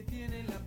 que tienen la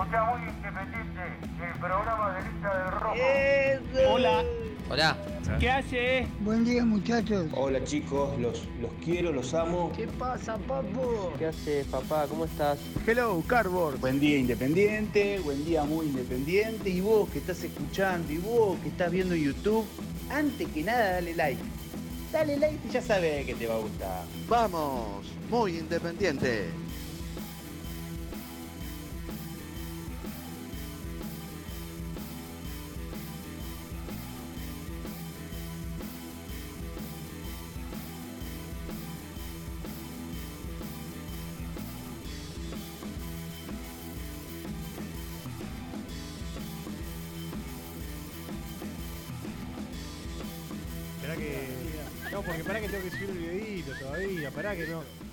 Escucha muy independiente el programa de lista del rojo. Hola. Hola. ¿Qué hace? Buen día muchachos. Hola chicos, los, los quiero, los amo. ¿Qué pasa, papu? ¿Qué haces, papá? ¿Cómo estás? Hello, Cardboard. Buen día independiente, buen día muy independiente. Y vos que estás escuchando, y vos que estás viendo YouTube, antes que nada dale like. Dale like y ya sabes que te va a gustar. Vamos, muy independiente.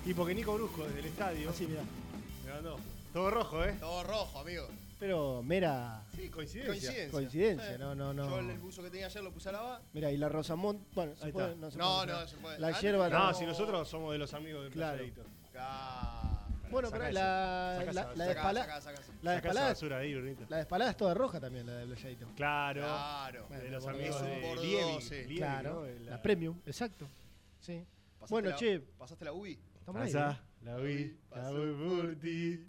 Y porque Nico Brusco desde el estadio. Así, mira. Me mandó. Todo rojo, ¿eh? Todo rojo, amigo. Pero mera Sí, coincidencia. Coincidencia. coincidencia, Sí. no, no, no. Yo el, buzo que tenía ayer lo puse a lavar. Mira, y la Rosamont, bueno, ¿se Ahí puede? está. no se No, puede. no, se puede. La Ah, hierba No, no. si nosotros somos de los amigos del Claro. Playadito. Bueno, pero eso. la, Sacá la, esa- la sacá- despala- Sacá, sacá, sacá. la Sacá esa despalada, basura ahí, Brunito. la despalada es toda roja también, la de Blayadito. Claro. Claro. Bueno, De los bueno, amigos es un de bordeaux, Lievi. sí. Lievi, Claro, ¿no? la, premium, exacto. Sí. Pasaste Bueno, la- che, Pasaste la UBI. Estamos la vi, la voy por ti.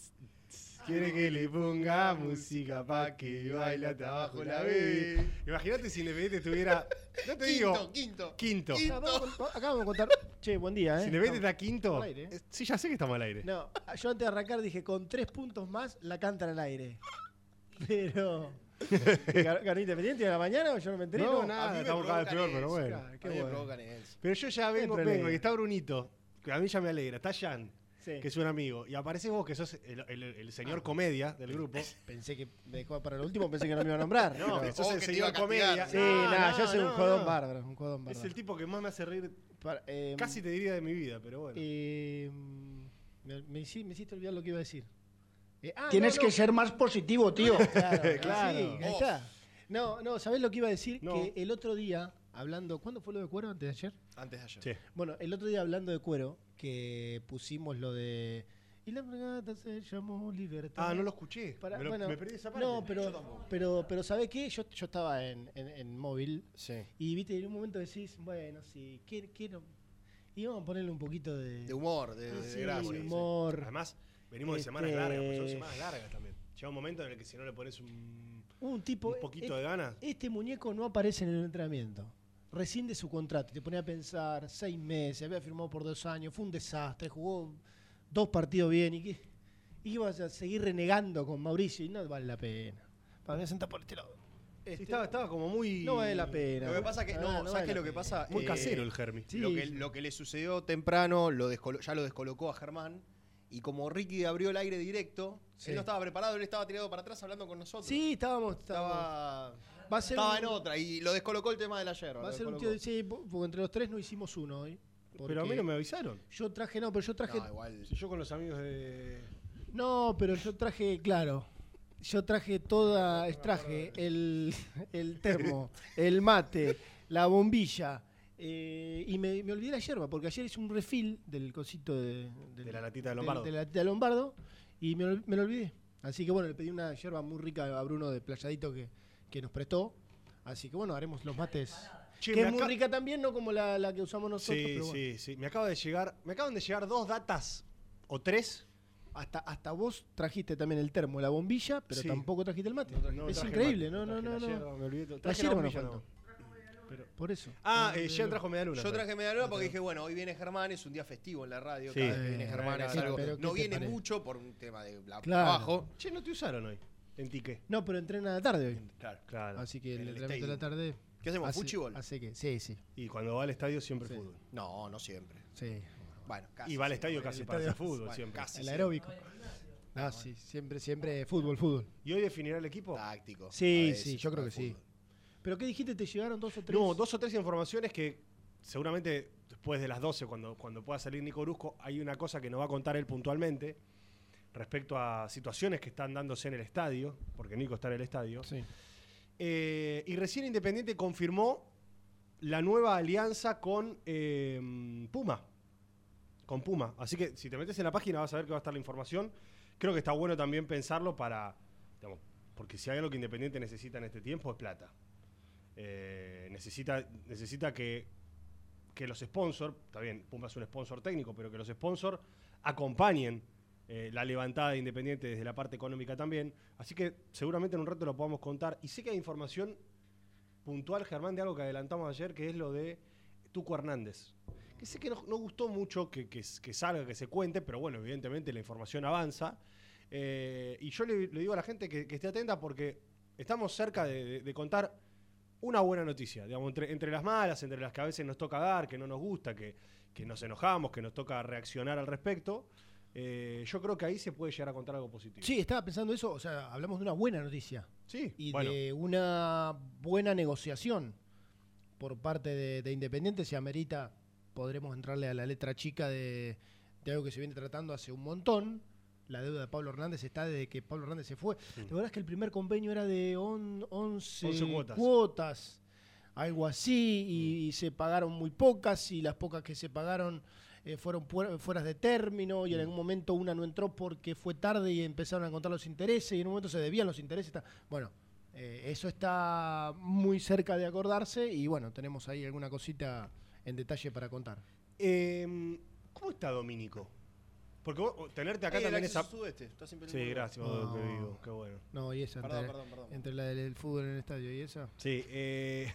Quiere que le ponga música pa' que baila hasta abajo la vi. Imagínate si Independiente estuviera. No te Quinto, digo. quinto. Quinto. Quinto. Acá vamos a contar. Che, buen día, ¿eh? Si Independiente está quinto. al aire, ¿eh? Sí, ya sé que estamos al aire. No, yo antes de arrancar dije, con tres puntos más la cantan al aire. Pero... ¿Ganó ganó Independiente a la mañana o yo no me enteré? No, No, nada, estamos cada vez peor, pero bueno. Claro, qué. Pero yo ya vengo, Siempre vengo, y está Brunito, que a mí ya me alegra. Está Jan, Sí. que es un amigo. Y apareces vos, que sos el, el- el señor comedia del grupo. Pensé que me dejó para el último, pensé que no me iba a nombrar. No, pero- que sos el señor comedia. Sí, No, nada, no, yo soy un no, jodón no. bárbaro, un jodón bárbaro. Es el tipo que más me hace reír, Para- eh, casi te diría de mi vida, pero bueno. eh, me, me hici- me hiciste olvidar lo que iba a decir. Eh, ah, Tienes no, que no, ser más positivo, tío. Claro, Claro. sí, ahí está. No, no, ¿sabés lo que iba a decir? No. Que el otro día, hablando. ¿Cuándo fue lo de cuero? ¿Antes de ayer? Antes de ayer. Sí. Bueno, el otro día hablando de cuero, que pusimos lo de. Y la regata se llamó Libertad. Ah, no lo escuché. Para- me, lo- bueno, me perdí esa parte. No, pero, pero, pero ¿sabés qué? Yo, yo estaba en, en, en móvil Sí. y viste, en un momento decís, bueno, sí, quiero. quiero y vamos a ponerle un poquito de, De humor, de, de sí, gracia. de humor. Además, venimos de Este- semanas largas, pues son semanas largas también. Llega un momento en el que si no le pones un, Un tipo. un poquito eh, de ganas. Este muñeco no aparece en el entrenamiento. Rescinde su contrato. y Te ponía a pensar, seis meses, había firmado por dos años, fue un desastre, jugó dos partidos bien. ¿Y qué vas a seguir renegando con Mauricio? Y no vale la pena. Para mí sentar por este lado. Sí, Este- estaba, estaba como muy. no vale la pena. Lo que pasa que, no, vale ¿sabes qué la lo que pasa? Muy Eh, casero el Germi. Sí, lo, que, lo que le sucedió temprano lo descolo- ya lo descolocó a Germán. Y como Ricky abrió el aire directo, Sí. él no estaba preparado, él estaba tirado para atrás hablando con nosotros. Sí, estábamos. estábamos- Estaba, Va a ser estaba un- en otra y lo descolocó el tema de la yerba. Va a ser un tío de sí, porque entre los tres no hicimos uno hoy. Pero a mí no me avisaron. Yo traje, no, pero yo traje. No, igual. Si yo con los amigos de. No, pero yo traje, claro. Yo traje toda, traje el, el termo, el mate, la bombilla. eh, y me, me olvidé la yerba, porque ayer hice un refill del cosito de, del- De la latita de Lombardo. De, la latita de Lombardo y me, me lo olvidé. Así que bueno, le pedí una yerba muy rica a Bruno de Playadito que, que nos prestó. Así que bueno, haremos los mates. Che, que es muy rica también, no como la, la que usamos nosotros, Sí, pero bueno. sí, sí. Me acaba de llegar, me acaban de llegar dos datas o tres. Hasta, hasta vos trajiste también el termo, la bombilla, pero Sí. tampoco trajiste el mate. No es increíble, mate, no, no, traje no, no. me olvidé. Traje la bombilla. Pero- Por eso. Ah, eh, Jean trajo media luna. Yo traje media luna porque dije, bueno, hoy viene Germán, es un día festivo en la radio. Sí. Cada vez que viene Eh, Germán es pero algo- ¿qué No viene parece? mucho por un tema de la- Claro. trabajo. Che, no te usaron hoy. En tique. No, pero entrena a la tarde hoy. Claro. Claro. Así que En el el entrenamiento de la tarde. ¿Qué hacemos? hace- ¿Fuchibol? Hace que, sí, sí, Y cuando va al estadio siempre Sí. fútbol. No, no siempre. sí. Bueno, casi. Y va al estadio casi para estadio- hacer fútbol Bueno, siempre. casi El sí. aeróbico. Ah, sí, siempre, siempre fútbol, fútbol. ¿Y hoy definirá el equipo? Táctico. Sí, A veces, sí, yo creo que sí. fútbol. ¿Pero qué dijiste? ¿Te llegaron dos o tres? No, dos o tres informaciones que seguramente después de las 12, cuando, cuando pueda salir Nico Brusco, hay una cosa que nos va a contar él puntualmente respecto a situaciones que están dándose en el estadio, porque Nico está en el estadio. Sí. Eh, y recién Independiente confirmó la nueva alianza con eh, Puma. Con Puma. Así que si te metes en la página vas a ver que va a estar la información. Creo que está bueno también pensarlo para. digamos, porque si hay algo que Independiente necesita en este tiempo es plata. Eh, necesita, necesita que, que los sponsors, está bien, Puma es un sponsor técnico, pero que los sponsors acompañen eh, la levantada de Independiente desde la parte económica también. Así que seguramente en un rato lo podamos contar. Y sé que hay información puntual, Germán, de algo que adelantamos ayer, que es lo de Tuco Hernández. Que sé que no, gustó mucho que, que- salga, que se cuente, pero bueno, evidentemente la información avanza. Eh, y yo le, digo a la gente que, esté atenta porque estamos cerca de, contar una buena noticia. Digamos, entre, entre las malas, entre las que a veces nos toca dar, que no nos gusta, que, que nos enojamos, que nos toca reaccionar al respecto. Eh, yo creo que ahí se puede llegar a contar algo positivo. Sí, estaba pensando eso, o sea, hablamos de una buena noticia Sí, y bueno. de una buena negociación por parte de, de Independiente. Si amerita, podremos entrarle a la letra chica de, de algo que se viene tratando hace un montón. La deuda de Pablo Hernández está desde que Pablo Hernández se fue. ¿Te acuerdas que el primer convenio era de on- 11, 11 cuotas. cuotas? Algo así, y, y se pagaron muy pocas, y las pocas que se pagaron eh, fueron fueras de término, y en algún momento una no entró porque fue tarde y empezaron a contar los intereses, y en un momento se debían los intereses. Bueno, eh, eso está muy cerca de acordarse, y bueno, tenemos ahí alguna cosita en detalle para contar. Eh, ¿Cómo está Domínico? Porque vos- tenerte acá Ey, el también es... sudeste, está Sí, gracias, No. vos, querido, qué bueno. No, y esa, Perdón, entre, perdón, perdón. entre la del, del fútbol en el estadio y esa, Sí, eh,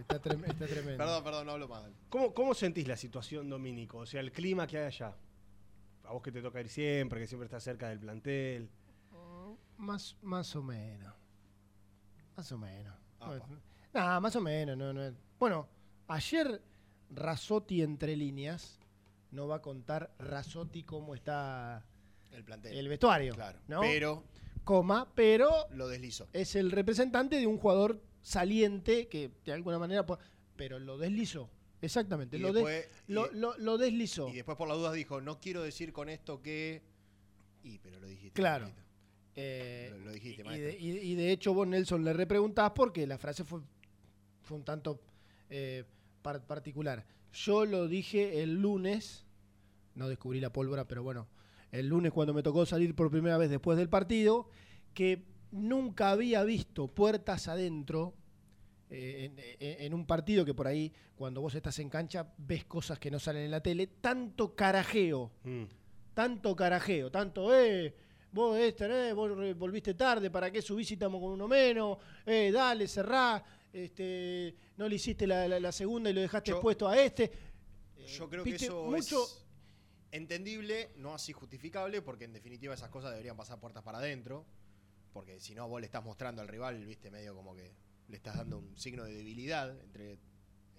está, trem- está tremendo. Perdón, perdón, no hablo mal. ¿cómo, ¿cómo sentís la situación, Domínico? O sea, el clima que hay allá. A vos que te toca ir siempre, que siempre estás cerca del plantel. Más, más o menos. Más o menos. Apa. Nada, más o menos. No, no Bueno, ayer Razotti entre líneas no va a contar Razotti cómo está El plantel. el vestuario. Claro. ¿no? Pero Coma, pero lo deslizó. es el representante de un jugador saliente que de alguna manera. Pero lo deslizó. Exactamente. Lo, de- después- lo, lo- lo deslizó. Y después por las dudas dijo, no quiero decir con esto que... Y, pero lo dijiste. Claro. Eh, Lo- dijiste, y, de, y- y de hecho vos, Nelson, le repreguntás porque la frase fue, fue un tanto eh, par- particular. Yo lo dije el lunes, no descubrí la pólvora, pero bueno, el lunes cuando me tocó salir por primera vez después del partido, que nunca había visto puertas adentro eh, en, en- un partido que por ahí, cuando vos estás en cancha, ves cosas que no salen en la tele, tanto carajeo Mm. tanto carajeo, tanto, eh, vos este, eh, vos volviste tarde, ¿para qué subís si estamos con uno menos? Eh, dale, cerrá, este, no le hiciste la, la- la segunda y lo dejaste Yo- expuesto a este. Eh, Yo creo que viste, eso mucho, es entendible, no así justificable, porque en definitiva esas cosas deberían pasar puertas para adentro. Porque si no, vos le estás mostrando al rival, viste, medio como que le estás dando un signo de debilidad entre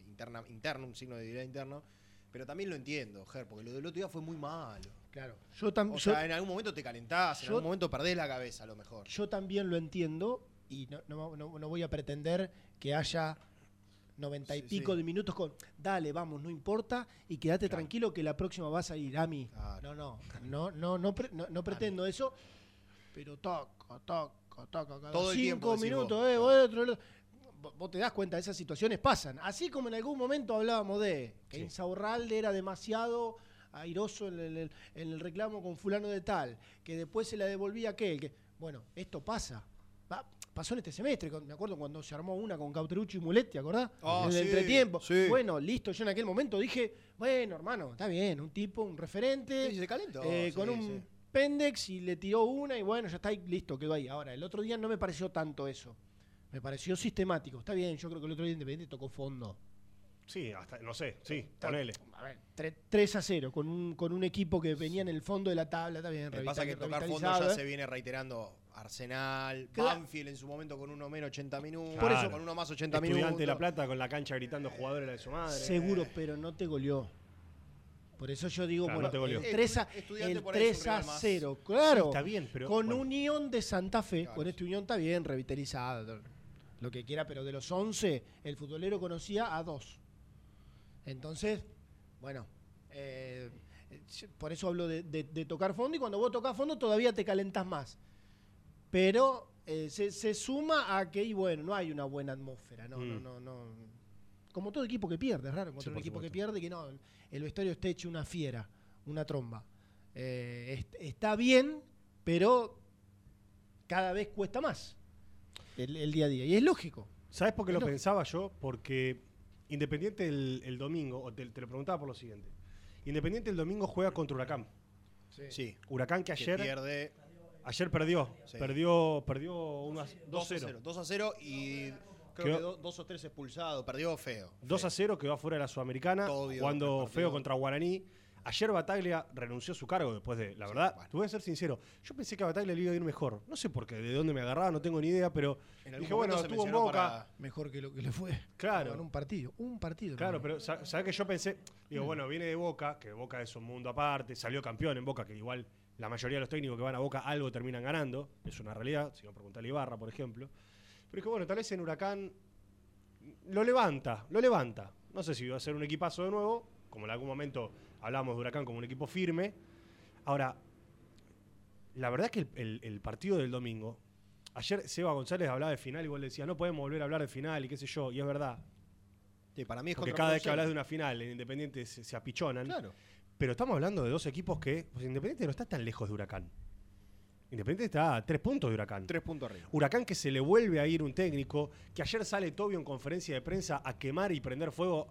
interna, interno, un signo de debilidad interno. Pero también lo entiendo, Ger, porque lo del otro día fue muy malo. Claro, yo, tam- O yo- sea, en algún momento te calentás, en yo- algún momento perdés la cabeza a lo mejor. yo también lo entiendo y no, no- no- no voy a pretender que haya noventa y Sí, pico sí. de minutos con dale, vamos, no importa y quédate Claro. tranquilo que la próxima vas a ir a mí. Claro. No, no, no, no, no, pre- no- no pretendo eso, pero toca, toca, toca, cada Todo cinco minutos, vos, eh, otro lado. Vos- Vos te das cuenta, esas situaciones pasan. Así como en algún momento hablábamos de que Sí. Insaurralde era demasiado airoso en el, en el reclamo con fulano de tal, que después se la devolvía aquel. Que, bueno, esto pasa. Va, pasó en este semestre, me acuerdo cuando se armó una con Cauterucci y Mulet, ¿te acordás? Ah, en el sí, entretiempo. sí. Bueno, listo, yo en aquel momento dije, bueno, hermano, está bien, un tipo, un referente. Sí, se calentó, eh, con un pendex y le tiró una y bueno, ya está ahí, listo, quedó ahí. Ahora, el otro día no me pareció tanto eso. Me pareció sistemático. Está bien, yo creo que el otro día Independiente tocó fondo. Sí, hasta, no sé, sí, ponele. A ver, tre- 3 a 0 con un, con un equipo que venía en el fondo de la tabla, está bien. Me pasa que tocar fondo ya se viene reiterando Arsenal, Claro. Banfield en su momento con uno menos 80 minutos, Por eso- con uno más 80 Estudiante minutos. de La Plata con la cancha gritando jugadores de su madre. Seguro, pero no te goleó. Por eso yo digo, Claro, bueno, no te goleó. el 3 a, Estudiante el por ahí es un 3 a rival más. 0, claro. Sí, está bien, pero, Con bueno. Unión de Santa Fe, Claro, con sí. este Unión está bien, revitalizada, lo que quiera, pero de los 11, el futbolero conocía a dos. Entonces, bueno, eh, eh, por eso hablo de, de- de tocar fondo y cuando vos tocas fondo todavía te calentás más. Pero eh, se, se suma a que, y bueno, no hay una buena atmósfera, no, no, Mm. no, no. Como todo equipo que pierde, es raro Sí, encontrar un por equipo que pierde que no, el, vestuario esté hecho una fiera, una tromba. Eh, est- está bien, pero cada vez cuesta más el, el día a día. Y es lógico. ¿Sabes por qué Es lo lógico. pensaba yo? Porque Independiente el, el domingo, o te, te lo preguntaba por lo siguiente. Independiente el domingo juega contra Huracán. Sí, Huracán que que ayer, pierde ayer perdió. Sí. Perdió, perdió unas 2 a 2-0. 0. 2 a 0 y creo Quedó- que do- dos o tres expulsados. Perdió feo. 2 a 0 quedó afuera de la Sudamericana, partido. feo contra Guaraní. Ayer Bataglia renunció a su cargo después de, la Sí, verdad, bueno. te voy a ser sincero, yo pensé que a Bataglia le iba a ir mejor. No sé por qué, de dónde me agarraba, no tengo ni idea, pero En dije, bueno, estuvo en Boca. para- Mejor que lo que le fue. Claro. En un partido. Un partido. Claro, ¿no? pero sa- ¿sabes que yo pensé? Digo, bueno, viene de Boca, que Boca es un mundo aparte, salió campeón en Boca, que igual la mayoría de los técnicos que van a Boca algo terminan ganando, es una realidad, si no preguntarle a Ibarra, por ejemplo. Pero dije, bueno, tal vez en Huracán lo levanta, lo levanta. No sé si va a ser un equipazo de nuevo, como en algún momento hablamos de Huracán como un equipo firme. Ahora, la verdad es que el, el- el partido del domingo, ayer Seba González hablaba de final, igual decía, no podemos volver a hablar de final y qué sé yo, y es verdad. Sí, para mí es Porque cada vez que hablas de una final en Independiente se, se apichonan. Claro. Pero estamos hablando de dos equipos que. Pues Independiente no está tan lejos de Huracán. Independiente está a tres puntos de Huracán. Tres puntos arriba. Huracán que se le vuelve a ir un técnico, que ayer sale Tobio en conferencia de prensa a quemar y prender fuego.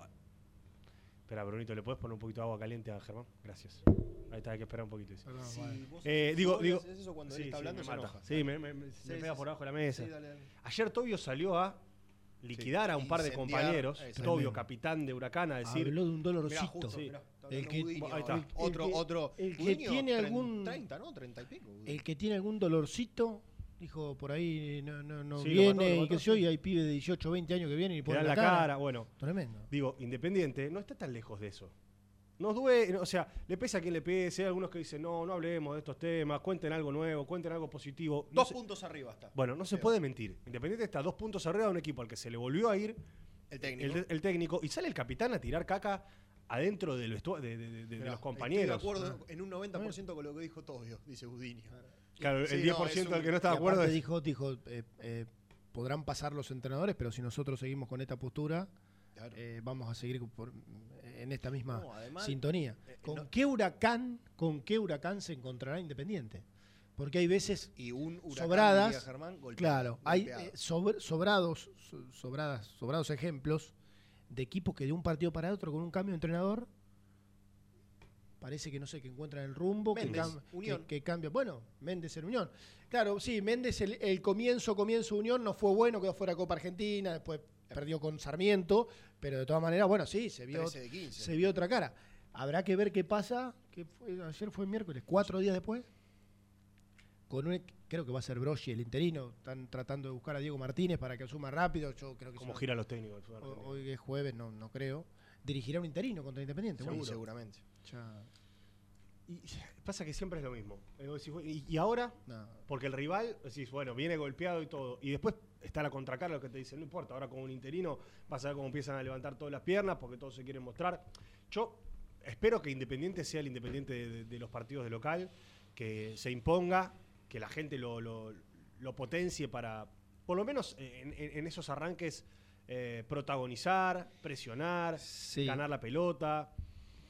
Espera, Brunito, ¿le puedes poner un poquito de agua caliente a Germán? Gracias. Ahí está, hay que esperar un poquito. dice. Si vos- Eh, si digo, digo. haces eso cuando sí, él está sí, hablando me se mata. enoja. Sí, me, me- me- Sí, me sí, pega sí. por abajo de la mesa. Sí, dale, dale. Ayer Tobio salió a liquidar a un par de compañeros. Tobio, capitán de Huracán, a decir. Habló de un Mirá, dolorcito. justo, Sí. mirá, El que- Gudiño ahí está. Otro, El que- otro. el que Gudiño, tiene algún- 30, ¿no? 30 y pico. Gudiño. El que tiene algún dolorcito, dijo por ahí, no, no, no Sí, viene mató, y qué sé yo, y hay pibes de 18, 20 años que vienen y ponen la, la cara. cara. Bueno, Tremendo. Digo, Independiente no está tan lejos de eso. Nos duele, o sea, le pesa a quien le pese. Hay algunos que dicen, no, no hablemos de estos temas, cuenten algo nuevo, cuenten algo positivo. No Dos se- puntos arriba está. Bueno, no se puede mentir. Independiente está dos puntos arriba de un equipo al que se le volvió a ir El técnico. el, el técnico y sale el capitán a tirar caca adentro del de, de- de- de Mirá, los compañeros. Estoy de acuerdo en un 90% con lo que dijo Tobio, dice Gudiño. Claro, el Sí, no, 10% es del que no está de acuerdo es- dijo, dijo eh, eh, podrán pasar los entrenadores, pero si nosotros seguimos con esta postura, Claro. eh, vamos a seguir por- en esta misma No, además, sintonía. eh, ¿Con no- qué huracán, con qué huracán se encontrará Independiente? Porque hay veces Y un huracán, sobradas, diría Germán, golpeado, claro, hay golpeado. eh, sobr- sobrados, so- sobradas, sobrados ejemplos de equipos que de un partido para otro con un cambio de entrenador parece que no sé, que encuentran el rumbo, que, Méndez, cam- Unión. que- que cambia. Bueno, Méndez en Unión. Claro, sí, Méndez el, el comienzo, comienzo Unión no fue bueno, quedó fuera Copa Argentina, después perdió con Sarmiento, pero de todas maneras, bueno, sí, se vio, 13 de 15. se vio otra cara. Habrá que ver qué pasa, que fue, ayer fue miércoles, cuatro días después, con un, creo que va a ser Broschi el interino, están tratando de buscar a Diego Martínez para que asuma rápido, yo creo que Como giran los técnicos hoy, es jueves, no, no creo, dirigirá un interino contra Independiente, Sí, seguro. seguramente. Ya, Y pasa que siempre es lo mismo. Eh, Y, y ahora, no. porque el rival, decís, bueno, viene golpeado y todo. Y después está la contracara, lo que te dicen, no importa, ahora con un interino vas a ver cómo empiezan a levantar todas las piernas porque todos se quieren mostrar. Yo espero que Independiente sea el Independiente de, de- de los partidos de local, que se imponga, que la gente lo, lo- lo potencie para, por lo menos en, en- en esos arranques, eh, protagonizar, presionar, Sí. ganar la pelota.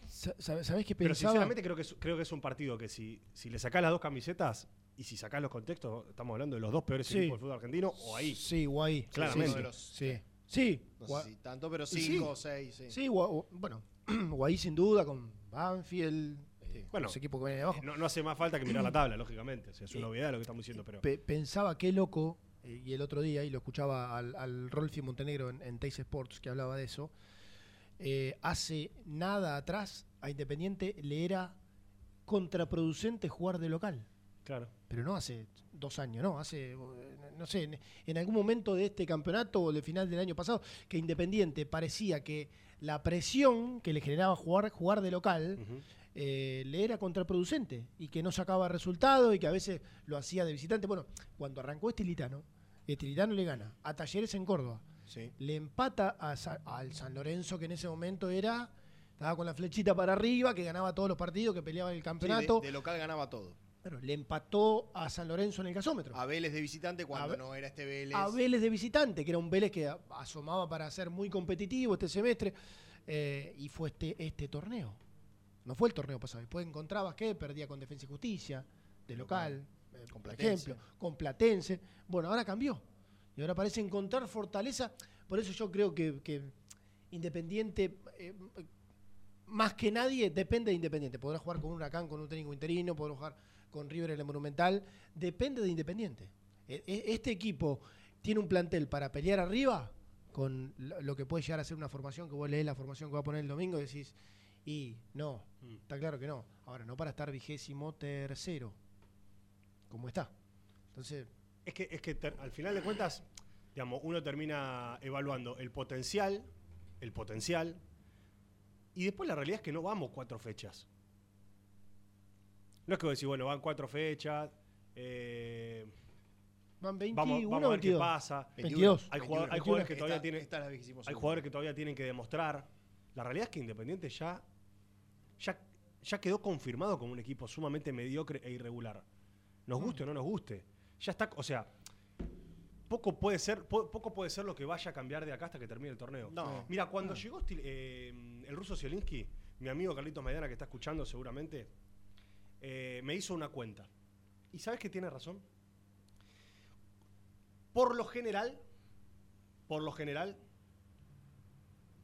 Sa- sa- ¿Sabés qué Pero pensaba? sinceramente creo que, es, creo que es un partido que si, si le sacás las dos camisetas y si sacás los contextos, estamos hablando de los dos peores Sí. equipos del fútbol argentino o ahí. Sí, Guay. Claramente. Sí, sí. No sé si tanto, pero. 5 o 6, sí. sí, Gua- bueno, Guay sin duda con Banfield, eh, Bueno, los equipos que vienen de abajo. No, no hace más falta que mirar la tabla, lógicamente. O sea, es una obviedad lo que estamos diciendo, pero. Pe- pensaba qué loco, eh, y el otro día, y lo escuchaba al, al Rolfi Montenegro en, en Teis Sports, que hablaba de eso, eh, hace nada atrás a Independiente le era contraproducente jugar de local. Claro. Pero no hace dos años, no, hace, eh, no sé, en, en algún momento de este campeonato o del final del año pasado, que Independiente parecía que la presión que le generaba jugar, jugar de local. Eh, le era contraproducente y que no sacaba resultados y que a veces lo hacía de visitante. Bueno, cuando arrancó Estilitano, Estilitano le gana a Talleres en Córdoba, Sí. le empata a Sa- al San Lorenzo, que en ese momento era, estaba con la flechita para arriba, que ganaba todos los partidos, que peleaba el Sí, de, campeonato. de local ganaba todo. Bueno, le empató a San Lorenzo en el gasómetro. A Vélez de visitante cuando A no era este Vélez. a Vélez de visitante, que era un Vélez que asomaba para ser muy competitivo este semestre, eh, y fue este, este torneo. No fue el torneo pasado. Después encontrabas que perdía con Defensa y Justicia, de local, eh, Con por ejemplo, con Platense. Bueno, ahora cambió. Y ahora parece encontrar fortaleza. Por eso yo creo que, que Independiente, eh, más que nadie, depende de Independiente. Podrá jugar con un Huracán, con un técnico interino, podrá jugar con River en el Monumental. Depende de Independiente. E- e- Este equipo tiene un plantel para pelear arriba con lo lo que puede llegar a ser una formación que vos lees la formación que va a poner el domingo y decís, y no, Mm. está claro que no. Ahora, no para estar vigésimo tercero, como está. Entonces, Es que, es que ter- al final de cuentas, digamos, uno termina evaluando el potencial, el potencial, y después la realidad es que no vamos cuatro fechas. No es que vos decís, bueno, van cuatro fechas, eh, van 21, vamos, vamos a ver qué 22. pasa. 22. Hay, jugadores, hay 21. jugadores que todavía Esta- tienen, esta hay jugadores que todavía tienen que demostrar. La realidad es que Independiente ya, ya, ya quedó confirmado como un equipo sumamente mediocre e irregular. Nos guste o no nos guste. Ya está, o sea, poco puede ser, po- poco puede ser lo que vaya a cambiar de acá hasta que termine el torneo. No. Mira, cuando llegó eh, el ruso Zielinski, mi amigo Carlitos Maidana que está escuchando seguramente, eh, me hizo una cuenta. ¿Y sabes que tiene razón? Por lo general, por lo general,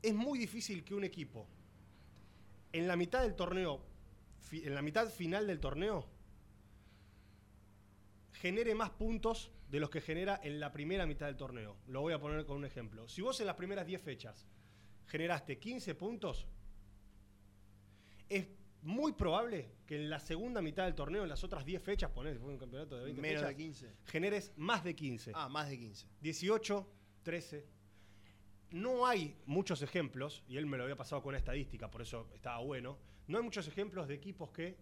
es muy difícil que un equipo en la mitad del torneo, en la mitad final del torneo, genere más puntos de los que genera en la primera mitad del torneo. Lo voy a poner con un ejemplo. Si vos en las primeras 10 fechas generaste 15 puntos, es muy probable que en la segunda mitad del torneo, en las otras 10 fechas, ponés, fue un campeonato de 20 Menos fechas, de 15. generes más de 15. Ah, más de 15. 18, 13. No hay muchos ejemplos, y él me lo había pasado con una estadística, por eso estaba bueno. No hay muchos ejemplos de equipos que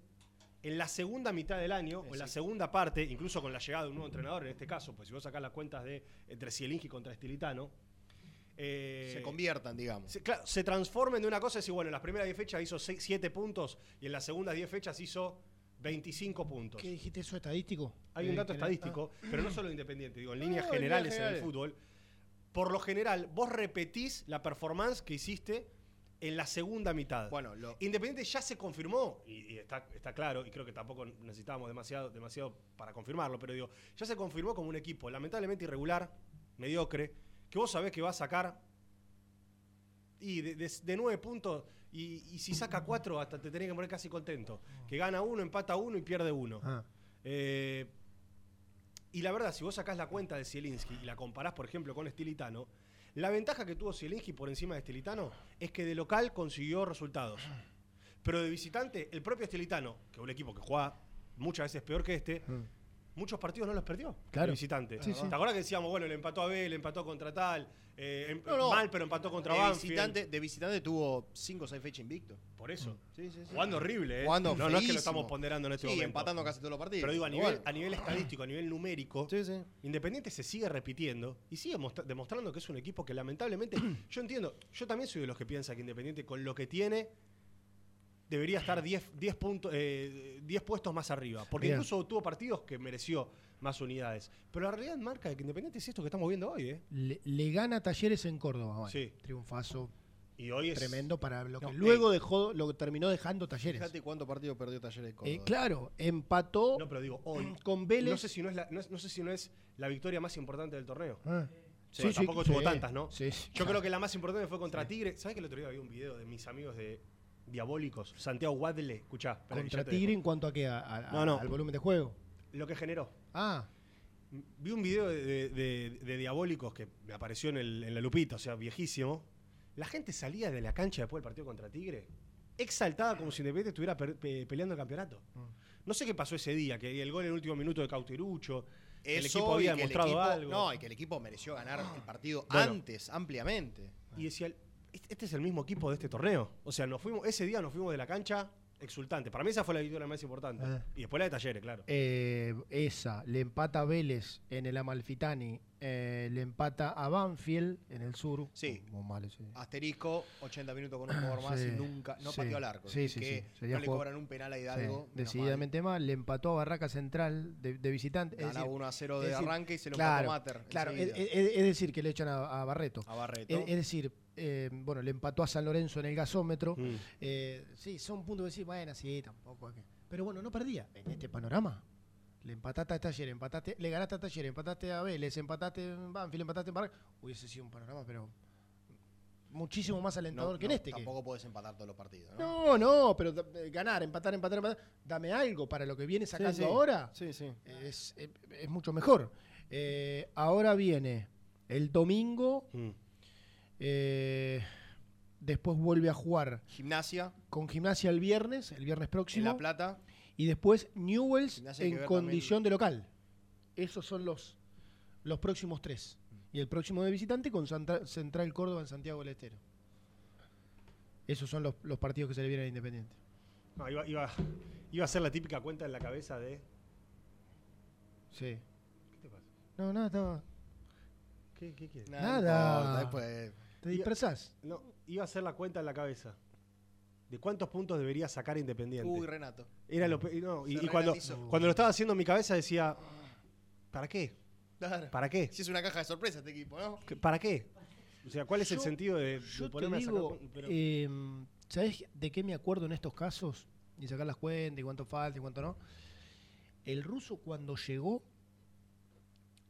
en la segunda mitad del año, o en la segunda parte, incluso con la llegada de un nuevo entrenador, en este caso, pues si vos sacás las cuentas de entre Zielinski contra Estilitano, eh, Se conviertan, digamos. se, claro, se transformen de una cosa y decir, bueno, en las primeras 10 fechas hizo 7 puntos y en las segundas 10 fechas hizo 25 puntos. ¿qué dijiste eso estadístico? Hay un Eh, dato estadístico, pero no solo independiente, digo, en líneas No, en generales en el fútbol. Por lo general, vos repetís la performance que hiciste en la segunda mitad. Bueno, lo- Independiente ya se confirmó, y, y está, está claro, y creo que tampoco necesitábamos demasiado, demasiado para confirmarlo, pero digo, ya se confirmó como un equipo lamentablemente irregular, mediocre, que vos sabés que va a sacar y de, de- de nueve puntos, y, y si saca cuatro, hasta te tenés que poner casi contento. Que gana uno, empata uno y pierde uno. Ah, Eh, y la verdad, si vos sacás la cuenta de Zielinski y la comparás, por ejemplo, con Estilitano, la ventaja que tuvo Zielinski por encima de Estilitano es que de local consiguió resultados. Pero de visitante, el propio Estilitano, que es un equipo que juega muchas veces peor que este, muchos partidos no los perdió Claro. de visitante. Sí, sí. ¿Te acuerdas que decíamos, bueno, le empató a B, le empató contra tal, eh, em- No, no. mal, pero empató contra de Banfield? visitante, de visitante tuvo 5 o 6 fechas invicto. Por eso. Sí, sí, sí. Jugando horrible, ¿eh? Jugando no, no es que lo estamos ponderando en este momento. empatando casi todos los partidos. Pero digo, a nivel, a nivel estadístico, a nivel numérico. Independiente se sigue repitiendo y sigue mostra- demostrando que es un equipo que lamentablemente, yo entiendo, yo también soy de los que piensa que Independiente con lo que tiene debería estar 10, 10 puntos, eh, 10 puestos más arriba. Porque incluso tuvo partidos que mereció más unidades. Pero la realidad marca de que Independiente es esto que estamos viendo hoy, ¿eh? le, le gana Talleres en Córdoba. Sí. Triunfazo. Y hoy es. Tremendo para lo que No, luego dejó, lo que terminó dejando Talleres. Fíjate cuánto partido perdió Talleres de Córdoba. Eh, claro, empató No, pero digo, hoy. con Vélez. No sé, si no, es la, no, es- no sé si no es la victoria más importante del torneo. Ah. Sí, tampoco tuvo tantas, ¿no? Sí, sí, Yo claro. creo que la más importante fue contra Tigre. ¿Sabes que el otro día había un video de mis amigos de Diabólicos? Santiago Wadle, escuchá. Contra Tigre en cuanto a qué, A- a- No, no. al volumen de juego. Lo que generó. Ah, Vi un video de, de- de- de Diabólicos que me apareció en, el- en la lupita, o sea, viejísimo. La gente salía de la cancha después del partido contra Tigre, exaltada como si Independiente estuviera pe- peleando el campeonato. Mm. No sé qué pasó ese día, que el gol en el último minuto de Cauterucho, el equipo había demostrado equipo- algo. No, y que el equipo mereció ganar el partido Bueno. antes, ampliamente. Y decía, este este es el mismo equipo de este torneo. O sea, nos fuimos, ese día nos fuimos de la cancha exultante. Para mí esa fue la victoria más importante. Ah. Y después la de Talleres, claro. eh, esa, le empata a Vélez en el Amalfitani, eh, le empata a Banfield en el sur. Sí. Muy mal ese. Asterisco, 80 minutos con un jugador más Sí, y nunca, no sí, pateó al arco. sí, sí, que sí, no le cobran un penal a Hidalgo. decididamente mal. Le empató a Barraca Central de, de visitante. Es Gana decir, 1 a 0 es de decir, arranque y se lo claro, empató Mater. Claro, es, es- es decir, que le echan a, a Barreto. a Barreto. Es, es decir, eh, bueno, le empató a San Lorenzo en el gasómetro. Mm. Eh, sí, son puntos que decir, bueno, sí, tampoco. que- Pero bueno, no perdía. En este panorama, le empataste a Taller, empataste, le ganaste a Taller, empataste a Vélez, empataste en Banfield, empataste en Barraca. Hubiese sido un panorama, pero muchísimo más alentador No, que en este. que- Tampoco podés empatar todos los partidos. ¿no? No, no, pero eh, ganar, empatar, empatar, empatar. Dame algo para lo que viene sacando sí. ahora. Sí, sí. Es, es- es mucho mejor. Eh, ahora viene el domingo. Mm. Eh, después vuelve a jugar Gimnasia, con gimnasia el viernes, el viernes en próximo. La Plata. y después Newells Gimnasia en condición de local. Esos son los, los próximos tres. Y el próximo de visitante con Santa- Central Córdoba en Santiago del Estero. Esos son los, los partidos que se le vienen a Independiente. No, iba, iba, iba a ser la típica cuenta en la cabeza de. Sí. ¿Qué te pasa? No, nada, estaba- ¿Qué, qué quieres? Nada, Nada. después- ¿Te dispersás? No, iba a hacer la cuenta en la cabeza. ¿De cuántos puntos debería sacar Independiente? Uy, Renato. Era lo pe- no, y, Se y cuando, cuando lo estaba haciendo en mi cabeza decía, ¿para qué? Claro. ¿Para qué? Si es una caja de sorpresa este equipo, ¿no? ¿Qué- ¿Para qué? O sea, ¿cuál es el Yo- sentido de, de Yo te ponerme a sacar digo, pun- pero- eh, ¿sabes de qué me acuerdo en estos casos? Y sacar las cuentas y cuánto falta y cuánto no. El ruso cuando llegó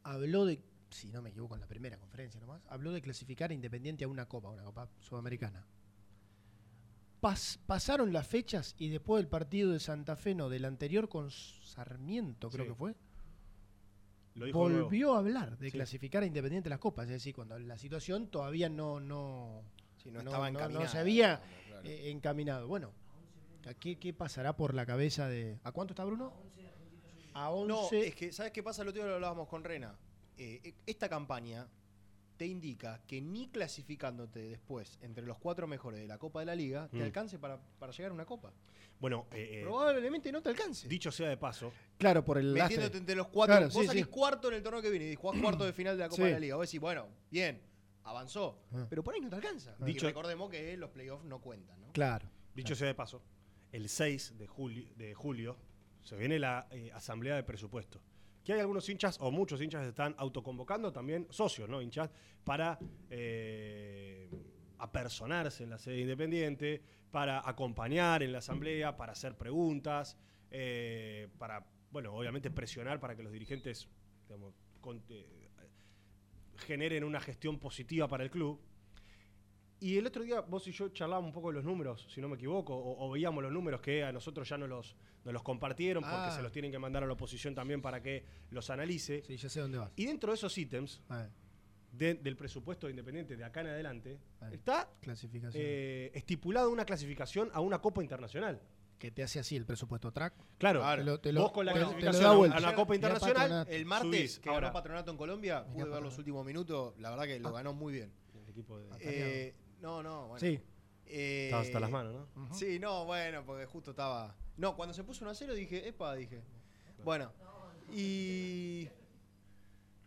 habló de, si no me equivoco en la primera conferencia nomás, habló de clasificar a Independiente a una copa, una copa sudamericana. Pas- pasaron las fechas y después del partido de Santa Fe, no, del anterior con Sarmiento creo Sí. que fue, lo dijo luego. volvió a hablar de Sí. clasificar a Independiente a las copas. Es decir, cuando la situación todavía no... no Sí, no No, estaba no, no se había- claro. eh, encaminado. Bueno, ¿a ¿qué, qué pasará por la cabeza de. ¿A cuánto está Bruno? A 11. No, es que, ¿sabes qué pasa? Lo otro día lo hablábamos con Rena. Eh, esta campaña te indica que ni clasificándote después entre los cuatro mejores de la Copa de la Liga te Mm. alcance para, para llegar a una Copa. Bueno, eh, eh, Probablemente no te alcance. dicho sea de paso, Claro, por el lastre. Metiéndote entre los cuatro. Claro, vos sí, salís sí. cuarto en el torneo que viene y jugás cuarto de final de la Copa Sí. de la Liga. Vos decís, bueno, bien, avanzó. Ah. Pero por ahí no te alcanza. Dicho- y recordemos que los playoffs no cuentan, ¿no? Claro. dicho sea de paso, el 6 de julio, de julio se viene la eh, asamblea de presupuesto. Que hay algunos hinchas, o muchos hinchas, que están autoconvocando también, socios, ¿no? Hinchas, para eh, apersonarse en la sede independiente, para acompañar en la asamblea, para hacer preguntas, eh, para, bueno, obviamente presionar para que los dirigentes eh, generen una gestión positiva para el club. Y el otro día vos y yo charlábamos un poco de los números, si no me equivoco, o, o veíamos los números que a nosotros ya nos los, nos los compartieron porque Ah. se los tienen que mandar a la oposición también para que los analice. Sí, ya sé dónde vas. Y dentro de esos ítems de- del presupuesto de Independiente de acá en adelante Ah. está clasificación. eh, estipulada una clasificación a una Copa Internacional. que te hace así el presupuesto track. Claro, Claro. Te lo- te lo- vos con la te- te lo clasificación a- vuelta. a una Copa Internacional. El martes, subís. que Ahora, ganó Patronato en Colombia, pude ver los últimos minutos. La verdad que lo ganó muy bien. el equipo de- Eh, no, no, bueno. Sí. Eh, estaba hasta las manos, ¿no? Sí, no, bueno, porque justo estaba. No, cuando se puso 1 a 0 dije, epa, dije. Bueno, y.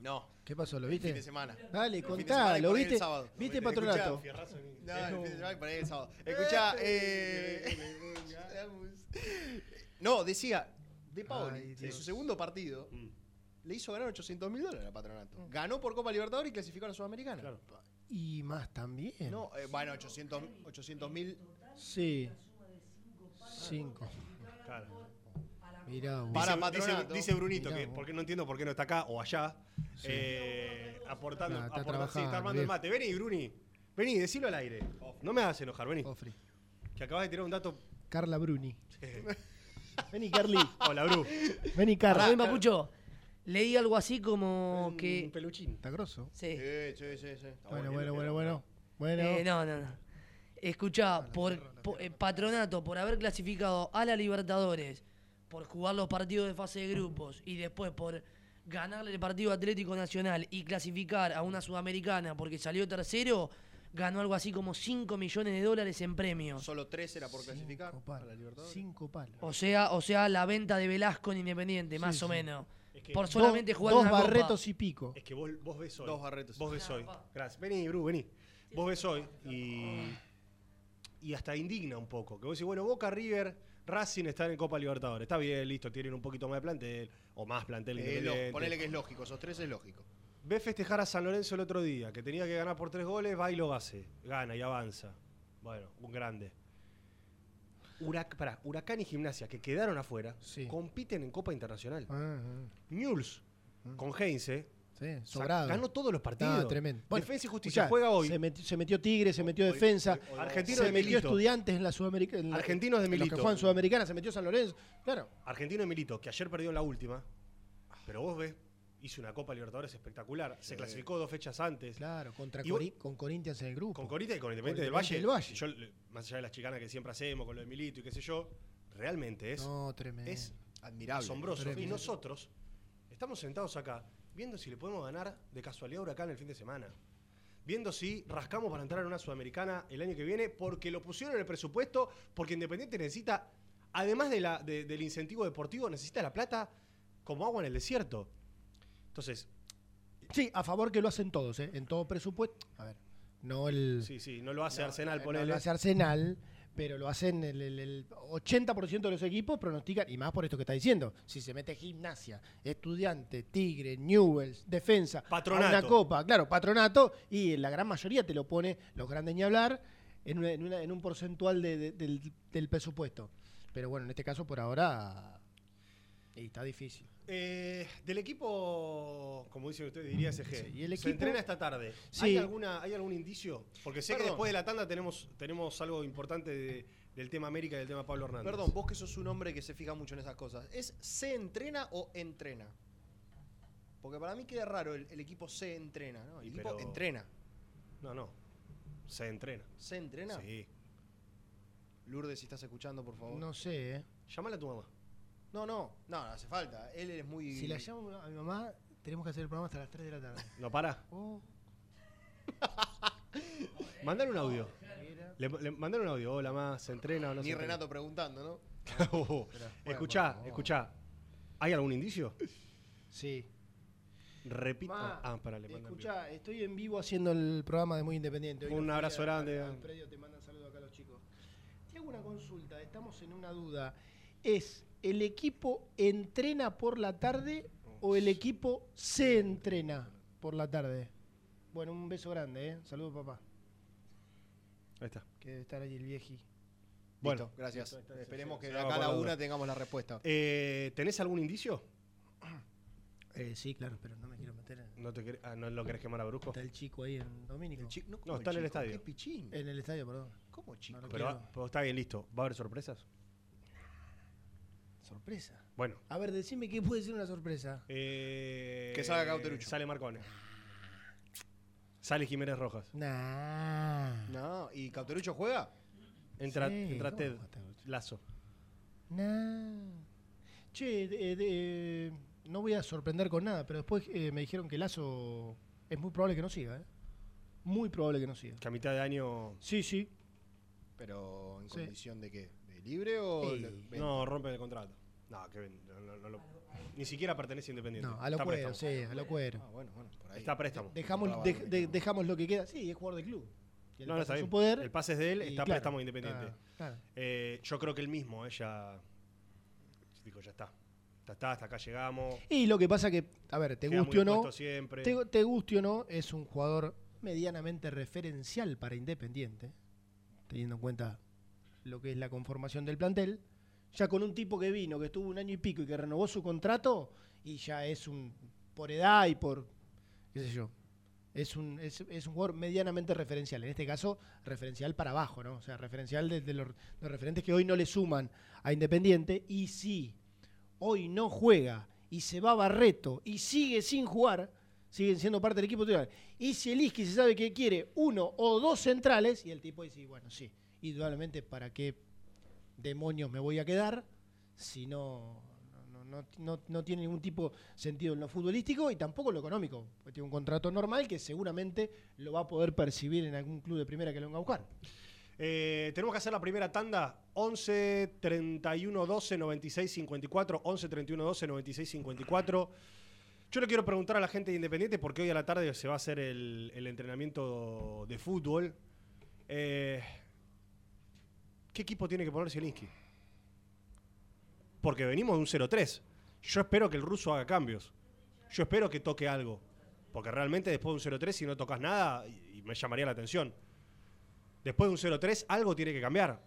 No, ¿Qué pasó? ¿Lo el fin de viste? semana. Dale, El fin de contá, semana ¿lo ahí el viste? sábado. ¿Viste Escuchá, Patronato? No, el fin de semana y por ahí el sábado. Escuchá, eh. No, decía, De Paoli, Ay, en su segundo partido, Mm. le hizo ganar 800 mil dólares a Patronato. Ganó por Copa Libertadores y clasificó a la Sudamericana. Claro. Y más también. No, eh, bueno, 800 mil. Sí. Cinco. Claro. Mirá. Para dice, dice- dice Brunito Mirá que porque no entiendo por qué no está acá o allá. eh, aportando, Nah, está aportando- sí, está armando el mate. Vení, Bruni. Vení, decilo al aire. No me hagas enojar, vení. Ofri. Que acabas de tirar un dato. Carla Bruni. eh, Vení, Carly. Hola, Bru. Vení, Carla. Pará, Papucho. Leí algo así como Un que. peluchín. Está grosso. Sí. Sí, sí, sí. sí. Está Bueno, bueno. bueno, bueno, bueno. Bueno. Eh, no, no, no. Escuchá, por, por- eh, Patronato, por haber clasificado a la Libertadores, por jugar los partidos de fase de grupos y después por ganarle el partido Atlético Nacional y clasificar a una Sudamericana porque salió tercero, ganó algo así como 5 millones de dólares en premios. Solo tres era por clasificar Cinco a la palos. Libertadores. Cinco palos. O sea, o sea, la venta de Velasco en Independiente, más o sí. menos. Es que por dos- solamente jugar Dos una copa. barretos y pico. Es que vos, vos ves hoy. Dos barretos. Vos ves hoy. Gracias. Vení, Bru, vení. Vos ves hoy y. Y hasta indigna un poco. Que vos decís, bueno, Boca River, Racing están en Copa Libertadores. Está bien, listo, tienen un poquito más de plantel. O más plantel Eh, lo- ponele que es lógico, esos tres es lógico. Ve festejar a San Lorenzo el otro día, que tenía que ganar por tres goles, va y lo hace. Gana y avanza. Bueno, un grande. Hurac- pará, Huracán y Gimnasia, que quedaron afuera, Sí. compiten en Copa Internacional. Ah, ah. Newell's, con Heinze, Sí, sobrado. ganó todos los partidos. No, tremendo. Bueno, Defensa y Justicia escuchá, juega hoy. Se metió, se metió Tigre, se metió Defensa. Argentino se de metió Milito. Estudiantes en la Sudamericana. Argentinos de Los Milito. que juegan Sudamericana, se metió San Lorenzo. Claro. Argentino de Milito, que ayer perdió en la última. Pero vos ves, hizo una Copa Libertadores espectacular. Se clasificó dos fechas antes. Claro, contra Y Cori- con Corinthians en el grupo. Con Corita y con Independiente del Valle. del Valle. Yo, más allá de las chicanas que siempre hacemos con lo de Milito y qué sé yo, realmente es, No, tremendo. es Admirable. asombroso. Tremendo. Y nosotros estamos sentados acá viendo si le podemos ganar de casualidad a Huracán el fin de semana. Viendo si rascamos para entrar en una Sudamericana el año que viene, porque lo pusieron en el presupuesto, porque Independiente necesita, además de la, de- del incentivo deportivo, necesita la plata como agua en el desierto. Entonces, Sí, a favor que lo hacen todos, ¿eh? En todo presupuesto. A ver, no el. sí, sí, no lo hace no, Arsenal, no ponele. lo hace Arsenal, pero lo hacen el, el- el 80% de los equipos pronostican, y más por esto que está diciendo. Si se mete gimnasia, estudiante, Tigre, Newells, defensa, Patronato. una copa, claro, patronato, y la gran mayoría te lo pone, los grandes ni hablar, en, una- en una- en un porcentual de- de- del, del presupuesto. Pero bueno, en este caso por ahora y está difícil. Eh, del equipo, como dicen ustedes, diría SG. Sí, y el Se equipo- entrena esta tarde. Sí. ¿Hay, alguna, ¿Hay algún indicio? Porque sé que después de la tanda tenemos, tenemos algo importante de- del tema América y del tema Pablo Hernández. Perdón, vos que sos un hombre que se fija mucho en esas cosas. ¿Es se entrena o entrena? Porque para mí queda raro el, el equipo se entrena, ¿no? El Y equipo pero- entrena. No, no. Se entrena. ¿Se entrena? Sí. Lourdes, si estás escuchando, por favor. No sé, ¿eh? Llámala a tu mamá. No, no, no, no hace falta. Él es muy. Si la llamo a mi mamá, tenemos que hacer el programa hasta las 3 de la tarde. ¿No para? Oh, Mandale un audio. Le, un audio. Hola, más. ¿Se entrena o no Ni se entrena? Renato preguntando, ¿no? Oh, escuchá, escuchá. ¿Hay algún indicio? sí. Repito. Ma, ah, pará, le Escuchá, estoy en vivo haciendo el programa de Muy Independiente. Hoy Un abrazo al- grande. Al predio te mandan saludos acá los chicos. Te hago una consulta, estamos en una duda. ¿Es el equipo entrena por la tarde o el equipo se entrena por la tarde? Bueno, un beso grande, ¿eh? Saludos, papá. Ahí está. Que debe estar ahí el vieji. Bueno. Listo, gracias. Listo, está, Esperemos que de acá a la una tengamos la respuesta. Eh, ¿Tenés algún indicio? Eh, sí, claro, pero no me quiero meter en... ¿No, te ah, ¿No lo querés quemar a Brusco? Está el chico ahí en Domínico. El no, No, ¿cómo está en el estadio. ¿Qué pichín? En el estadio, perdón. ¿Cómo chico? No pero está bien, listo. ¿Va a haber sorpresas? Sorpresa. Bueno. A ver, decime qué puede ser una sorpresa. eh, Que salga Cauterucho. Sale Marcone. Sale Jiménez Rojas. Nah. No, ¿y Cauterucho juega? Entra, Sí, entra ¿cómo Ted? Lazo. Nah. Che, de- de- no voy a sorprender con nada, pero después eh, me dijeron que Lazo es muy probable que no siga, ¿eh? Muy probable que no siga. Que a mitad de año. Sí, sí. Pero en Sí. condición de qué? ¿De libre o Sí. No, rompe el contrato. No, que ven- no, no, no lo- ni siquiera pertenece a Independiente. No, a lo Está cuero, préstamo. sí, a lo cuero. Ah, bueno, bueno, por ahí. Está a préstamo. Dejamos, de- de- dejamos lo que queda. Sí, es jugador de club. Y él No, no, pasa está su bien. poder. El pase es de él, y está a claro, préstamo de Independiente. claro, claro. Eh, yo creo que él mismo, ella dijo, ya está. Ya está, hasta acá llegamos. Y lo que pasa que, a ver, te Queda guste muy o no, siempre. te, te guste o no, es un jugador medianamente referencial para Independiente, teniendo en cuenta lo que es la conformación del plantel, ya con un tipo que vino, que estuvo un año y pico y que renovó su contrato, y ya es un, por edad y por, qué sé yo, es un, es, un jugador medianamente referencial, en este caso referencial para abajo, ¿no? O sea, referencial desde los, los referentes que hoy no le suman a Independiente, y si hoy no juega y se va Barreto y sigue sin jugar, siguen siendo parte del equipo titular. Y si el Isqui se sabe que quiere uno o dos centrales, y el tipo dice, bueno, sí, indudablemente, ¿para qué demonios me voy a quedar si no, no, no, no- no tiene ningún tipo de sentido en lo futbolístico y tampoco en lo económico? Porque tiene un contrato normal que seguramente lo va a poder percibir en algún club de primera que lo venga a buscar. Eh, tenemos que hacer la primera tanda. 11 31 12 96 54. 11 31 12 96 54. Yo le quiero preguntar a la gente de Independiente porque hoy a la tarde se va a hacer el, el entrenamiento de fútbol. Eh, ¿Qué equipo tiene que poner Zielinski? Porque venimos de un 0-3. Yo espero que el ruso haga cambios. Yo espero que toque algo. Porque realmente después de un 0-3, si no tocas nada, y- me llamaría la atención. Después de un 0-3, algo tiene que cambiar.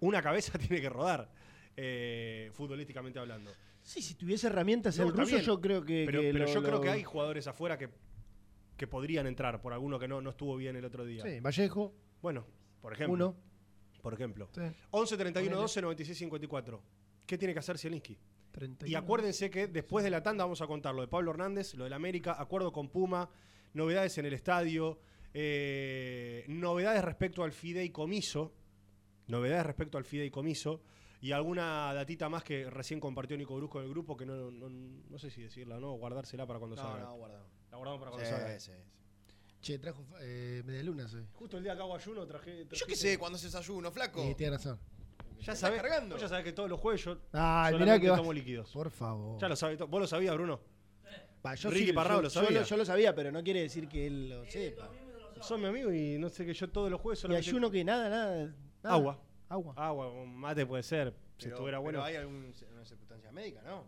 Una cabeza tiene que rodar, eh, futbolísticamente hablando. Sí, si tuviese herramientas No, el ruso, bien. yo creo que. Pero, que pero lo- yo creo que hay jugadores afuera que, que podrían entrar por alguno que no, no estuvo bien el otro día. Sí, Vallejo, Bueno, por ejemplo. uno. Por ejemplo. Sí. 11 31 Ponele. 12 96 54. ¿Qué tiene que hacer Zielinski? 31. Y acuérdense que después de la tanda vamos a contar lo de Pablo Hernández, lo del América, acuerdo con Puma, novedades en el estadio, eh, novedades respecto al fideicomiso, novedades respecto al fideicomiso y alguna datita más que recién compartió Nico Brusco en el grupo que no, no, no sé si decirla o no, guardársela para cuando No, salga. no, guardado. La guardamos para cuando Sí, salga. sí, sí. Che, trajo eh, medialunas hoy. Justo el día que hago ayuno traje... Yo qué sé, cuando haces desayuno, flaco. Sí, tiene razón. Ya vos ya sabés que todos los jueves yo Ay, mirá que va. tomo líquidos. Por favor. Ya lo sabés, to- vos lo sabías, Bruno. Va, yo Ricky yo- lo sabía. Yo lo sabía, pero no quiere decir que él lo sepa. Son mi amigo y no sé que yo todos los jueves Y solamente... ayuno que nada, nada. nada. Agua. Agua. Agua, un mate puede ser, si Pero, estuviera bueno. pero hay alguna circunstancia médica, ¿no?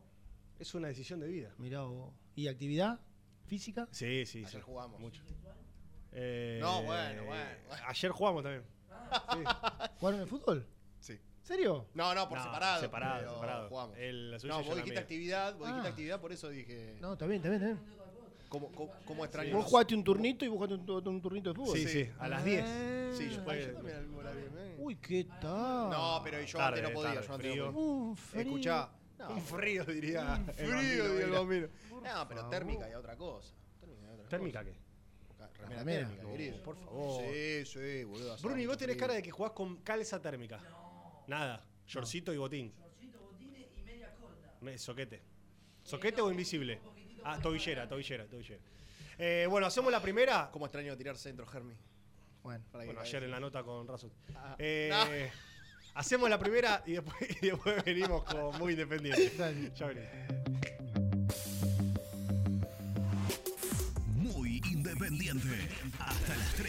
Es una decisión de vida. Mirá vos. ¿Y actividad física? Sí, sí, Ayer sí. jugamos. Mucho. Eh, No, bueno, bueno. Ayer jugamos también. ¿Jugaron el fútbol? Sí. ¿Serio? No, no, por No, separado. Separado, pero separado. Jugamos. El- la suya no, y yo vos la dijiste mía. actividad, vos dijiste Ah. actividad, por eso dije. No, está bien, está bien, está bien. ¿Cómo, cómo, cómo extraño? Vos jugaste un turnito y vos jugaste un, un turnito de fútbol. Sí, sí, a las 10. Sí, yo, Fue- yo también algo la vi, eh. Uy, ¿qué tal? No, pero yo Tarde, antes no podía. tarde, yo antes frío. no podía. Un frío. Escuchá. Un frío, diría. El frío, bambino digo el Veira. bambino. No, pero favor. térmica y otra cosa. Térmica y otra ¿Térmica qué? Ca- Remera remera. térmica, No, querido. por favor. Sí, sí, boludo. y mucho vos tenés cara de que jugás con calza térmica. Nada. Shortcito y botín. Me- Soquete. ¿Soquete o invisible? Ah, tobillera, tobillera, tobillera. Eh, bueno, hacemos la primera. ¿Cómo extraño tirar centro, Germi? Bueno. Ayer en la nota con Razut. Ah, Eh, no. Hacemos la primera y después, y después venimos como muy independientes. Dale. Ya venimos.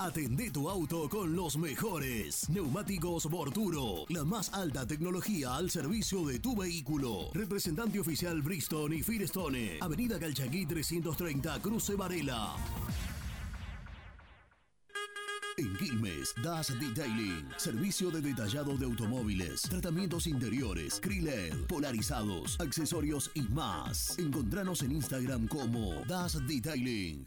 Atendé tu auto con los mejores. Neumáticos Borturo. La más alta tecnología al servicio de tu vehículo. Representante oficial Bristol y Firestone. Avenida Calchaquí 330, Cruce Varela. En Quilmes, Das Detailing, servicio de detallado de automóviles, tratamientos interiores, Kriled, polarizados, accesorios y más. Encontranos en Instagram como Das Detailing.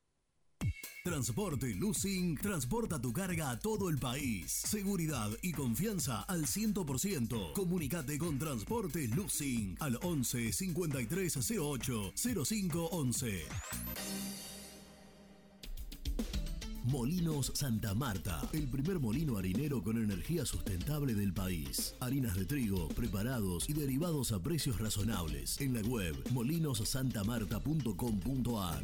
Transporte Lucing transporta tu carga a todo el país. Seguridad y confianza al 100%. Comunicate con Transporte Lucing al 11 53 08 05 11. Molinos Santa Marta, el primer molino harinero con energía sustentable del país. Harinas de trigo, preparados y derivados a precios razonables. En la web molinosantamarta.com.ar.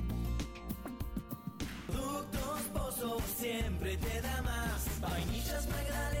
Siempre te da más. Vainillas, magdalenas,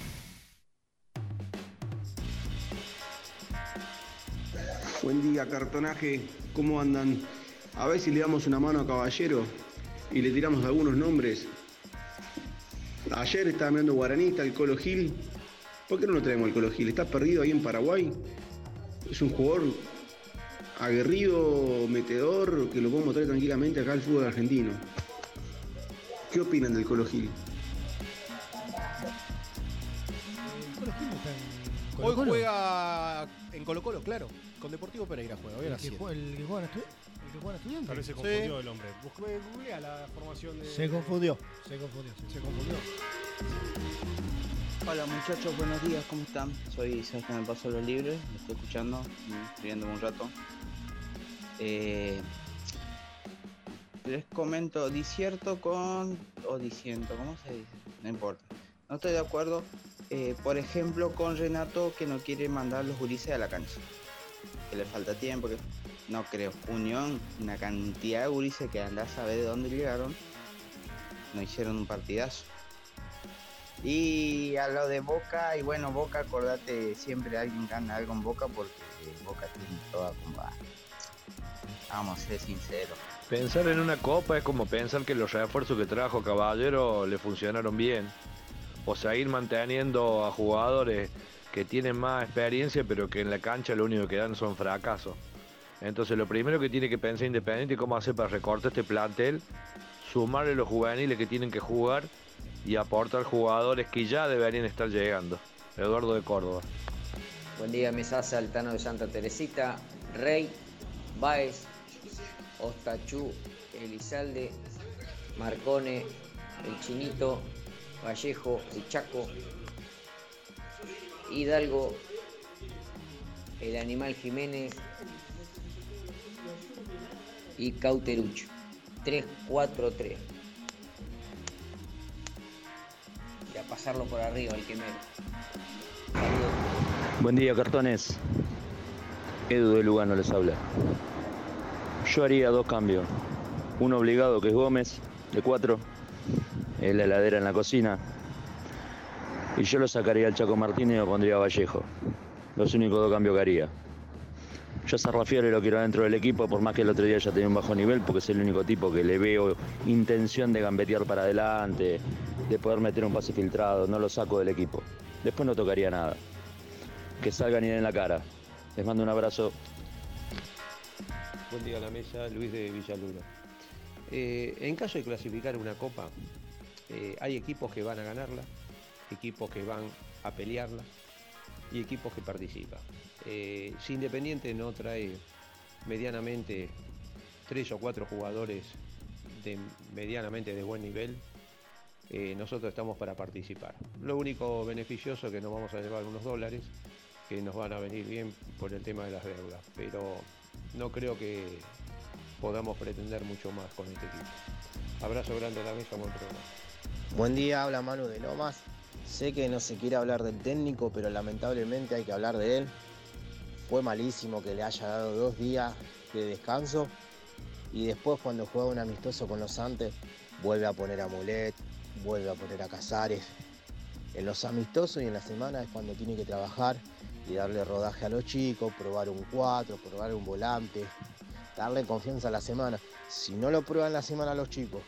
Buen día, cartonaje. ¿Cómo andan? A ver si le damos una mano a Caballero y le tiramos algunos nombres. Ayer estaba mirando Guaranista, el Colo Gil. ¿Por qué no lo traemos al Colo Gil? Está perdido ahí en Paraguay. Es un jugador aguerrido, metedor, que lo podemos traer tranquilamente acá al fútbol argentino. ¿Qué opinan del Colo Gil? Hoy juega en Colo Colo, claro. Con Deportivo Pereira juega. Hoy a ¿El las que, 7. juega, el que juega en estu- el que juega en estudiante? Tal vez se confundió el hombre. Busque- Googlea la formación de. Se confundió, se confundió. Se confundió. Hola muchachos, buenos días, ¿cómo están? Soy Sebastián del Paso de los Libres, me estoy escuchando, riéndome un rato. Eh, les comento, disierto con. o disiento, ¿cómo se dice? No importa. No estoy de acuerdo, eh, por ejemplo, con Renato que no quiere mandar los gurises a la cancha. Que le falta tiempo, que no creo. Unión, una cantidad de gurises que andás a saber de dónde llegaron, no hicieron un partidazo. Y a lo de Boca, y bueno, Boca, acordate, siempre alguien gana algo en Boca porque Boca tiene toda comba. Vamos a ser sinceros. Pensar en una copa es como pensar que los refuerzos que trajo Caballero le funcionaron bien. O sea, ir manteniendo a jugadores que tienen más experiencia pero que en la cancha lo único que dan son fracasos. Entonces lo primero que tiene que pensar Independiente es cómo hacer para recortar este plantel, sumarle los juveniles que tienen que jugar y aportar jugadores que ya deberían estar llegando. Eduardo de Córdoba. Buen día, Mesaza, Altano de Santa Teresita, Rey, Baez, Ostachú, Elizalde, Marcone, El Chinito, Vallejo, El Chaco, Hidalgo, El Animal Jiménez y Cauterucho. 3-4-3. Y a pasarlo por arriba el quemero. Buen día, cartones. Edu de Lugano les habla. Yo haría dos cambios. Uno obligado, que es Gómez, de cuatro. En la heladera en la cocina. Y yo lo sacaría al Chaco Martínez y lo pondría a Vallejo. Los únicos dos cambios que haría. Yo a Sarrafiore lo quiero dentro del equipo, por más que el otro día ya tenía un bajo nivel, porque es el único tipo que le veo intención de gambetear para adelante, de poder meter un pase filtrado. No lo saco del equipo. Después no tocaría nada. Que salgan y den la cara. Les mando un abrazo. Buen día a la mesa, Luis de Villaluro. Eh, en caso de clasificar una copa, eh, hay equipos que van a ganarla, equipos que van a pelearla y equipos que participan. Eh, si Independiente no trae medianamente tres o cuatro jugadores de medianamente de buen nivel, eh, nosotros estamos para participar. Lo único beneficioso es que nos vamos a llevar unos dólares que nos van a venir bien por el tema de las deudas, pero no creo que podamos pretender mucho más con este equipo. Abrazo grande a la mesa, buen programa. Buen día, habla Manu de Lomas. Sé que no se quiere hablar del técnico, pero lamentablemente hay que hablar de él. Fue malísimo que le haya dado dos días de descanso y después cuando juega un amistoso con los Antes vuelve a poner a Mulet, vuelve a poner a Casares. En los amistosos y en la semana es cuando tiene que trabajar y darle rodaje a los chicos, probar un 4, probar un volante, darle confianza a la semana. Si no lo prueban la semana a los chicos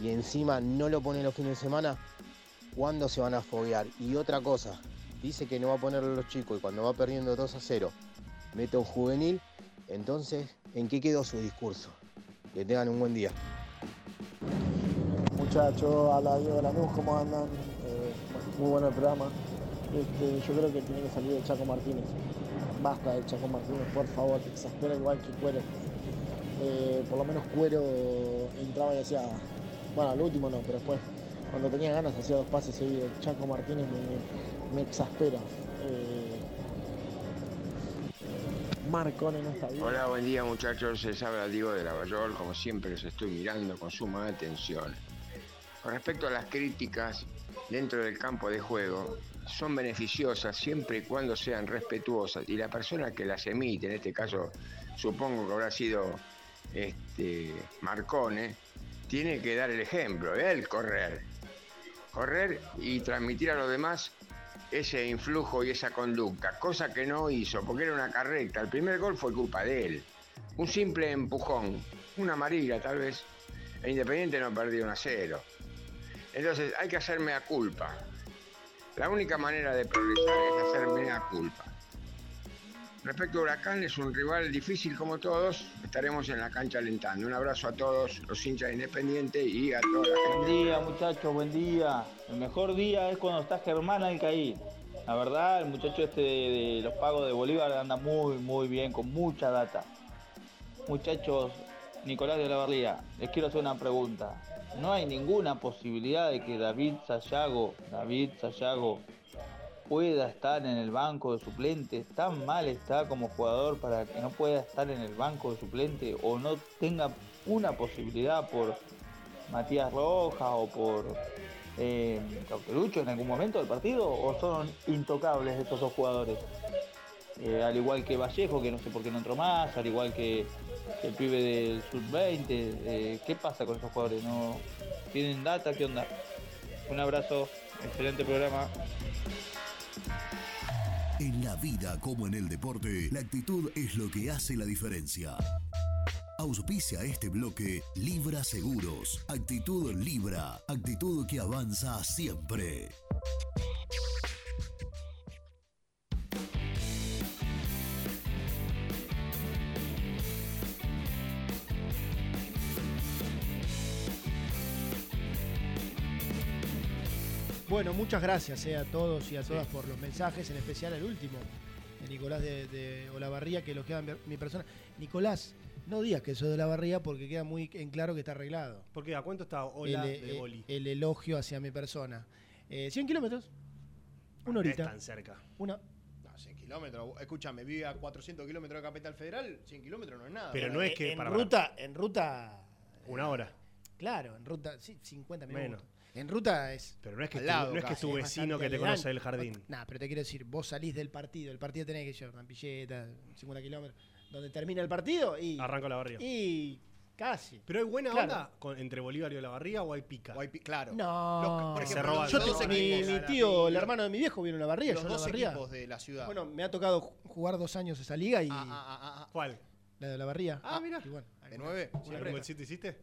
y encima no lo pone los fines de semana, ¿cuándo se van a foguear? Y otra cosa, dice que no va a poner a los chicos y cuando va perdiendo 2 a 0, mete un juvenil, entonces, ¿en qué quedó su discurso? Que tengan un buen día. Muchachos, a la Diego Lanús, ¿cómo andan? Eh, muy bueno el programa. Este, yo creo que tiene que salir el Chaco Martínez. Basta del Chaco Martínez, por favor, que exaspera igual que Cuero. Eh, por lo menos Cuero entraba y hacía, bueno, al último no, pero después, cuando tenía ganas, hacía dos pases seguidos. Chaco Martínez me, exaspera. Eh, Marcone no está bien. Hola, buen día muchachos, se habla Diego de Lavallol, como siempre los estoy mirando con suma atención. Con respecto a las críticas dentro del campo de juego, son beneficiosas siempre y cuando sean respetuosas y la persona que las emite, en este caso supongo que habrá sido este, Marcone, tiene que dar el ejemplo, él correr, correr y transmitir a los demás ese influjo y esa conducta, cosa que no hizo porque era una carreta. El primer gol fue culpa de él. Un simple empujón, una amarilla tal vez. E Independiente no perdió un a cero. Entonces hay que hacer mea culpa. La única manera de progresar es hacer mea culpa. Respecto a Huracán, es un rival difícil como todos. Estaremos en la cancha alentando. Un abrazo a todos los hinchas de Independiente y a toda la gente. Buen día, muchachos, buen día. El mejor día es cuando está Germán Alcaí. La verdad, el muchacho este de, de los pagos de Bolívar anda muy, muy bien, con mucha data. Muchachos, Nicolás de la Barría, les quiero hacer una pregunta. ¿No hay ninguna posibilidad de que David Sayago, David Sayago, pueda estar en el banco de suplentes? ¿Tan mal está como jugador para que no pueda estar en el banco de suplente o no tenga una posibilidad por Matías Rojas o por eh, en algún momento del partido? ¿O son intocables esos dos jugadores? Eh, al igual que Vallejo, que no sé por qué no entró más, al igual que el pibe del Sub-20. eh, ¿Qué pasa con esos jugadores? ¿No tienen data? ¿Qué onda? Un abrazo, excelente programa. En la vida como en el deporte, la actitud es lo que hace la diferencia. Auspicia este bloque Libra Seguros. Actitud Libra. Actitud que avanza siempre. Bueno, muchas gracias eh, a todos y a todas por los mensajes, en especial el último, de Nicolás de, de Olavarría, que elogiaba mi, mi persona. Nicolás, no digas que soy de Olavarría porque queda muy en claro que está arreglado. Porque a cuánto está Ola el, de eh, Boli. el elogio hacia mi persona. Eh, 100 kilómetros, una No es horita. tan cerca. Una, No, 100 kilómetros. Escúchame, vive a 400 kilómetros de Capital Federal. 100 kilómetros no es nada. Pero no es que en para- ruta, en ruta, Una hora. claro, en ruta, sí, 50 minutos. Menos. En ruta es. Pero no es que, al tu, no es que tu vecino que te conoce del jardín. Nah, pero te quiero decir, vos salís del partido, el partido tenés que llevar una ampilleta, 50 kilómetros, donde termina el partido y. Arranca la barriga. Y casi. Pero hay buena Claro. onda con- entre Bolívar y Olavarría o hay pica. claro. No, por Se ejemplo, roban los yo dos mi, equipos, mi la- tío, el los- hermano de mi viejo, viene a Olavarría, Los yo dos Olavarría. equipos de la ciudad. Bueno, me ha tocado ju- jugar dos años esa liga y. ¿Cuál? La de Olavarría. Ah, mira. Bueno, ¿De nueve? siempre- ¿Algún sitio hiciste?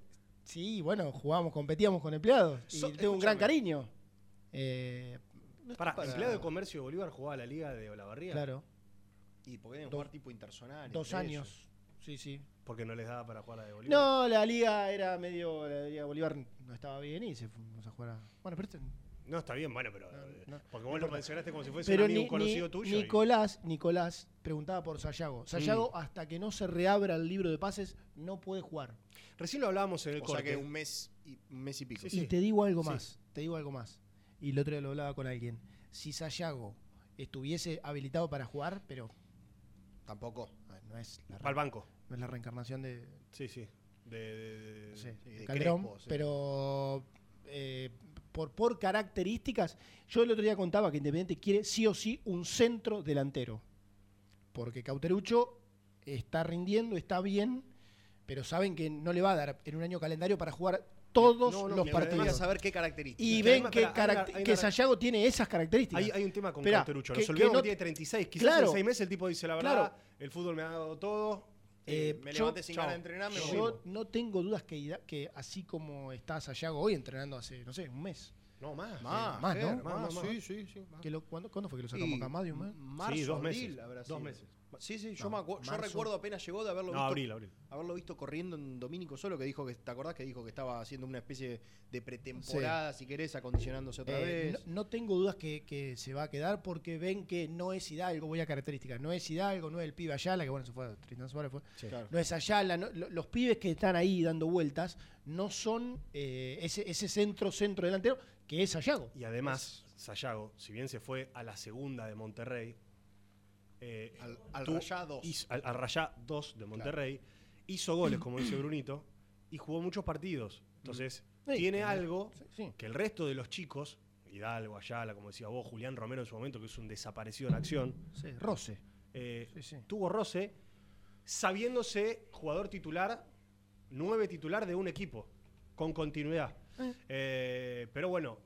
Sí, bueno, jugábamos, competíamos con empleados. Y tengo un gran cariño. Eh, no Para, empleado de comercio de Bolívar jugaba la liga de Olavarría. Claro. Y porque deben Dos- jugar tipo intersonal. Dos años. ellos. Sí, sí. Porque no les daba para jugar la de Bolívar. No, la liga era medio. La liga Bolívar no estaba bien y se fuimos a jugar a. Bueno, pero este. No, está bien, bueno, pero. eh, no. porque vos lo mencionaste como si fuese Pero un amigo ni- conocido ni- tuyo. y- Nicolás, Nicolás preguntaba por Sayago. Sayago, hasta que no se reabra el libro de pases, no puede jugar. Recién lo hablábamos en el O corte. sea que un mes y, un mes y pico. y te digo algo Sí. más, te digo algo más. Y el otro día lo hablaba con alguien. Si Sayago estuviese habilitado para jugar, pero Tampoco. no es la, Al banco. no es la reencarnación de, Sí, sí. De, de- de- no sé, Sí, de de Calderón, Crespo, sí. pero eh, por, por características, yo el otro día contaba que Independiente quiere sí o sí un centro delantero. Porque Cauterucho está rindiendo, está bien, pero saben que no le va a dar en un año calendario para jugar todos No, no, los partidos. saber qué características. Y Que ven que, hay una- hay que Sayago tiene esas características. Hay, hay un tema con Esperá, Cauterucho. que- Nos que olvidamos no- que tiene 36. Quizás Claro. en seis meses el tipo dice la verdad. Claro. El fútbol me ha dado todo. Eh, me yo- levanté sin ganas de entrenar, me Yo no tengo dudas que, que así como está Sayago hoy entrenando hace, no sé, un mes. No, más. Más, más, Ger, ¿no? más, sí, sí, sí. Que lo- ¿cuándo, cuándo fue que lo sacamos Y acá? ¿Más de un mes? Marzo, Sí, dos abril, meses. habrá Dos meses. Sí, sí, yo, No, me acuerdo, yo marzo. recuerdo apenas llegó de haberlo No, visto. abril, abril. Haberlo visto corriendo en Domínico Solo, que dijo que, ¿te acordás que dijo que estaba haciendo una especie de pretemporada, si querés, acondicionándose otra Eh, vez? no, no tengo dudas que, que se va a quedar porque ven que no es Hidalgo, voy a características, no es Hidalgo, no es el pibe Ayala, que bueno, se fue, Tristan Suárez fue. Claro. No es Ayala, los pibes que están ahí dando vueltas no son eh, ese, ese centro, centro delantero que es Sayago. Y además, Sayago, si bien se fue a la segunda de Monterrey, eh, Al- al Rayá 2. hizo- al, al Rayá 2 de Monterrey, hizo goles, como dice Brunito, y jugó muchos partidos. Entonces, Sí, tiene algo sí, sí. que el resto de los chicos, Hidalgo, Ayala, como decía vos, Julián Romero en su momento, que es un desaparecido en acción, Roce. eh, tuvo roce, sabiéndose jugador titular, nueve titular de un equipo, con continuidad. Eh. Eh, pero bueno,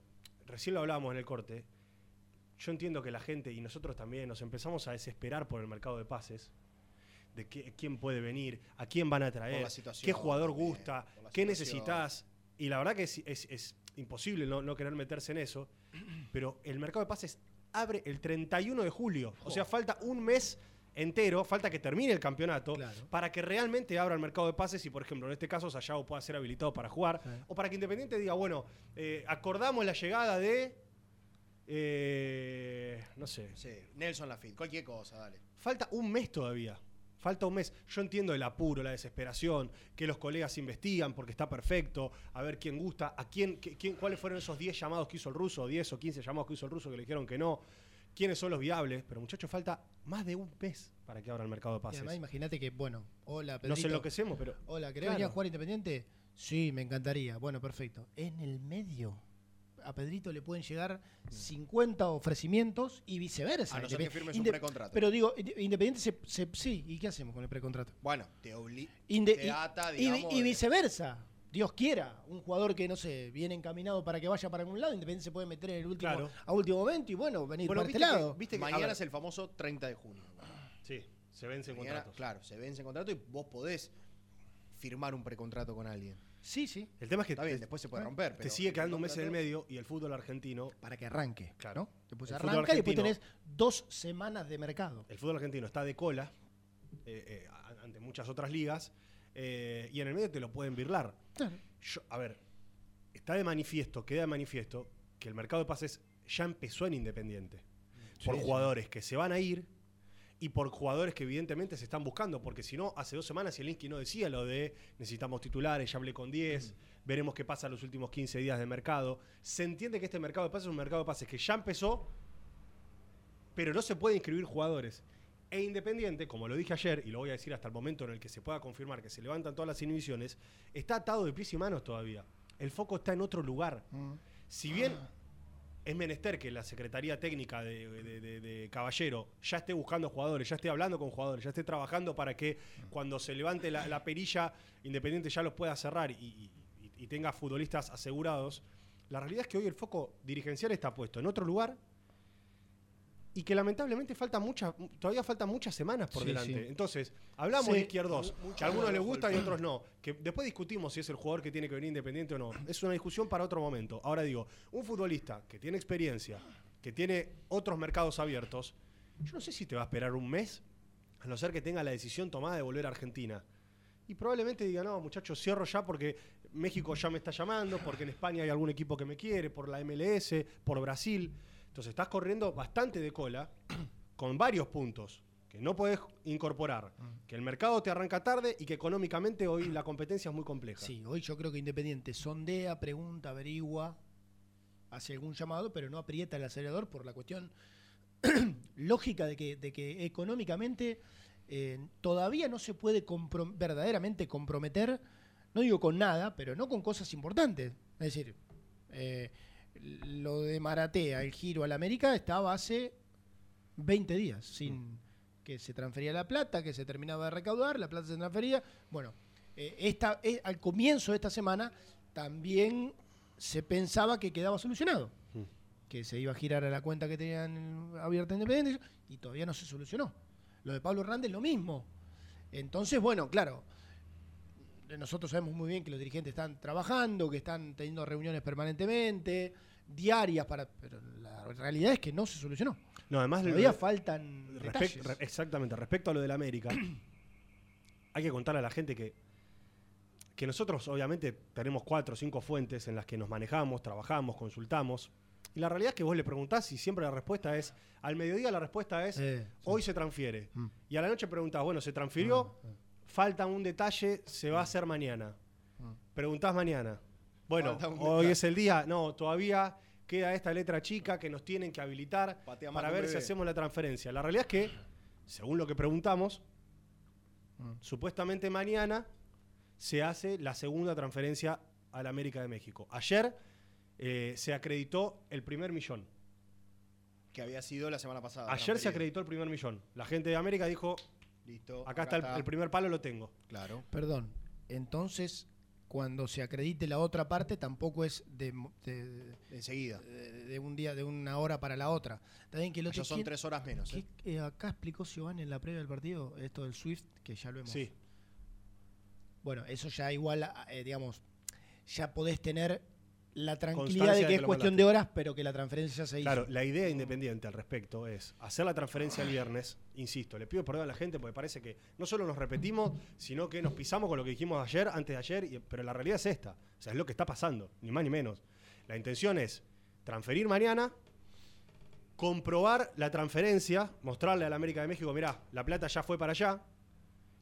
recién lo hablábamos en el corte. Yo entiendo que la gente y nosotros también nos empezamos a desesperar por el mercado de pases. De qué- quién puede venir, a quién van a traer, qué jugador también, gusta, qué necesitas. Y la verdad que es, es- es imposible no, no querer meterse en eso. Pero el mercado de pases abre el 31 de julio. O sea, falta un mes entero, falta que termine el campeonato para que realmente abra el mercado de pases y, por ejemplo, en este caso, Sayago pueda ser habilitado para jugar. O para que Independiente diga, bueno, eh, acordamos la llegada de. Eh, no sé. Sí, Nelson Lafitte, cualquier cosa, dale. Falta un mes todavía. Falta un mes. Yo entiendo el apuro, la desesperación, que los colegas investigan porque está perfecto, a ver quién gusta, a quién, qué- quién- cuáles fueron esos 10 llamados que hizo el ruso, 10 o 15 llamados que hizo el ruso que le dijeron que no, quiénes son los viables. Pero muchachos, falta más de un mes para que abra el mercado de Y pases. además, imagínate que, bueno, hola, Nos Pedrito. enloquecemos, pero. Hola, ¿querés Claro. venir a jugar Independiente? Sí, me encantaría. Bueno, perfecto. En el medio, a Pedrito le pueden llegar 50 ofrecimientos y viceversa. A no ser que firmes un precontrato. Pero digo, Inde- Independiente se, se- Sí, ¿y qué hacemos con el precontrato? Bueno, te obliga. Te y- ata, y, digamos, y de- viceversa. Dios quiera, un jugador que, no sé, viene encaminado para que vaya para algún lado, Independiente se puede meter en el último, Claro. a último momento y bueno, venir Bueno, para viste este que- lado. viste que mañana es el famoso 30 de junio. Sí, se vence el Mañana, contrato. Claro, se vence el contrato y vos podés firmar un precontrato con alguien. Sí, sí. El tema es que Está bien, te- después se puede romper. te pero sigue quedando un mes en el medio y el fútbol argentino. Para que arranque, Claro. ¿no? Después El fútbol arranca y después tenés dos semanas de mercado. El fútbol argentino está de cola eh, eh, ante muchas otras ligas eh, y en el medio te lo pueden birlar. Claro. Yo- a ver, está de manifiesto, queda de manifiesto que el mercado de pases ya empezó en Independiente. por Sí, sí. jugadores que se van a ir y por jugadores que evidentemente se están buscando, porque si no, hace dos semanas Zielinski no decía lo de necesitamos titulares, ya hablé con 10, veremos qué pasa los últimos 15 días de mercado. Se entiende que este mercado de pases es un mercado de pases que ya empezó, pero no se puede inscribir jugadores. E Independiente, como lo dije ayer, y lo voy a decir hasta el momento en el que se pueda confirmar que se levantan todas las inhibiciones, está atado de pies y manos todavía. El foco está en otro lugar. Si bien es menester que la Secretaría Técnica de, Caballero ya esté buscando jugadores, ya esté hablando con jugadores, ya esté trabajando para que cuando se levante la, la perilla Independiente ya los pueda cerrar y tenga futbolistas asegurados, la realidad es que hoy el foco dirigencial está puesto en otro lugar y que lamentablemente falta mucha, todavía faltan muchas semanas por Sí, delante. sí. Entonces, hablamos Sí. de izquierdos, que a algunos les gusta y otros no. Que después discutimos si es el jugador que tiene que venir independiente o no. Es una discusión para otro momento. Ahora digo, un futbolista que tiene experiencia, que tiene otros mercados abiertos, yo no sé si te va a esperar un mes, a no ser que tenga la decisión tomada de volver a Argentina. Y probablemente diga, no, muchachos, cierro ya porque México ya me está llamando, porque en España hay algún equipo que me quiere, por la MLS, por Brasil. Entonces estás corriendo bastante de cola, con varios puntos que no podés incorporar, que el mercado te arranca tarde y que económicamente hoy la competencia es muy compleja. Sí, hoy yo creo que Independiente sondea, pregunta, averigua, hace algún llamado, pero no aprieta el acelerador por la cuestión lógica de que, de que económicamente eh, todavía no se puede comprom- verdaderamente comprometer, no digo con nada, pero no con cosas importantes. Es decir, eh, lo de Maratea, el giro al América, estaba hace 20 días, sin que se transfería la plata, que se terminaba de recaudar, la plata se transfería. Bueno, eh, esta, eh, al comienzo de esta semana también se pensaba que quedaba solucionado, que se iba a girar a la cuenta que tenían abierta Independiente y todavía no se solucionó. Lo de Pablo Hernández lo mismo. Entonces, bueno, claro, nosotros sabemos muy bien que los dirigentes están trabajando, que están teniendo reuniones permanentemente, diarias, para, pero la realidad es que no se solucionó. No, además Todavía lo- faltan respec- detalles. re- exactamente, respecto a lo del América, hay que contarle a la gente que, que nosotros obviamente tenemos cuatro o cinco fuentes en las que nos manejamos, trabajamos, consultamos. Y la realidad es que vos le preguntás y siempre la respuesta es, al mediodía la respuesta es, Eh, hoy se transfiere. Mm. Y a la noche preguntás, bueno, se transfirió, falta un detalle, se va a hacer mañana. Preguntás mañana. Bueno, hoy es el día, no, todavía queda esta letra chica que nos tienen que habilitar Patea para ver si hacemos la transferencia. La realidad es que, según lo que preguntamos, Mm. supuestamente mañana se hace la segunda transferencia a la América de México. Ayer eh, se acreditó el primer millón. Que había sido la semana pasada. Ayer se acreditó el primer millón. La gente de América dijo, Listo. acá, está, el- El, primer palo, lo tengo. Claro. Perdón, entonces cuando se acredite la otra parte tampoco es de, de- de- Enseguida. de- de un día, de una hora para la otra. También que el otro Ya son ¿quién- tres horas menos. qué- ¿eh? eh, acá explicó Giovanni en la previa del partido esto del Swift, que ya lo hemos. Sí. Bueno, eso ya igual, eh, digamos, ya podés tener la tranquilidad de de que es cuestión de horas, pero que la transferencia ya se hizo. Claro, la idea independiente al respecto es hacer la transferencia el viernes. Insisto, le pido perdón a la gente porque parece que no solo nos repetimos, sino que nos pisamos con lo que dijimos ayer, antes de ayer, y- pero la realidad es esta. O sea, es lo que está pasando, ni más ni menos. La intención es transferir mañana, comprobar la transferencia, mostrarle a la América de México, mirá, la plata ya fue para allá,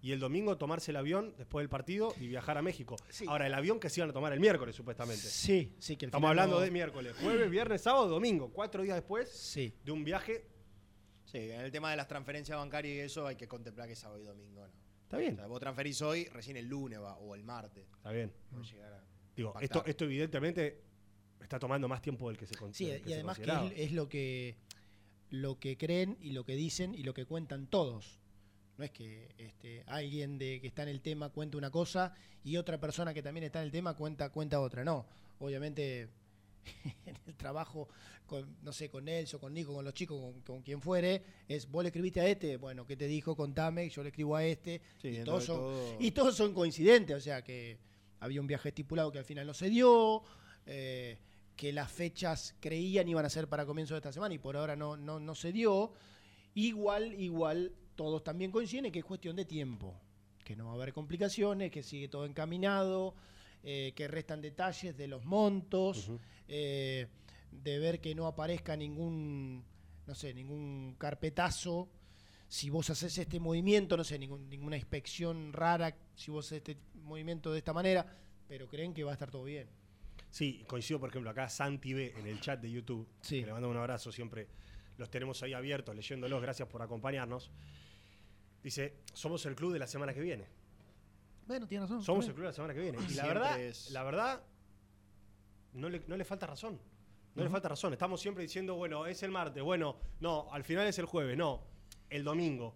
y el domingo tomarse el avión después del partido y viajar a México. Ahora, el avión que se iban a tomar el miércoles, supuestamente. Sí, sí, que al Estamos hablando no- de miércoles, jueves, viernes, sábado, domingo, cuatro días después Sí. de un viaje. Sí, en el tema de las transferencias bancarias y eso hay que contemplar que es sábado y domingo, ¿no? Está bien. O sea, vos transferís hoy, recién el lunes va, o el martes. Está bien. Puede llegar a Digo, esto, esto evidentemente está tomando más tiempo del que se, con- Sí, y además que es, es lo que lo que creen y lo que dicen y lo que cuentan todos. No es que este, alguien de que está en el tema cuente una cosa y otra persona que también está en el tema cuenta cuenta otra. No, obviamente en el trabajo con no sé con Nelson, con Nico, con los chicos, con, con quien fuere, es vos le escribiste a este, bueno, ¿qué te dijo? Contame, yo le escribo a este Sí, y, todos son, todo- y todos son coincidentes, o sea que había un viaje estipulado que al final no se dio, eh, que las fechas creían iban a ser para comienzo de esta semana y por ahora no, no, no se dio. Igual, igual, todos también coinciden en que es cuestión de tiempo, que no va a haber complicaciones, que sigue todo encaminado, eh, que restan detalles de los montos, eh, de ver que no aparezca ningún, no sé, ningún carpetazo. Si vos haces este movimiento, no sé, ningún- ninguna inspección rara, si vos haces este movimiento de esta manera, pero creen que va a estar todo bien. Sí, coincido, por ejemplo, acá Santi B en el chat de YouTube. que le mando un abrazo, siempre los tenemos ahí abiertos, leyéndolos. Gracias por acompañarnos. Dice, somos el club de la semana que viene. Bueno, tiene razón. Somos el club de la semana que viene. Y la verdad, es- la verdad, no le, no le falta razón. No le falta razón. Estamos siempre diciendo, bueno, es el martes, bueno, no, al final es el jueves, no, el domingo.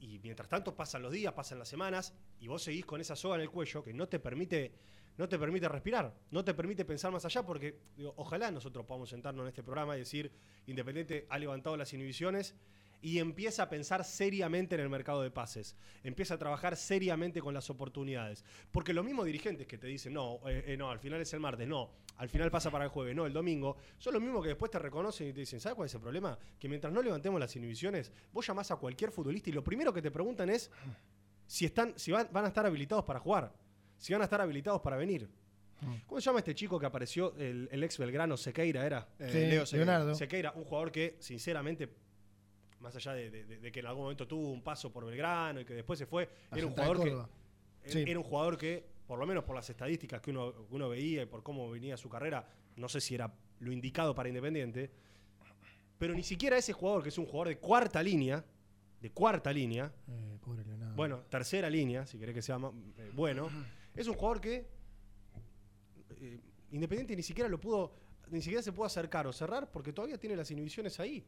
Y mientras tanto pasan los días, pasan las semanas, y vos seguís con esa soga en el cuello que no te permite, no te permite respirar, no te permite pensar más allá, porque digo, ojalá nosotros podamos sentarnos en este programa y decir, Independiente ha levantado las inhibiciones y empieza a pensar seriamente en el mercado de pases, empieza a trabajar seriamente con las oportunidades. Porque los mismos dirigentes que te dicen, no, eh, eh, no, al final es el martes, no, al final pasa para el jueves, no, el domingo, son los mismos que después te reconocen y te dicen, ¿sabes cuál es el problema? Que mientras no levantemos las inhibiciones, vos llamás a cualquier futbolista y lo primero que te preguntan es si, están, si van, van a estar habilitados para jugar, si van a estar habilitados para venir. ¿Cómo se llama este chico que apareció, el, el ex Belgrano, Sequeira era? Eh, Leo Sequeira. Leonardo. Sequeira, un jugador que, sinceramente, más allá de, de- de que en algún momento tuvo un paso por Belgrano y que después se fue, A era un jugador que era- Sí. era un jugador que, por lo menos por las estadísticas que uno, que uno veía y por cómo venía su carrera, no sé si era lo indicado para Independiente, pero ni siquiera ese jugador, que es un jugador de cuarta línea, de cuarta línea, Eh, pobre Leonardo. bueno, tercera línea, si querés que sea más, eh, bueno, es un jugador que eh, Independiente ni siquiera lo pudo, ni siquiera se pudo acercar o cerrar porque todavía tiene las inhibiciones ahí.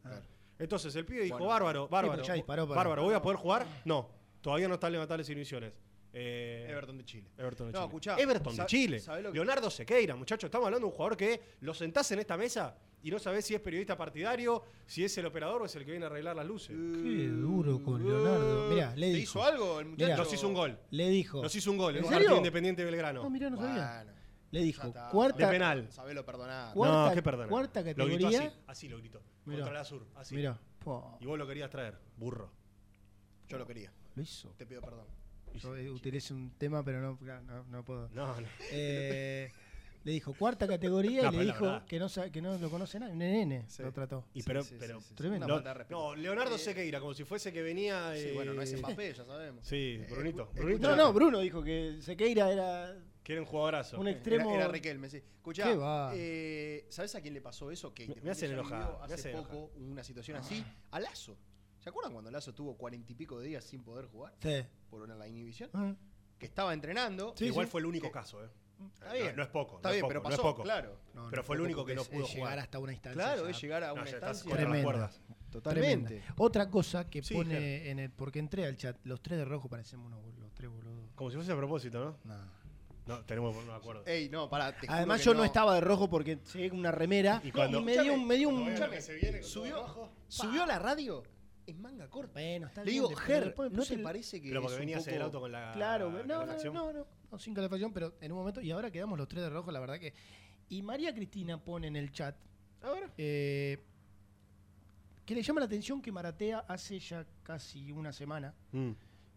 Entonces el pibe dijo, Bueno. bárbaro, bárbaro, disparó bárbaro, ¿voy a poder jugar? No, todavía no están levantadas las inhibiciones. Eh, Everton de Chile. Everton de No, Chile. escuchá, Everton de Chile. ¿sabés lo que- Leonardo Sequeira, muchachos. Estamos hablando de un jugador que lo sentás en esta mesa y no sabés si es periodista partidario, si es el operador o es el que viene a arreglar las luces. Qué duro con Leonardo. Mirá, le ¿Te dijo. hizo algo el muchacho? Mirá, Nos hizo un gol. Le dijo. Nos hizo un gol en ¿En un serio? partido independiente de Belgrano. No, mirá, no sabía. Le dijo, está, cuarta, De penal. sabelo perdonar. Cuarta- no, qué perdona. cuarta Lo gritó categoría. así, así lo gritó. Mirá. Contra la sur, así. Mirá. Po, Y vos lo querías traer, burro. Yo lo quería. lo hizo. Te pido perdón. Yo eh, utilicé un tema, pero no, no, no puedo. No, no. Eh, le dijo cuarta categoría No, y le dijo que no, que no lo conoce nadie. Un nene Sí. lo trató. Y pero, sí, pero sí, sí. Tremendo. No, falta de respeto. no, Leonardo Eh, Sequeira, como si fuese que venía. Sí, eh, bueno, no es Mbappé, ya sabemos. Sí, Eh, Brunito. No, no, Bruno dijo que Sequeira era que era un jugadorazo. un Era, extremo. era Riquelme, sí. Escuchá, Qué va. eh, ¿sabes a quién le pasó eso? Que Me- hacen enojar, me Hace hacen poco una situación así. A Lazo. ¿Se acuerdan cuando Lazo tuvo cuarenta y pico de días sin poder jugar? Sí. Por una la inhibición. Que estaba entrenando. Sí, Igual sí. fue el único Que- caso, ¿eh? Está bien. No, no es poco. Está no es bien, poco, pero no es pasó, poco. claro. No, Pero fue el único que no es- pudo es llegar jugar. hasta una instancia. Claro, es llegar a No, una instancia. Tremenda. cuerdas. Totalmente. Tremenda. Otra cosa que Sí, pone en el. Porque entré al chat, los tres de rojo parecemos unos los tres boludos. Como si fuese a propósito, ¿no? No. No, tenemos me acuerdo. Ey, no, pará. Además, yo no. estaba de rojo porque llegué con una remera Y y, cuando- me dio un. Me dio un Subió, subió a la radio en manga corta. Bueno, está Le bien, digo, Ger, ¿no te el- parece que Pero porque es un venías en el poco- auto con la. Claro, no, no, calefacción. no, no, no, sin calefacción, pero en un momento, y ahora quedamos los tres de rojo, la verdad que. Y María Cristina pone en el chat Ahora. eh, que le llama la atención que Maratea hace ya casi una semana Mm.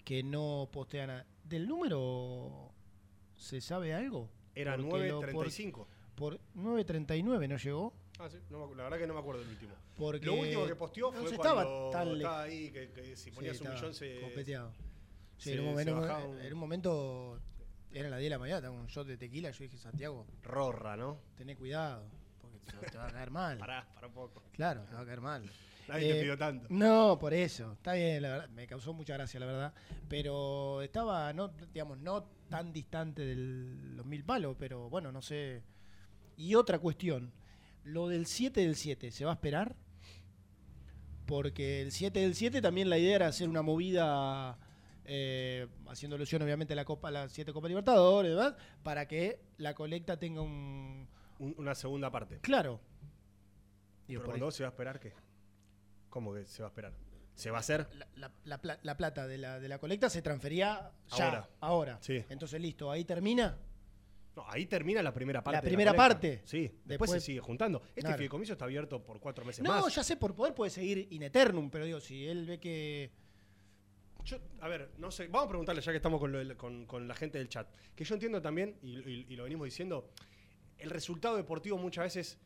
que no postea nada. ¿Del número se sabe algo? Era Porque lo- 9.35. Por, por 9.39 no llegó. Ah, sí, no me la verdad que no me acuerdo del último. Porque Lo último que posteó no fue se cuando estaba tan le- estaba ahí, que, que si Sí, ponías un millón se... copeteado. Sí, se- en, un se momento, bajaba un- en un momento, era las 10 de la mañana, estaba un shot de tequila, yo dije, Santiago, Rorra, ¿no? tené cuidado, porque te, te va a caer mal. Pará, pará un poco. Claro, te va a caer mal. Nadie te Eh, pidió tanto. No, por eso. Está bien, la verdad. Me causó mucha gracia, la verdad. Pero estaba, no, digamos, no tan distante de los mil palos, pero bueno, no sé. Y otra cuestión. Lo del 7 del 7, ¿se va a esperar? Porque el 7 del 7 también la idea era hacer una movida, eh, haciendo alusión obviamente a la Copa, la 7 Copa Libertadores, ¿verdad? Para que la colecta tenga un... Un- una segunda parte. Claro. Digo, Pero por cuando se va a esperar, ¿qué? ¿Cómo que se va a esperar? ¿Se va a hacer? la, la- la pla- la plata de la, de la colecta se transfería ya, Ahora. ahora. Sí. Entonces, listo, ahí termina. No, ahí termina la primera parte. La de primera parte. Sí, después, Después- se sigue juntando. Este Claro. fideicomiso está abierto por cuatro meses No, más. ya sé, por poder puede seguir in eternum, pero digo, si él ve que. Yo, a ver, no sé, vamos a preguntarle ya que estamos con, lo del- con- con la gente del chat. Que yo entiendo también, y, y- y lo venimos diciendo, el resultado deportivo muchas veces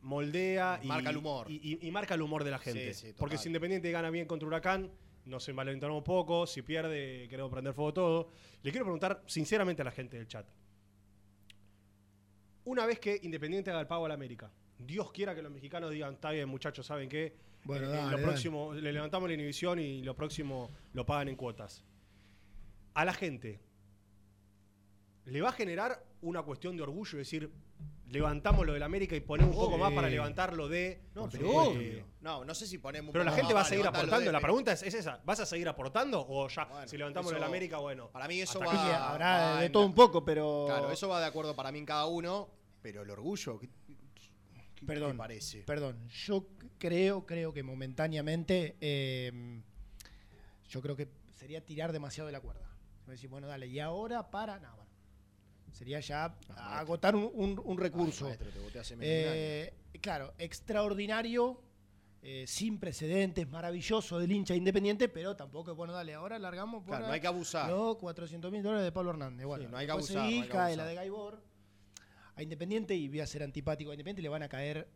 moldea y Marca el humor. Y, y- y marca el humor de la gente. Sí, sí, total. Porque si Independiente gana bien contra Huracán, nos envalentamos un poco. Si pierde, queremos prender fuego todo. Le quiero preguntar sinceramente a la gente del chat. Una vez que Independiente haga el pago a la América, Dios quiera que los mexicanos digan, está bien, muchachos, ¿saben qué? Bueno, Eh, dale, lo dale. próximo, le levantamos la inhibición y lo próximo lo pagan en cuotas. A la gente, ¿le va a generar una cuestión de orgullo? Es decir, levantamos lo del América y ponemos un poco más para levantarlo de. No, pero obvio. No, no sé si ponemos. Pero la gente va a seguir aportando. de- La pregunta es, es esa: ¿vas a seguir aportando o ya? Bueno, si levantamos lo del América, bueno. Para mí eso va. habrá de todo un poco, pero. Claro, eso va de acuerdo para mí en cada uno, pero el orgullo. ¿qué, qué- Perdón. parece? Perdón, yo creo, creo que momentáneamente. eh, yo creo que sería tirar demasiado de la cuerda. Decir, bueno, dale, y ahora para. No, bueno. Sería ya agotar un, un- un recurso. Maestro, te hace Eh, claro, extraordinario, eh, sin precedentes, maravilloso del hincha independiente, pero tampoco es bueno, dale, ahora largamos por Claro, no hay que abusar. No, 400 mil dólares de Pablo Hernández. Bueno, no hay que abusar, no hay que cae la abusar. de Gaibor. A Independiente, y voy a ser antipático a Independiente, le van a caer,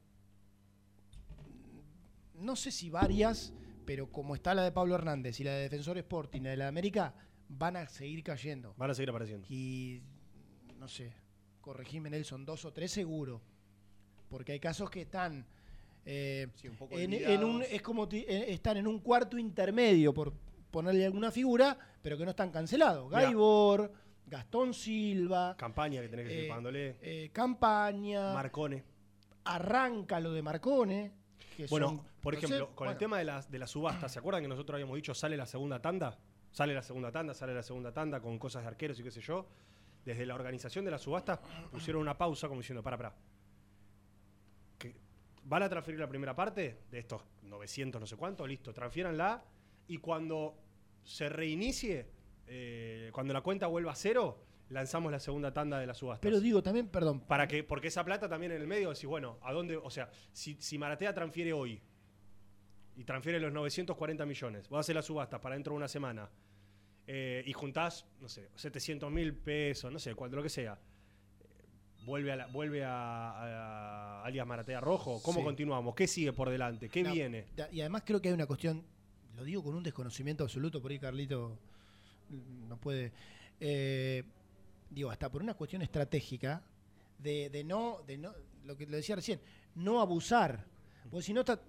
no sé si varias, pero como está la de Pablo Hernández y la de Defensor Sporting y la de la América, van a seguir cayendo. Van a seguir apareciendo. Y no sé, corregime Nelson, dos o tres seguro. Porque hay casos que están eh, un poco en, en un, es como eh, están en un cuarto intermedio, por ponerle alguna figura, pero que no están cancelados. Gaibor, Gastón Silva, Campaña que tenés que seguir eh, pagándole. eh, Campaña, Marcone. arranca lo de Marcone. que Bueno, son- por no sé, ejemplo, con el tema de las de la subasta, ¿se acuerdan que nosotros habíamos dicho sale la segunda tanda? Sale la segunda tanda, sale la segunda tanda con cosas de arqueros y qué sé yo. Desde la organización de la subasta pusieron una pausa como diciendo, para, para. Que ¿Van a transferir la primera parte de estos 900 no sé cuánto? Listo, transfiéranla. Y cuando se reinicie, eh, cuando la cuenta vuelva a cero, lanzamos la segunda tanda de la subasta. Pero digo también, perdón. Para que, porque esa plata también en el medio, decís, bueno, ¿a dónde? O sea, si, si Maratea transfiere hoy y transfiere los 940 millones, vos haces la subasta para dentro de una semana eh, y juntás, no sé, 700 mil pesos, no sé, cuánto, lo que sea, eh, vuelve a, la- vuelve a, a alias Maratea Rojo, ¿cómo Sí. continuamos? ¿Qué sigue por delante? ¿Qué No, viene? Y además creo que hay una cuestión, lo digo con un desconocimiento absoluto, por ahí Carlito no puede. eh, digo, hasta por una cuestión estratégica de, de no, de no, lo que le decía recién, no abusar. Porque si no está.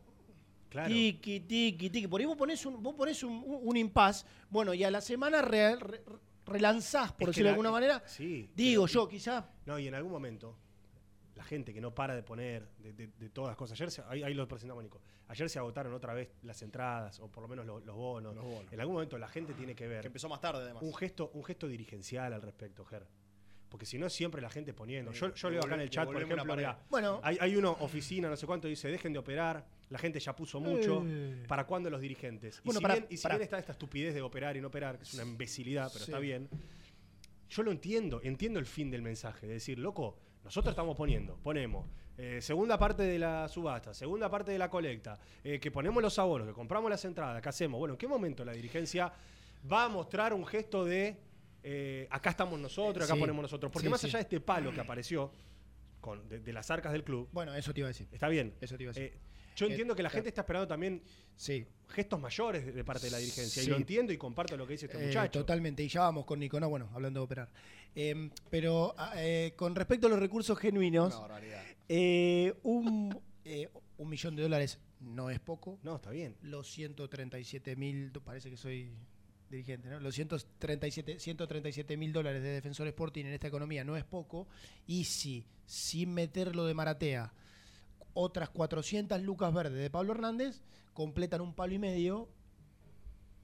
Claro. Tiki, tiki, tiki. Por ahí vos ponés un, vos ponés un, un- un impas, bueno, y a la semana re- re- relanzás, por Es de alguna manera. Sí. Digo pero- yo, quizás. No, y en algún momento, la gente que no para de poner de, de- de todas las cosas. Ayer, se- ahí, ahí lo presentamos, Nico. Ayer se agotaron otra vez las entradas, o por lo menos lo- los, bonos. Los bonos. En algún momento la gente tiene que ver. Que empezó más tarde, además. Un gesto, un gesto dirigencial al respecto, Ger. Porque si no, siempre la gente poniendo. Sí, Yo, yo leo acá en el chat, por ejemplo, mirá, Bueno. hay, hay uno, oficina, no sé cuánto, dice, dejen de operar. La gente ya puso mucho. Eh. ¿Para cuándo los dirigentes? Y si, bien, y si pará. bien está esta estupidez de operar y no operar, que es una imbecilidad, pero Sí. está bien. Yo lo entiendo, entiendo el fin del mensaje. De decir, loco, nosotros estamos poniendo, ponemos eh, segunda parte de la subasta, segunda parte de la colecta, eh, que ponemos los abonos, que compramos las entradas, que hacemos. Bueno, ¿en qué momento la dirigencia va a mostrar un gesto de eh, acá estamos nosotros, acá Sí. ponemos nosotros? Porque Sí, más allá de este palo que apareció con, de, de las arcas del club, Bueno, eso te iba a decir. está bien. Eso te iba a decir. Eh, yo Eh, entiendo que la claro. gente está esperando también Sí. gestos mayores de, parte de la dirigencia. Y lo entiendo y comparto lo que dice este Eh, muchacho. totalmente, y ya vamos con Nicolás, bueno, hablando de operar. Eh, pero ah, eh, con respecto a los recursos genuinos, eh, un, eh, un millón de dólares no es poco. No, está bien. Los 137 mil, parece que soy dirigente, ¿no? Los 137 137 mil dólares de Defensor Sporting en esta economía no es poco. Y si, sin meterlo de Maratea, otras 400 lucas verdes de Pablo Hernández completan un palo y medio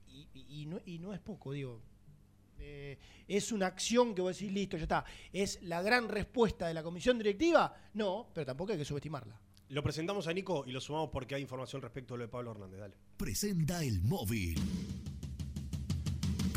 y, y- y no, y no es poco, digo. Eh, ¿Es una acción que vos decís, listo, ya está? ¿Es la gran respuesta de la comisión directiva? No, pero tampoco hay que subestimarla. Lo presentamos a Nico y lo sumamos porque hay información respecto a lo de Pablo Hernández. Dale. Presenta el móvil.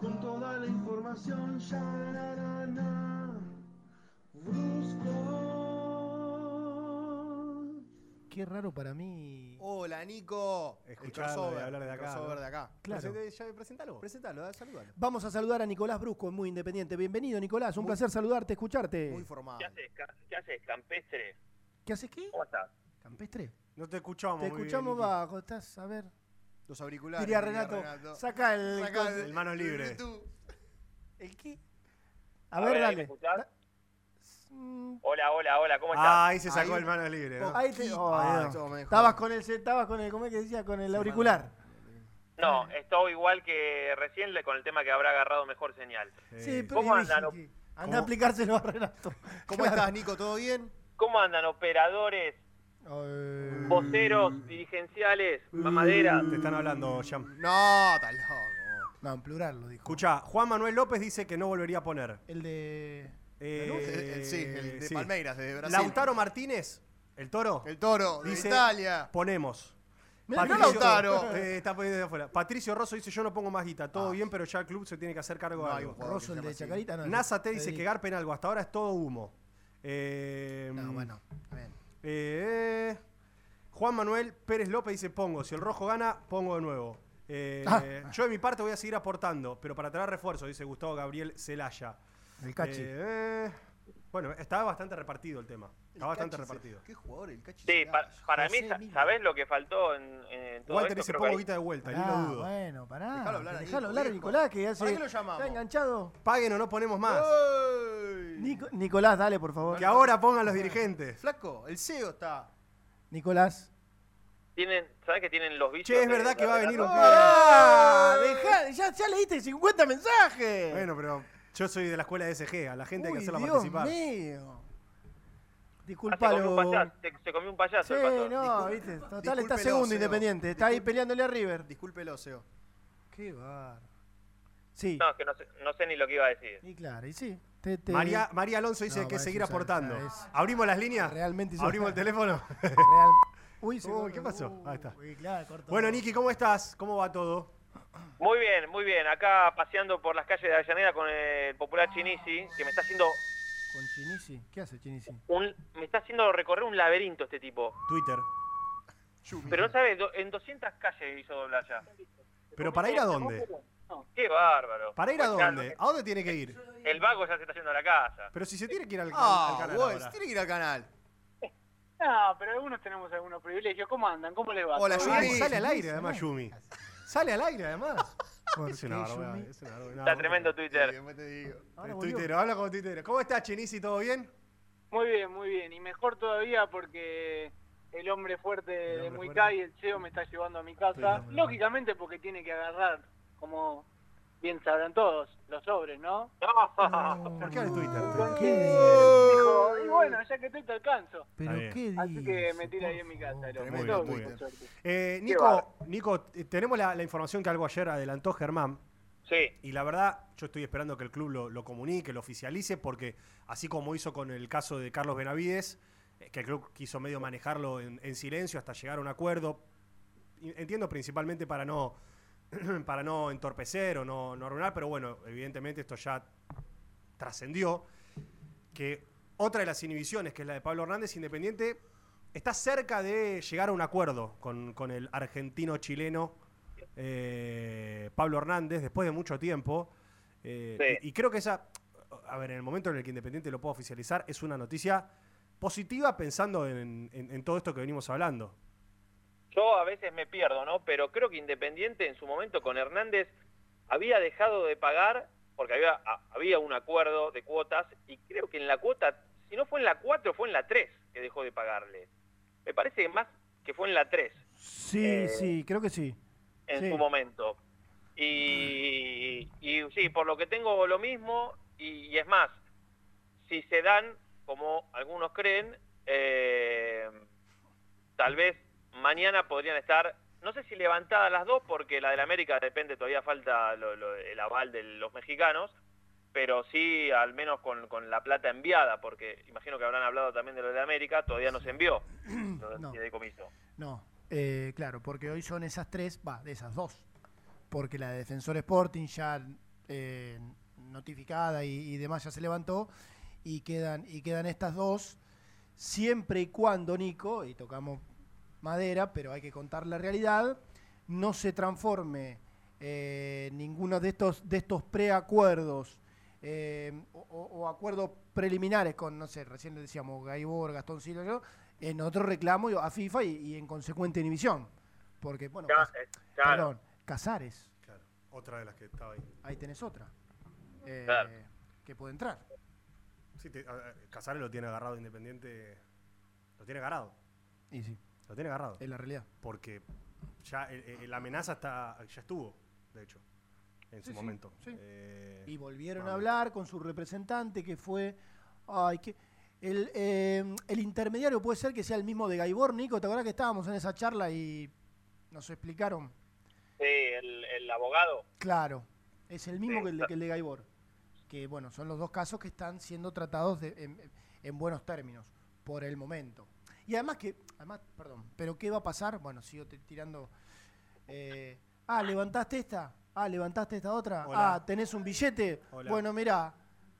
Con toda la información, ya na na na. Brusco. Qué raro para mí. Hola, Nico. Escuchar el crossover, hablar de el acá. crossover ¿no? de acá. Claro. Ya, presentalo. Presentalo, saludalo. Vamos a saludar a Nicolás Brusco, muy independiente. Bienvenido, Nicolás. Un placer saludarte, escucharte. Muy formado. ¿Qué haces, ¿Qué haces, campestre? ¿Qué haces qué? ¿Cómo estás? ¿Campestre? No te escuchamos. Te muy escuchamos bajo, estás, a ver. Los auriculares. Diría Renato, saca el- Saca el- El mano libre. Bluetooth. ¿El qué? A, ver, dale. Mm, Hola, hola, hola, ¿cómo estás? Ah, ahí se sacó Ahí- el mano libre. ¿no? Ahí te, oh, Ah, estabas con el, estabas con el, ¿cómo es que decía? Con el auricular. No, estoy igual que recién con el tema que habrá agarrado mejor señal. Sí, pero ¿Cómo andan? Anda a aplicárselo a Renato. ¿Cómo Claro. estás, Nico? ¿Todo bien? ¿Cómo andan operadores, Voceros, dirigenciales, mamaderas? Te están hablando, Jam. No, está loco. no, en plural lo dijo. Escucha, Juan Manuel López dice que no volvería a poner. El de. Eh, El- el- sí, el de sí. Palmeiras, de Brasil. Lautaro Martínez, el toro. El toro, de dice, Italia. Ponemos. Mirá, Lautaro. Eh, está poniendo de afuera. Patricio Rosso dice: Yo no pongo más guita. Todo bien, pero ya el club se tiene que hacer cargo No de hay algo. un jugador Rosso, el de así. Chacarita. No, NASA te dice Federico. que Garpen algo. Hasta ahora es todo humo. Eh, No, bueno, está bien. Eh, Juan Manuel Pérez López dice: Pongo. Si el rojo gana, pongo de nuevo. Eh, Ah. Yo de mi parte voy a seguir aportando, pero para traer refuerzo, dice Gustavo Gabriel Celaya. El cachi. Eh, Bueno, estaba bastante repartido el tema. Está bastante repartido. Qué jugador el Cachi Sí, pa- para mí, Miller. ¿sabés lo que faltó en, en todo Walter esto? dice pongo guita de vuelta, ni Ah, lo dudo. bueno, pará. Dejalo hablar ahí, Dejalo hablar a. Nicolás, que hace. ¿Para qué lo llamamos? ¿Está enganchado? Paguen o no ponemos más. Nico- Nicolás, dale, por favor. Que ahora pongan los dirigentes. Flaco, el CEO está. Nicolás. Tienen, ¿Sabés que tienen los bichos? Che, es de- verdad que va a venir un? ¡Ah! Dejá, ya, ya leíste 50 mensajes. Bueno, pero yo soy de la escuela de SG. A la gente hay que Uy, hacerla Dios participar. mío. Ah, se comió un Disculpalo. payaso, se, se comió un payaso Sí, el no, viste. Total, está discúlpelo, segundo. Independiente. Está ahí peleándole a River. Discúlpelo, CEO. Qué bar. Sí. No, es que no sé, no sé ni lo que iba a decir. Y claro, y sí. Te- te- María, María Alonso dice No, que va, seguir aportando. es- ¿Abrimos las líneas? Realmente hizo- ¿Abrimos el teléfono? Real- Uy, se Uy, cortó. ¿qué pasó? Ahí está. Uy, claro, cortó. Bueno, Niki, ¿cómo estás? ¿Cómo va todo? Muy bien, muy bien. Acá paseando por las calles de Avellaneda con el popular Chinisi, que me está haciendo Con Chinisi. ¿Qué hace Chinisi? un, me está haciendo recorrer un laberinto este tipo. Twitter. Pero no sabes, en 200 calles hizo doblar ya. ¿Pero para ir a dónde? Qué bárbaro. ¿Para ir a dónde? ¿A dónde tiene que ir? El vago ya se está haciendo a la casa. Pero si se tiene que ir al, al Ah, canal vos, ahora. tiene que ir al canal. No, pero algunos tenemos algunos privilegios. ¿Cómo andan? ¿Cómo les va? Hola, ¿Todo Ah, bien? sale al aire además, Yumi. Sale al aire además. ¿Por Es una barbaridad, es una barbaridad. Está tremendo Twitter. Después te digo. Ahora El volvió. tuitero, habla con tuitero. ¿Cómo estás, Chinisi? ¿Todo bien? Muy bien, muy bien. Y mejor todavía porque el hombre fuerte de Muicay, el CEO, me está llevando a mi casa. Lógicamente porque tiene que agarrar, como bien sabrán todos, los sobres, ¿no? ¿Por qué al Twitter? ¿Qué Dijo, y bueno, ya que estoy te alcanzo. ¿Pero qué Así que me tira ahí en mi casa. Twitter. bien, suerte. Eh, Nico, Nico, eh, tenemos la, la información que algo ayer adelantó Germán. Sí. Y la verdad, yo estoy esperando que el club lo, lo comunique, lo oficialice, porque así como hizo con el caso de Carlos Benavides, eh, que el club quiso medio manejarlo en, en silencio hasta llegar a un acuerdo, entiendo principalmente para no, para no entorpecer o no, no arruinar, pero bueno, evidentemente esto ya trascendió, que otra de las inhibiciones, que es la de Pablo Hernández, Independiente, está cerca de llegar a un acuerdo con, con el argentino-chileno eh, Pablo Hernández, después de mucho tiempo. eh, Sí. y, y creo que esa, a ver, en el momento en el que Independiente lo pueda oficializar, es una noticia positiva pensando en, en- en todo esto que venimos hablando. Yo a veces me pierdo, ¿no? Pero creo que Independiente en su momento con Hernández había dejado de pagar porque había, había un acuerdo de cuotas y creo que en la cuota, si no fue en la 4, fue en la 3 que dejó de pagarle. Me parece que más que fue en la 3 Sí, Eh, sí, creo que sí. en Sí. su momento. Y, y sí, por lo que tengo lo mismo, y, y es más, si se dan, como algunos creen, eh, tal vez mañana podrían estar, no sé si levantadas las dos, porque la del América depende, todavía falta lo- lo- el aval de los mexicanos, pero sí al menos con, con la plata enviada, porque imagino que habrán hablado también de lo de América, todavía no se envió. No. No, eh, claro, porque hoy son esas tres, va, de esas dos. Porque la de Defensor Sporting ya eh, notificada y, y demás ya se levantó y quedan, y quedan estas dos, siempre y cuando, Nico, y tocamos madera, pero hay que contar la realidad, no se transforme eh, ninguno de estos, de estos preacuerdos eh, o, acuerdos preliminares con, no sé, recién le decíamos Gaibor, Gastón Silva, yo, en otro reclamo a FIFA y, y en consecuente inhibición. Porque, bueno, eh, claro. perdón, Casares, Claro, otra de las que estaba ahí. ahí tenés otra. eh, Claro. Que puede entrar. Sí, te- a- a- Casares lo tiene agarrado Independiente. Lo tiene agarrado. Y sí, Lo tiene agarrado. es la realidad. Porque ya el- el- la amenaza está, ya estuvo, de hecho, en Sí, su sí, momento. sí. Eh, Y volvieron vamos. a hablar con su representante que fue. Ay, que. El, eh, el intermediario puede ser que sea el mismo de Gaibor, Nico. ¿Te acuerdas que estábamos en esa charla y nos explicaron? Sí, el, el abogado. Claro, es el mismo Sí, que el, de, que el de Gaibor. Que bueno, son los dos casos que están siendo tratados de- en, en buenos términos, por el momento. Y además que, además, perdón, pero ¿qué va a pasar? Bueno, sigo tirando. eh, ah, levantaste esta. Ah, levantaste esta otra. Hola. Ah, tenés un billete. Hola. Bueno, mirá,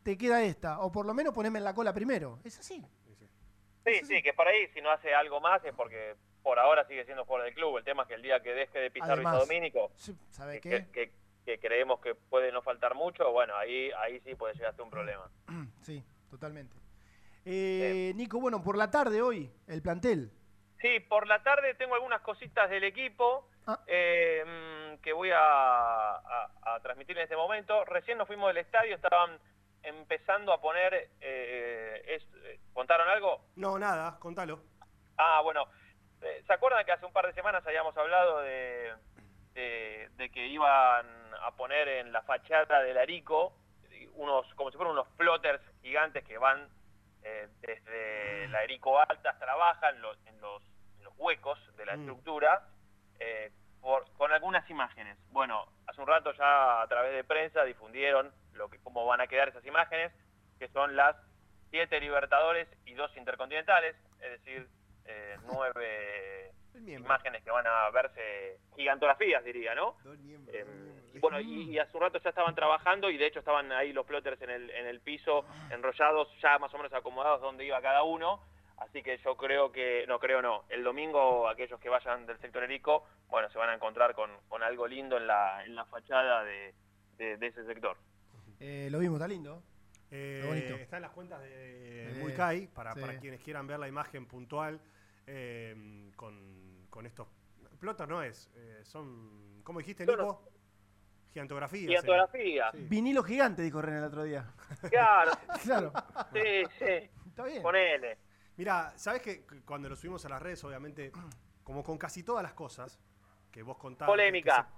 te queda esta. O por lo menos poneme en la cola primero. Es así. Sí, sí, que por ahí si no hace algo más es porque por ahora sigue siendo jugador del club. El tema es que el día que deje de Además, y Domínico, Sí, ¿Sabe que, qué? que- que creemos que puede no faltar mucho, bueno, ahí ahí sí puede llegar a ser un problema. Sí, totalmente. Eh, Nico, bueno, por la tarde hoy, el plantel. Sí, por la tarde tengo algunas cositas del equipo Ah. eh, mm, que voy a, a- a transmitir en este momento. Recién nos fuimos del estadio, estaban empezando a poner... eh, es- eh, ¿Contaron algo? No, nada, contalo. Ah, bueno. ¿Se acuerdan que hace un par de semanas habíamos hablado de, de, de que iban a poner en la fachada del Arico unos, como si fueran unos plotters gigantes que van eh, desde la Erico Alta hasta la Baja, en los, en los, en los huecos de la Mm. estructura, eh, por- con algunas imágenes. Bueno, hace un rato ya a través de prensa difundieron lo que, cómo van a quedar esas imágenes, que son las siete Libertadores y dos Intercontinentales, es decir, eh, nueve imágenes que van a verse gigantografías, diría, ¿no? Eh, bueno, y, y hace un rato ya estaban trabajando y de hecho estaban ahí los plotters en el, en el piso, enrollados, ya más o menos acomodados donde iba cada uno. Así que yo creo que, no creo no, el domingo aquellos que vayan del sector Erico, bueno, se van a encontrar con, con algo lindo en la, en la fachada de, de- de ese sector. Eh, lo vimos, está lindo. Eh, Está bonito. está en las cuentas de Eh, Muicay, para, sí. para quienes quieran ver la imagen puntual eh, con, con estos. Plotos no es, eh, son. ¿Cómo dijiste, Nico? Gigantografía. Vinilo gigante, dijo René el otro día. Claro. claro. Sí, sí. Está bien. Ponele. Mira, ¿sabes que cuando lo subimos a las redes, obviamente, como con casi todas las cosas que vos contabas. Polémica.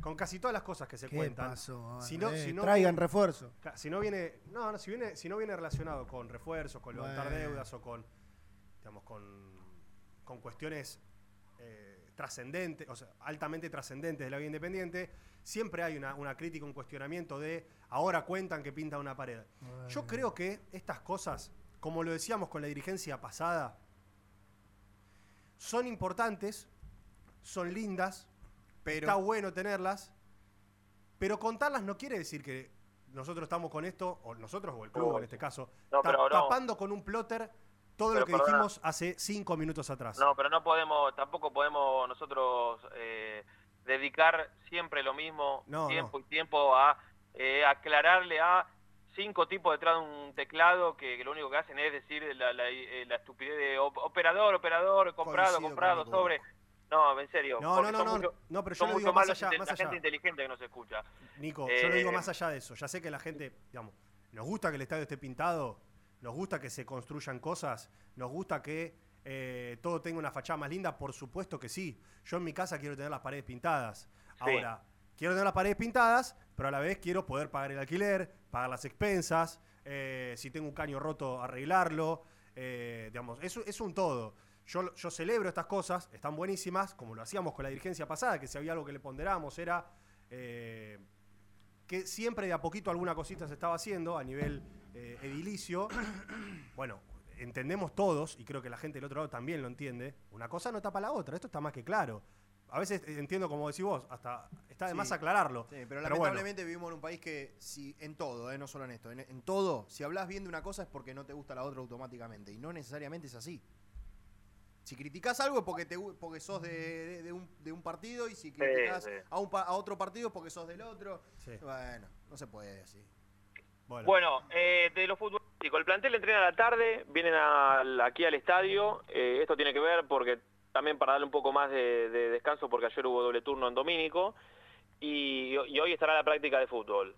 con casi todas las cosas que se ¿Qué cuentan. pasó? Si no, Eh, si no traigan refuerzo. Si no viene, no, no, si viene, si no viene relacionado con refuerzos, con levantar Bueno. deudas o con, digamos, con, con cuestiones eh, trascendentes, o sea, altamente trascendentes de la vida independiente, siempre hay una, una crítica, un cuestionamiento de ahora cuentan que pinta una pared. Yo creo que estas cosas, como lo decíamos con la dirigencia pasada, son importantes, son lindas, Pero- está bueno tenerlas, pero contarlas no quiere decir que nosotros estamos con esto, o nosotros o el club No. en este caso, No, ta- pero no. tapando con un plotter todo lo que perdona. dijimos hace cinco minutos atrás. No, pero no podemos, tampoco podemos nosotros eh, dedicar siempre lo mismo No, tiempo y tiempo a eh, aclararle a cinco tipos detrás de un teclado que, que lo único que hacen es decir la, la- eh, la estupidez de op- operador, operador, comprado, Coincido comprado, sobre. No, en serio. No, no, no, no, mucho- no, pero yo lo digo más allá, más la allá. gente inteligente que nos escucha. Nico, yo lo digo más allá de eso. Ya sé que la gente, digamos, nos gusta que el estadio esté pintado, nos gusta que se construyan cosas, nos gusta que eh, todo tenga una fachada más linda, por supuesto que sí. Yo en mi casa quiero tener las paredes pintadas. Ahora, quiero tener las paredes pintadas, pero a la vez quiero poder pagar el alquiler, pagar las expensas, eh, si tengo un caño roto, arreglarlo. eh, digamos, es, es un todo. Yo, yo celebro estas cosas, están buenísimas, como lo hacíamos con la dirigencia pasada, que si había algo que le ponderamos era que siempre de a poquito alguna cosita se estaba haciendo a nivel eh, edilicio. bueno, entendemos todos, y creo que la gente del otro lado también lo entiende, una cosa no tapa la otra, esto está más que claro. A veces eh, entiendo, como decís vos, hasta está de más aclararlo. Sí, pero, bueno, lamentablemente vivimos en un país que, si en todo, eh, no solo en esto, en, en todo, si hablas bien de una cosa es porque no te gusta la otra automáticamente. Y no necesariamente es así. Si criticás algo es porque, te, porque sos de, de- de un, de un partido y si criticás sí. A, un, pa- a otro partido es porque sos del otro. Sí. Bueno, no se puede así. Bueno, eh, de los futbolísticos, el plantel entrena a la tarde, vienen aquí al estadio. eh, esto tiene que ver porque también para darle un poco más de, de descanso, porque ayer hubo doble turno en Domínico y, y hoy estará la práctica de fútbol.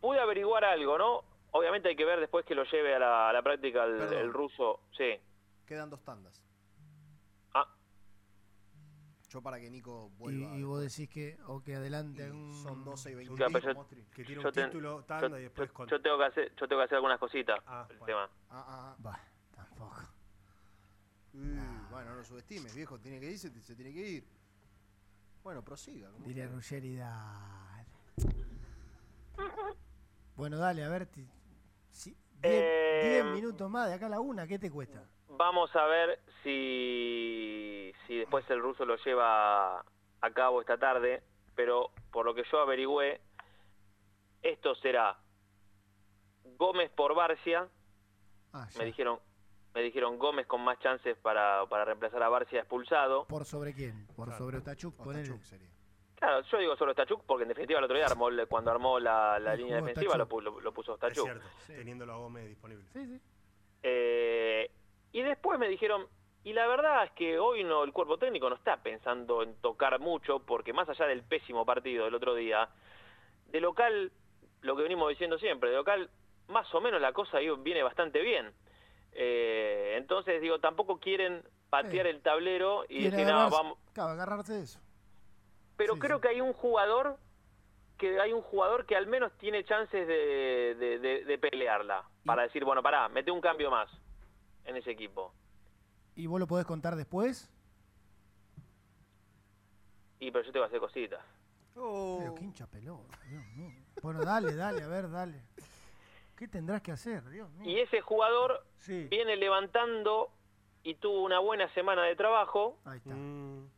Pude averiguar algo, ¿no? Obviamente hay que ver después que lo lleve a la, a la práctica el, el ruso. Sí. Quedan dos tandas. Ah. Yo para que Nico vuelva. y vos decís que, o que adelante. Son 12 y 20. Claro, yo- que tiene un ten- título, yo- tanda y después yo- con- yo tengo que hacer, yo tengo que hacer algunas cositas. el tema. Ah, ah, ah. tampoco. Uh, Bueno, no lo subestimes, viejo. Tiene que irse, se tiene que ir. Bueno, prosiga. Diría quiera. Ruggeri, dale. Bueno, dale, a ver. ti- si- diez, Eh, diez minutos más de acá a la una, ¿qué te cuesta? Vamos a ver si, si después el ruso lo lleva a cabo esta tarde, pero por lo que yo averigüé, esto será Gómez por Barcia, Ah, me dijeron me dijeron Gómez con más chances para, para reemplazar a Barcia expulsado. ¿Por sobre quién? ¿Por sobre Otachuk? Claro, yo digo solo Stachuk porque en definitiva el otro día armó, cuando armó la, la Sí, línea defensiva lo, puso Es Stachuk. cierto, teniéndolo a Gómez disponible. Eh, y después me dijeron, y la verdad es que hoy no el cuerpo técnico no está pensando en tocar mucho, porque más allá del pésimo partido del otro día, de local, lo que venimos diciendo siempre, de local, más o menos la cosa viene bastante bien. Eh, entonces, digo, tampoco quieren patear el tablero y decir, no, agarrarse- vamos. Claro, agarrarse de eso. Pero creo que hay un jugador que hay un jugador que al menos tiene chances de, de- de- de pelearla. Para decir, bueno, pará, mete un cambio más en ese equipo. ¿Y vos lo podés contar después? Y pero yo te voy a hacer cositas. Pero qué hincha pelota, Dios mío. Bueno, dale, dale, a ver, dale. ¿Qué tendrás que hacer, Dios mío? Y ese jugador viene levantando y tuvo una buena semana de trabajo. Ahí está. Mm.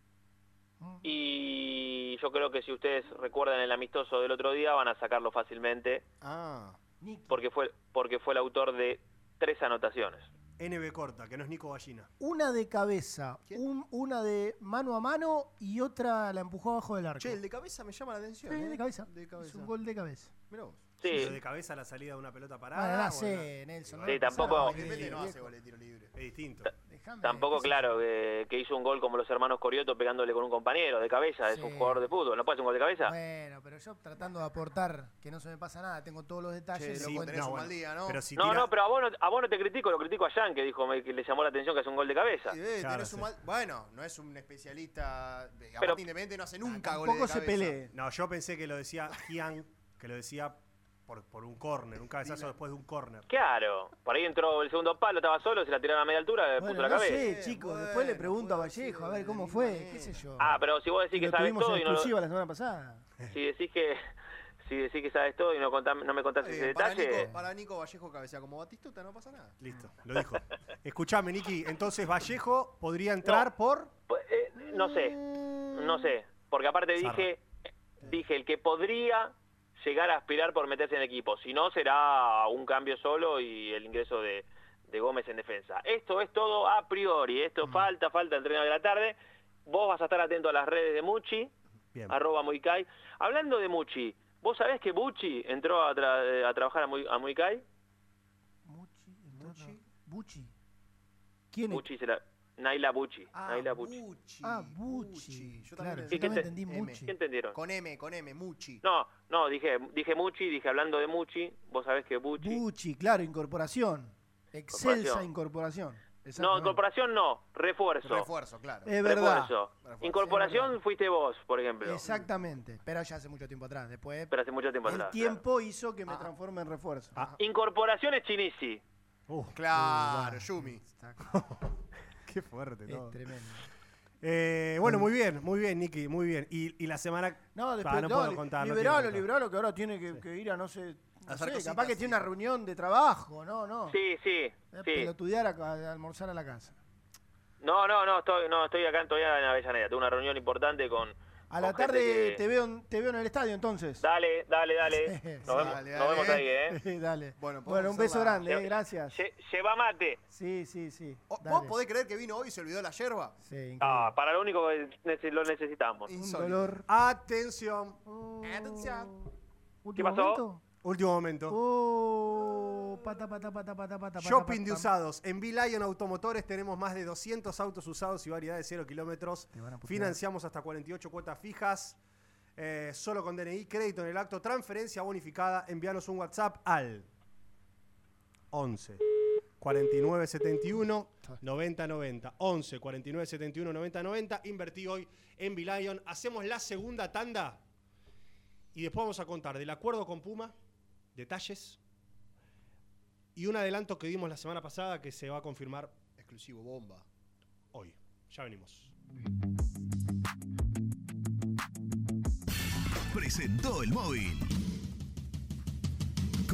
Y yo creo que si ustedes recuerdan el amistoso del otro día van a sacarlo fácilmente Ah. porque fue porque fue el autor de tres anotaciones. NB corta, que no es Nico Ballina. Una de cabeza, un- una de mano a mano y otra la empujó abajo del arco. Che, el de cabeza me llama la atención. Sí, ¿eh? de cabeza. De cabeza. Es un gol de cabeza. Mirá vos. Sí. Pero de cabeza la salida de una pelota parada. No o sé, la- Nelson, Sí, tampoco- Independiente no hace gol de tiro libre. Es distinto. Tampoco, claro, que, que hizo un gol como los hermanos Corioto pegándole con un compañero de cabeza. Es un jugador de fútbol. ¿No puede hacer un gol de cabeza? Bueno, pero yo tratando de aportar que no se me pasa nada, tengo todos los detalles. Che, lo cuento. tenés un mal día, ¿no? Pero si No, tira- no, pero a vos no, a vos no te critico, lo critico a Jan, que dijo que le llamó la atención que hace un gol de cabeza. Eh, Claro, tenés un sí. mal- Bueno, no es un especialista. Aparte, Pero- Independiente no hace Ah, nunca goles de cabeza. No, yo pensé que lo decía Gian, que lo decía por, por un córner, un cabezazo después de un córner. Claro, por ahí entró el segundo palo, estaba solo, se la tiraron a media altura, le Bueno, puso la no cabeza. sé, chicos, después le pregunto a Vallejo, a ver cómo fue, qué sé yo. Ah, pero si vos decís que Lo sabes tuvimos todo en y no lo- exclusiva la semana pasada. si decís que si decís que sabes todo y no contá- no me contás ese Eh, para, detalle, Nico, para Nico Vallejo cabecea como Batistuta, no pasa nada. Listo, lo dijo. Escuchame, Niki, entonces Vallejo podría entrar por. eh, no sé, no sé, porque aparte dije dije el que podría llegar a aspirar por meterse en equipo, si no será un cambio solo y el ingreso de, de Gómez en defensa. Esto es todo a priori, esto falta, falta el tren de la tarde. Vos vas a estar atento a las redes de Muchi, Bien. arroba Muicay. Hablando de Muchi, ¿vos sabés que Bucci entró a, tra- a trabajar a, Muy- a Muicay? Bucci. ¿Quién es? Bucci se la- Naila Bucci. Naila Bucci. Ah, Bucci. Yo Claro, también yo ¿Y qué también te- entendí M. Mucci. ¿Qué entendieron? Con M, con M, Muchi. No, no, dije, dije Muchi, dije hablando de Muchi, vos sabés que Bucci... Bucci, claro, incorporación. Excelsa incorporación. No, incorporación no, refuerzo. Refuerzo, claro. Es verdad. Refuerzo. Refuerzo. Incorporación fuiste vos, por ejemplo. Exactamente. Pero ya hace mucho tiempo atrás. Después, Pero hace mucho tiempo el atrás. tiempo hizo que me transforme en refuerzo. claro. Incorporación es Chinisi. Claro, Yumi. Qué fuerte Es todo. tremendo. Eh, bueno, muy bien, muy bien, Niki, muy bien. Y, y la semana. No, Ah, después no no, puedo contar. liberalo, liberalo, que ahora tiene que, que ir a no sé. No sé, cositas, capaz que tiene una reunión de trabajo, no, no. Sí, sí, Es sí. pelotudear a, a almorzar a la casa. No, no, no, estoy, no, estoy acá todavía en Avellaneda. Tuve una reunión importante con... A la tarde que- te veo, en- te veo en el estadio entonces. Dale, dale, dale. Nos vemos, Dale, nos vemos dale. ahí, ¿eh? Dale. Bueno, Bueno, un beso la- grande, eh, Lle- gracias. lle- Lleva mate. Sí, sí, sí. Dale. ¿Vos podés creer que vino hoy y se olvidó la yerba? Sí, increíble. Ah, para lo único que lo necesitamos. Un dolor. Atención. Atención. ¿Último pasó? momento? Último momento. Oh, pata, pata, pata, pata, pata, Shopping de usados. En V-Lion Automotores tenemos más de 200 autos usados y variedad de 0 kilómetros. Financiamos hasta 48 cuotas fijas. eh, solo con DNI, crédito en el acto, transferencia bonificada. Envíanos un WhatsApp al 11 49 71 90 90. 11 49 71 90 90. Invertí hoy en V-Lion. Hacemos la segunda tanda y después vamos a contar del acuerdo con Puma, detalles y un adelanto que dimos la semana pasada que se va a confirmar Exclusivo bomba. hoy. Ya venimos. Presentó el móvil.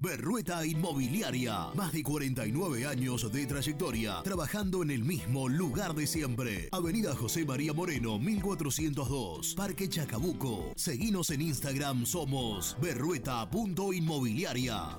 Berrueta Inmobiliaria. Más de 49 años de trayectoria, trabajando en el mismo lugar de siempre. Avenida José María Moreno, 1402, Parque Chacabuco. Seguinos en Instagram, somos berrueta.inmobiliaria.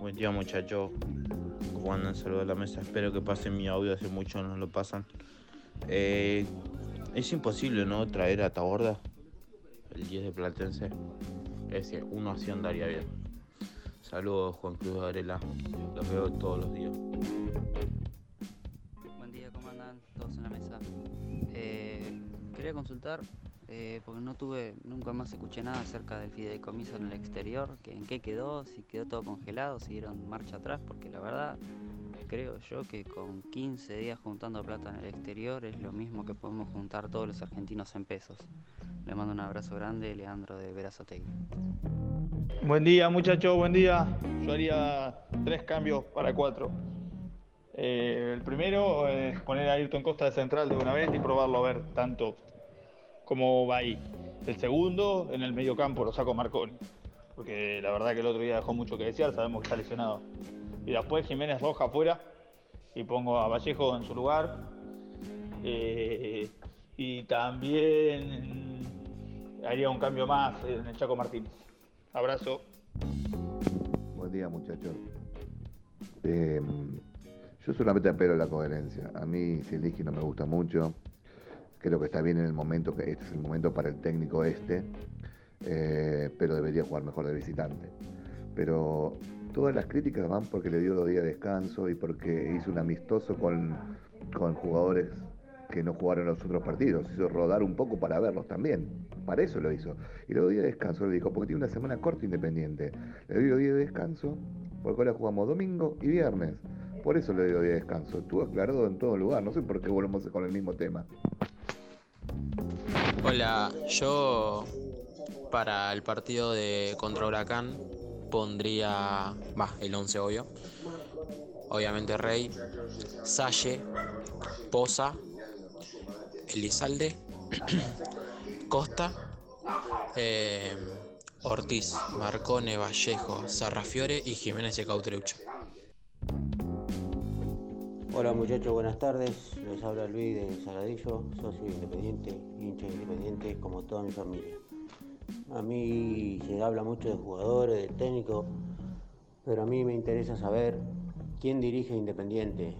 Buen día muchachos. ¿cómo andan? Saludos a la mesa. Espero que pasen mi audio, hace mucho no lo pasan. Eh, es imposible, ¿no? Traer a Taborda, el 10 de Platense. Ese, uno así andaría bien. Saludos, Juan Cruz Varela. Los veo todos los días. Buen día, ¿cómo andan? Todos en la mesa. Eh, quería consultar, eh, porque no tuve, nunca más escuché nada acerca del fideicomiso en el exterior, que en qué quedó, si quedó todo congelado, si dieron marcha atrás, porque la verdad creo yo que con 15 días juntando plata en el exterior es lo mismo que podemos juntar todos los argentinos en pesos. Le mando un abrazo grande, Leandro de Verazategui. Buen día, muchachos, buen día. Yo haría tres cambios para cuatro. Eh, el primero es poner a Ayrton Costa de central de una vez y probarlo a ver tanto cómo va ahí. El segundo, en el mediocampo, lo saco Marconi. Porque la verdad que el otro día dejó mucho que desear, sabemos que está lesionado. Y después Jiménez Roja afuera y pongo a Vallejo en su lugar. Eh, y también haría un cambio más en el Chaco Martínez. Abrazo. Buen día, muchachos. Eh, yo solamente apelo la coherencia. A mí Zelensky no me gusta mucho. Creo que está bien en el momento, que este es el momento para el técnico este, eh, pero debería jugar mejor de visitante. Pero todas las críticas van porque le dio dos días de descanso y porque hizo un amistoso con, con jugadores que no jugaron los otros partidos. Hizo rodar un poco para verlos también. Para eso lo hizo. Y le dio día de descanso, le dijo, porque tiene una semana corta independiente. Le dio día de descanso, porque ahora jugamos domingo y viernes. Por eso le dio día de descanso. Estuvo aclarado en todo lugar. No sé por qué volvemos con el mismo tema. Hola, yo para el partido de contra Huracán pondría, va, el 11 obvio. Obviamente Rey, Salle, Poza, Elizalde, Costa, eh, Ortiz, Marcone, Vallejo, Sarrafiore y Jiménez de Cautreucho. Hola muchachos, buenas tardes. Les habla Luis de Saladillo, socio independiente, hincha independiente, como toda mi familia. A mí se habla mucho de jugadores, de técnicos, pero a mí me interesa saber quién dirige Independiente,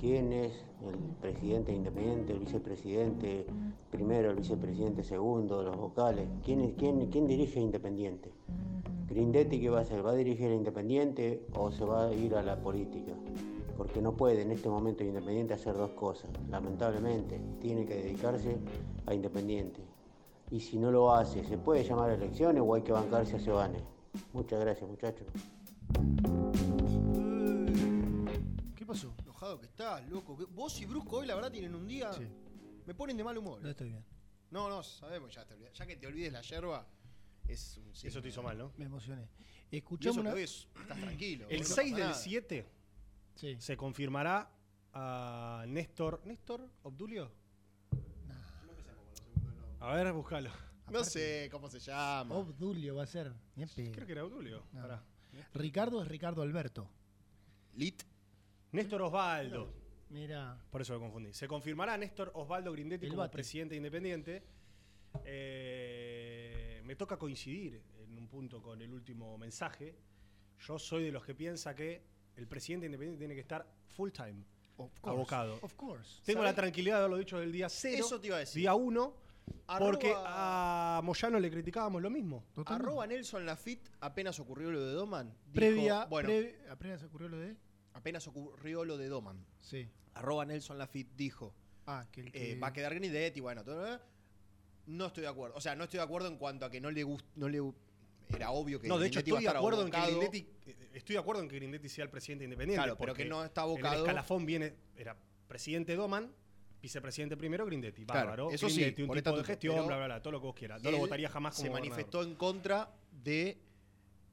quién es el presidente de Independiente, el vicepresidente primero, el vicepresidente segundo, los vocales, quién, quién, quién dirige Independiente. Grindetti, ¿qué va a hacer? ¿Va a dirigir Independiente o se va a ir a la política? Porque no puede en este momento Independiente hacer dos cosas. Lamentablemente, tiene que dedicarse a Independiente. Y si no lo hace, ¿se puede llamar a elecciones o hay que bancarse a Sebane? Muchas gracias, muchachos. ¿Qué pasó? Enojado que estás, loco. Vos y Brusco hoy, la verdad, tienen un día. Me ponen de mal humor. No estoy bien. No, no, sabemos, ya, te ya que te olvides la yerba, es un. Eso te hizo mal, ¿no? Me emocioné. Escuchamos una... estás tranquilo. El no 6 pasa del nada. 7 Sí. se confirmará a Néstor. ¿Néstor Obdulio? A ver, búscalo. No sé cómo se llama. Obdulio va a ser. Creo que era Obdulio. No. Pará. Ricardo es Ricardo Alberto. Lit. Néstor Osvaldo. Mira. Por eso lo confundí. Se confirmará Néstor Osvaldo Grindetti El como bate. presidente independiente. Eh, me toca coincidir en un punto con el último mensaje. Yo soy de los que piensa que el presidente independiente tiene que estar full time. course, abocado. of course. Tengo la tranquilidad de haberlo dicho del día cero. Eso te iba a decir. Día uno. Arroba- Porque a Moyano le criticábamos lo mismo. Arroba Nelson Lafitte, apenas ocurrió lo de Doman. dijo- Previa, bueno, pre- apenas ocurrió lo de. apenas ocurrió lo de Doman. Sí. Arroba Nelson Lafitte dijo. Ah, que el que- eh, va a quedar Grindetti, bueno, todo, ¿eh? no estoy de acuerdo. O sea, no estoy de acuerdo en cuanto a que no le gust, no le era obvio que No, de hecho Grindetti iba a estoy de estar acuerdo en que Grindetti, eh, estoy de acuerdo en que Grindetti sea el presidente independiente. Claro, pero que no está abocado- el escalafón viene, era presidente Doman, vicepresidente primero Grindetti. Claro, Bárbaro. eso sí, Grindetti, un por tipo de gestión, pero bla, bla, bla, todo lo que vos quieras. No lo votaría jamás como Se gobernador. manifestó en contra de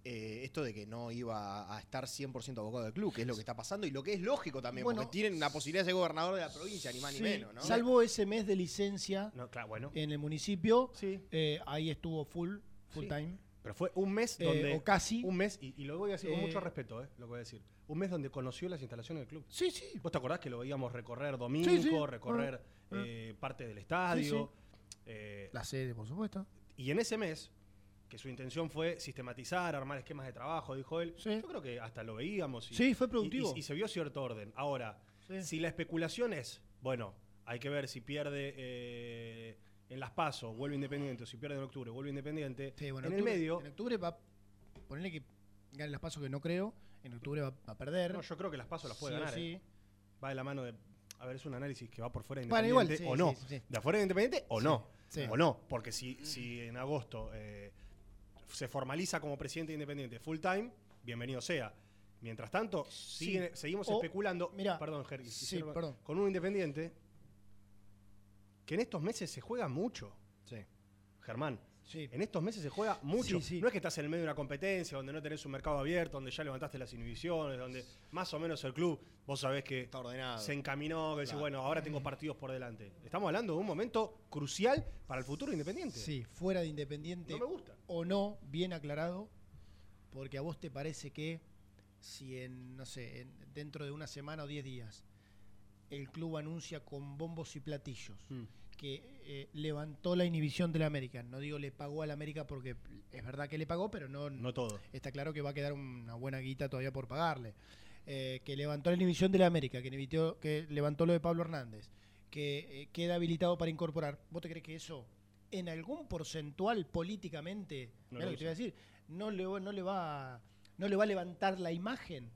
eh, esto de que no iba a estar 100% abocado del club, que es lo que está pasando y lo que es lógico también, Bueno, porque tienen la posibilidad de ser gobernador de la provincia, ni más Sí, ni menos, ¿no? Salvo ese mes de licencia No, claro, bueno. en el municipio, eh, ahí estuvo full, full Sí. time. Pero fue un mes Eh, donde. o casi. Un mes, y, y lo voy a decir con Eh, mucho respeto, eh, lo que voy a decir. Un mes donde conoció las instalaciones del club. Sí, sí. ¿Vos te acordás que lo veíamos recorrer domingo, Sí, sí. recorrer Ah, eh, parte del estadio? Sí, eh, La sede, por supuesto. y en ese mes que su intención fue sistematizar, armar esquemas de trabajo, dijo él. Yo creo que hasta lo veíamos. y- Sí, fue productivo. Y, y se vio cierto orden. Ahora, Sí. si la especulación es, bueno, hay que ver si pierde eh, en las pasos, vuelve independiente, o si pierde en octubre, vuelve independiente. Sí, bueno, en octubre- el medio. En octubre va. Ponerle que gane las pasos que no creo. En octubre va a perder. No, yo creo que las pasos las puede Sí ganar. sí. eh. Va de la mano de. A ver, es un análisis que va por fuera de Bueno, independiente igual, sí, o no. De afuera de independiente o no. sí. O no. Porque si, si en agosto eh, se formaliza como presidente independiente full time, bienvenido sea. Mientras tanto, seguimos O- especulando. mira, perdón, Jerry, sí, perdón. Con un independiente que en estos meses se juega mucho. Germán. En estos meses se juega mucho. Sí, sí. No es que estás en el medio de una competencia donde no tenés un mercado abierto, donde ya levantaste las inhibiciones, donde más o menos el club, vos sabés que se encaminó, que decís, Claro. bueno, ahora tengo partidos por delante. Estamos hablando de un momento crucial para el futuro independiente. Sí, fuera de Independiente. No me gusta. O no, bien aclarado. Porque a vos te parece que si en, no sé, en- dentro de una semana o 10 días el club anuncia con bombos y platillos Mm. Que eh, levantó la inhibición del América. No digo le pagó al América porque es verdad que le pagó, pero no, No todo. está claro que va a quedar una buena guita todavía por pagarle. Eh, que levantó la inhibición de la América, que, levantó lo de Pablo Hernández, que eh, queda habilitado para incorporar. ¿Vos te crees que eso, en algún porcentual políticamente, No mirá lo lo que te voy a usa. decir, no le, va- no le va no le va a levantar la imagen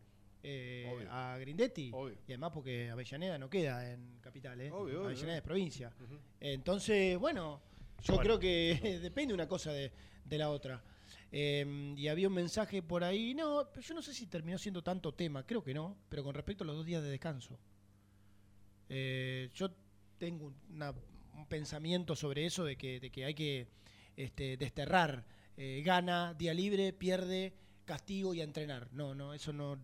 eh, a Grindetti? Y además porque Avellaneda no queda en capital, ¿eh? Obvio, obvio, Avellaneda es provincia. Entonces, bueno, yo Bueno. creo que depende una cosa de, de la otra. Eh, y había un mensaje por ahí, no, yo no sé si terminó siendo tanto tema, creo que no, pero con respecto a los dos días de descanso. Eh, yo tengo una- un pensamiento sobre eso de que, de que hay que este, desterrar. eh, gana, día libre, pierde, castigo y a entrenar. No, no, eso no,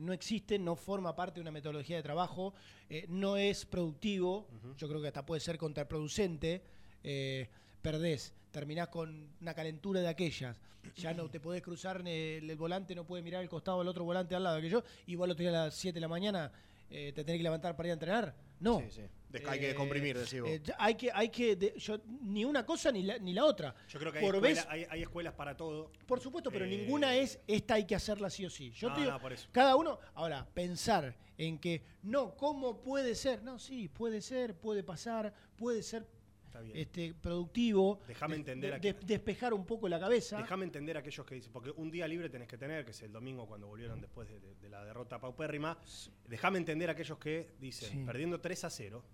no existe, no forma parte de una metodología de trabajo, eh, no es productivo, yo creo que hasta puede ser contraproducente. eh, perdés, terminás con una calentura de aquellas, ya no te podés cruzar, el, el volante no puede mirar el costado del otro volante al lado de aquello, igual lo tenés a las 7 de la mañana, eh, te tenés que levantar para ir a entrenar. No. Sí, sí. Des- hay que descomprimir, decís vos. eh, hay que, hay que de- yo, ni una cosa ni la, ni la otra. Yo creo que hay, Por escuela- vez- hay- hay escuelas para todo. por supuesto, pero Eh, ninguna es esta hay que hacerla sí o sí. Yo No, te digo, no, por eso. cada uno, ahora, pensar en que no, ¿cómo puede ser? No, sí, puede ser, puede pasar, puede ser. Este, productivo. Déjame de- entender de- despejar un poco la cabeza. Déjame entender a aquellos que dicen, porque un día libre tenés que tener, que es el domingo cuando volvieron después de, de- de la derrota paupérrima. Déjame entender a aquellos que dicen, Sí. perdiendo 3 a 0,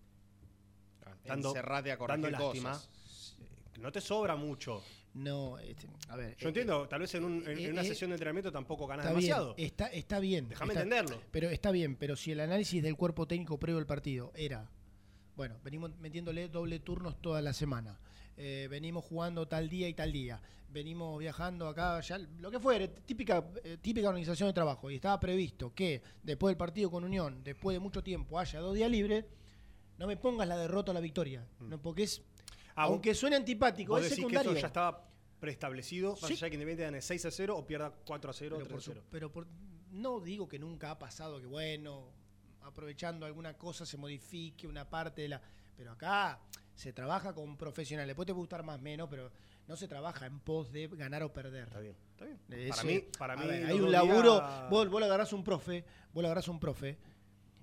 Encerrate a corregir dando lástima, cosas. eh, no te sobra mucho. No, este, a ver. Yo eh, entiendo, tal vez en, un- en- en una eh, sesión de entrenamiento tampoco ganas Está bien, demasiado. está, está bien. Déjame entenderlo. Pero está bien, pero si el análisis del cuerpo técnico previo al partido era, bueno, venimos metiéndole doble turnos toda la semana, eh, venimos jugando tal día y tal día, venimos viajando acá, ya, lo que fuere, típica, eh, típica organización de trabajo, y estaba previsto que después del partido con Unión, después de mucho tiempo, haya dos días libres, no me pongas la derrota o la victoria, no, porque es, Mm. Ah, aunque suene antipático, Vos es decís secundario. que esto ya estaba preestablecido, más Sí. allá que Independiente gane 6 a 0 o pierda 4 a 0 o pero, 3 por a su- 0. pero por- no digo que nunca ha pasado que, bueno, aprovechando alguna cosa se modifique una parte de la... Pero acá se trabaja con profesionales. Después te puede gustar más o menos, pero no se trabaja en pos de ganar o perder. Está bien, está bien. Para mí- para mí ver, hay un laburo... Vos, vos le agarrás un profe, vos le agarrás un profe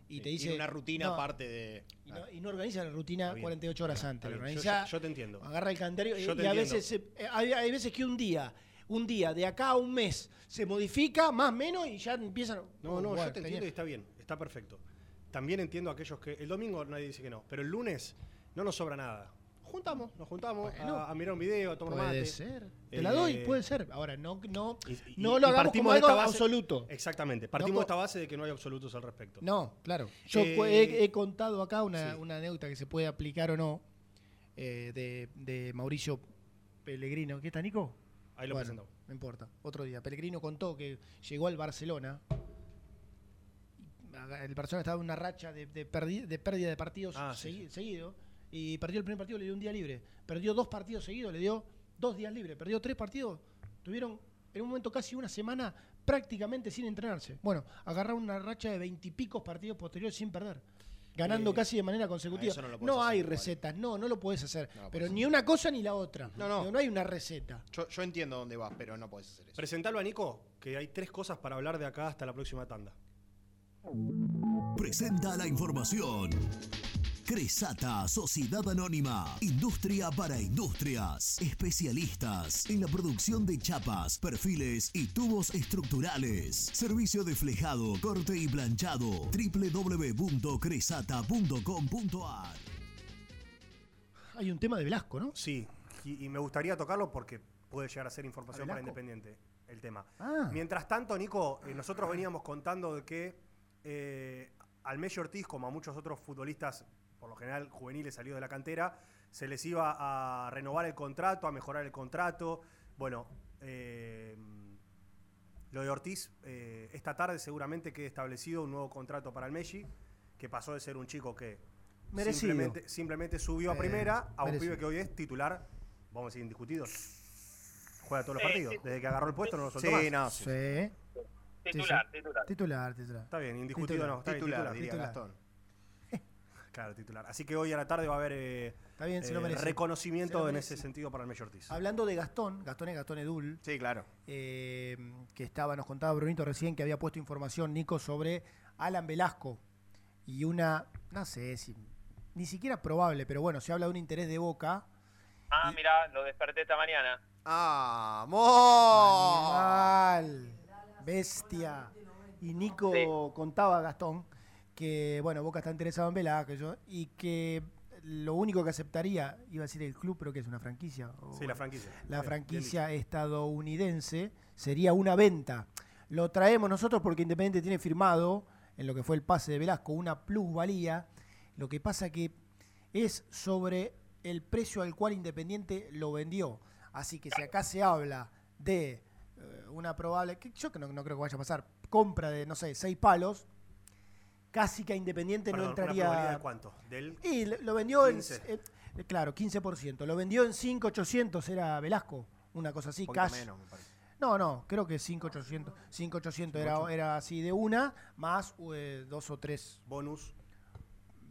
y te Tiene dice... una rutina no, aparte de. Y no, y no organiza la rutina Está bien, 48 horas antes. Yo- organiza, yo- yo te entiendo. Agarra el calendario y, y a veces se- eh, hay, hay veces que un día, un día de acá a un mes se modifica más menos y ya empiezan. No, no, Bueno, yo te entiendo y está bien, está perfecto. También entiendo a aquellos que. El domingo nadie dice que no, pero el lunes no nos sobra nada. Juntamos, nos juntamos Bueno. a, a mirar un video, a tomar Puede mate. ser. Te la doy, Eh, puede ser. Ahora, no, no, y- no y lo hagamos partimos como de algo base- absoluto. Exactamente, partimos No de esta base de que no hay absolutos al respecto. No, claro. Yo Eh, he, he contado acá una, sí. una anécdota que se puede aplicar o no eh, de, de Mauricio Pellegrino. ¿Qué está, Nico? Ahí lo Bueno, presentamos. No importa. Otro día. Pellegrino contó que llegó al Barcelona. El Barcelona estaba en una racha de, de perdi- de pérdida de partidos Ah, sí, seguido. Y perdió el primer partido, le dio un día libre. Perdió dos partidos seguidos, le dio dos días libres. Perdió tres partidos. Tuvieron en un momento casi una semana prácticamente sin entrenarse. Bueno, agarraron una racha de veintipicos partidos posteriores sin perder. ganando Eh, casi de manera consecutiva. eso no hay recetas, no, no lo puedes hacer. No pero podés ni una cosa ni la otra. No, no. No hay una receta. Yo, yo entiendo dónde vas, pero no puedes hacer eso. Presentalo a Nico, que hay tres cosas para hablar de acá hasta la próxima tanda. Presenta la información. Cresata, Sociedad Anónima, Industria para Industrias, especialistas en la producción de chapas, perfiles y tubos estructurales. Servicio de flejado, corte y planchado. www.cresata.com.ar Hay un tema de Velasco, ¿no? Sí, y, y me gustaría tocarlo porque puede llegar a ser información para? Independiente el tema. Ah. Mientras tanto, Nico, eh, nosotros veníamos contando de que eh, al Messi Ortiz, como a muchos otros futbolistas, por lo general juveniles salidos de la cantera, se les iba a renovar el contrato, a mejorar el contrato. Bueno, eh, lo de Ortiz, eh, esta tarde seguramente quede establecido un nuevo contrato para el Messi, que pasó de ser un chico que simplemente, simplemente subió a Eh, primera a un merecido. pibe que hoy es titular, vamos a decir indiscutido. Juega todos los partidos. Desde que agarró el puesto no lo soltó Sí, más. no, Sí. Titular, Sí, sí. titular. Titular, titular. Está bien, indiscutido Titular. no. Está bien, Titular, titular. diría titular. Gastón. Claro, titular. Así que hoy a la tarde va a haber eh, Está bien, se lo eh. Se reconocimiento lo en ese sentido para el Mayor Ortiz. Hablando de Gastón, Gastón es Gastón Edul. Sí, claro. eh, que estaba, nos contaba Brunito recién que había puesto información, Nico, sobre Alan Velasco. Y una, no sé si, ni siquiera probable, pero bueno, se habla de un interés de Boca. Ah, mirá, lo desperté esta mañana. ¡Vamos! Animal, bestia. Y Nico contaba a Gastón que, bueno, Boca está interesado en Velasco que yo, y que lo único que aceptaría, iba a decir el club, pero que es una franquicia. o- Sí, la franquicia. la Bien, franquicia estadounidense sería una venta. Lo traemos nosotros porque Independiente tiene firmado, en lo que fue el pase de Velasco, una plusvalía. Lo que pasa que es sobre el precio al cual Independiente lo vendió. Así que si acá se habla de una probable, que yo que no, no creo que vaya a pasar, compra de, no sé, seis palos, casi que a Independiente Perdón, no ¿una probabilidad entraría... de cuánto? Del Y lo lo vendió 15. en. eh, claro, 15%. Lo vendió en 5,800, era Velasco. Una cosa así, poquito cash. menos, me parece. No, no, creo que 5,800. 5,800 era, era así de una, más eh, dos o tres bonus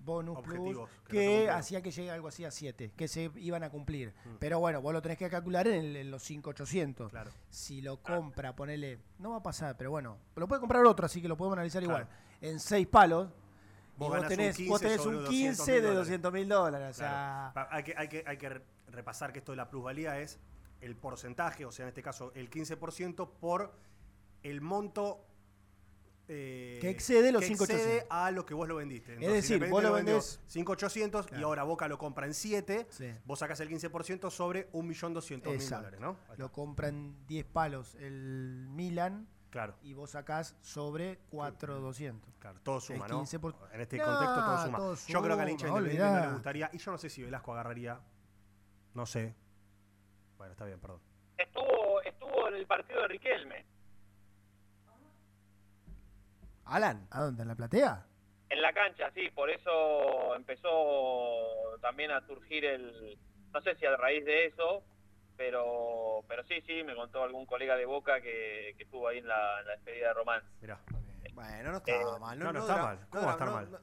bonus plus que hacía que llegue algo así a 7, que se iban a cumplir. Mm. Pero bueno, vos lo tenés que calcular en, el- en los 5,800. Claro. Si lo compra, ponele, no va a pasar, pero bueno, lo puede comprar otro, así que lo podemos analizar igual. En 6 palos, Vos vos, ganás un tenés, 15 vos tenés un 200.000 15 de dólares. 200 mil dólares. O sea, Hay que, hay, que, hay que re- repasar que esto de la plusvalía es el porcentaje, o sea, en este caso el 15% por el monto eh, Que excede los que 5.800. excede a lo que vos lo vendiste. decir, Independiente vos lo vendés- 5.800 y Claro. ahora Boca lo compra en 7, Sí. vos sacás el 15% sobre 1.200.000 Exacto. dólares, ¿no? Lo compran 10 palos el Milan. Claro. Y vos sacás sobre 4,200. Claro, todo suma, ¿no? 15 por- En este No, contexto todo suma. todo Yo creo que al hincha suma, independiente no le olvidá. gustaría, y yo no sé si Velasco agarraría, no sé. Bueno, está bien, perdón. Estuvo, estuvo en el partido de Riquelme. Alan. ¿A dónde? ¿En la platea? En la cancha, sí, por eso empezó también a surgir el, no sé si a raíz de eso, pero pero sí, sí, me contó algún colega de Boca que, que estuvo ahí en la, en la despedida de Román. Mirá. Bueno, no está Eh, mal. no, no está mal. ¿Cómo va a estar no- mal? no-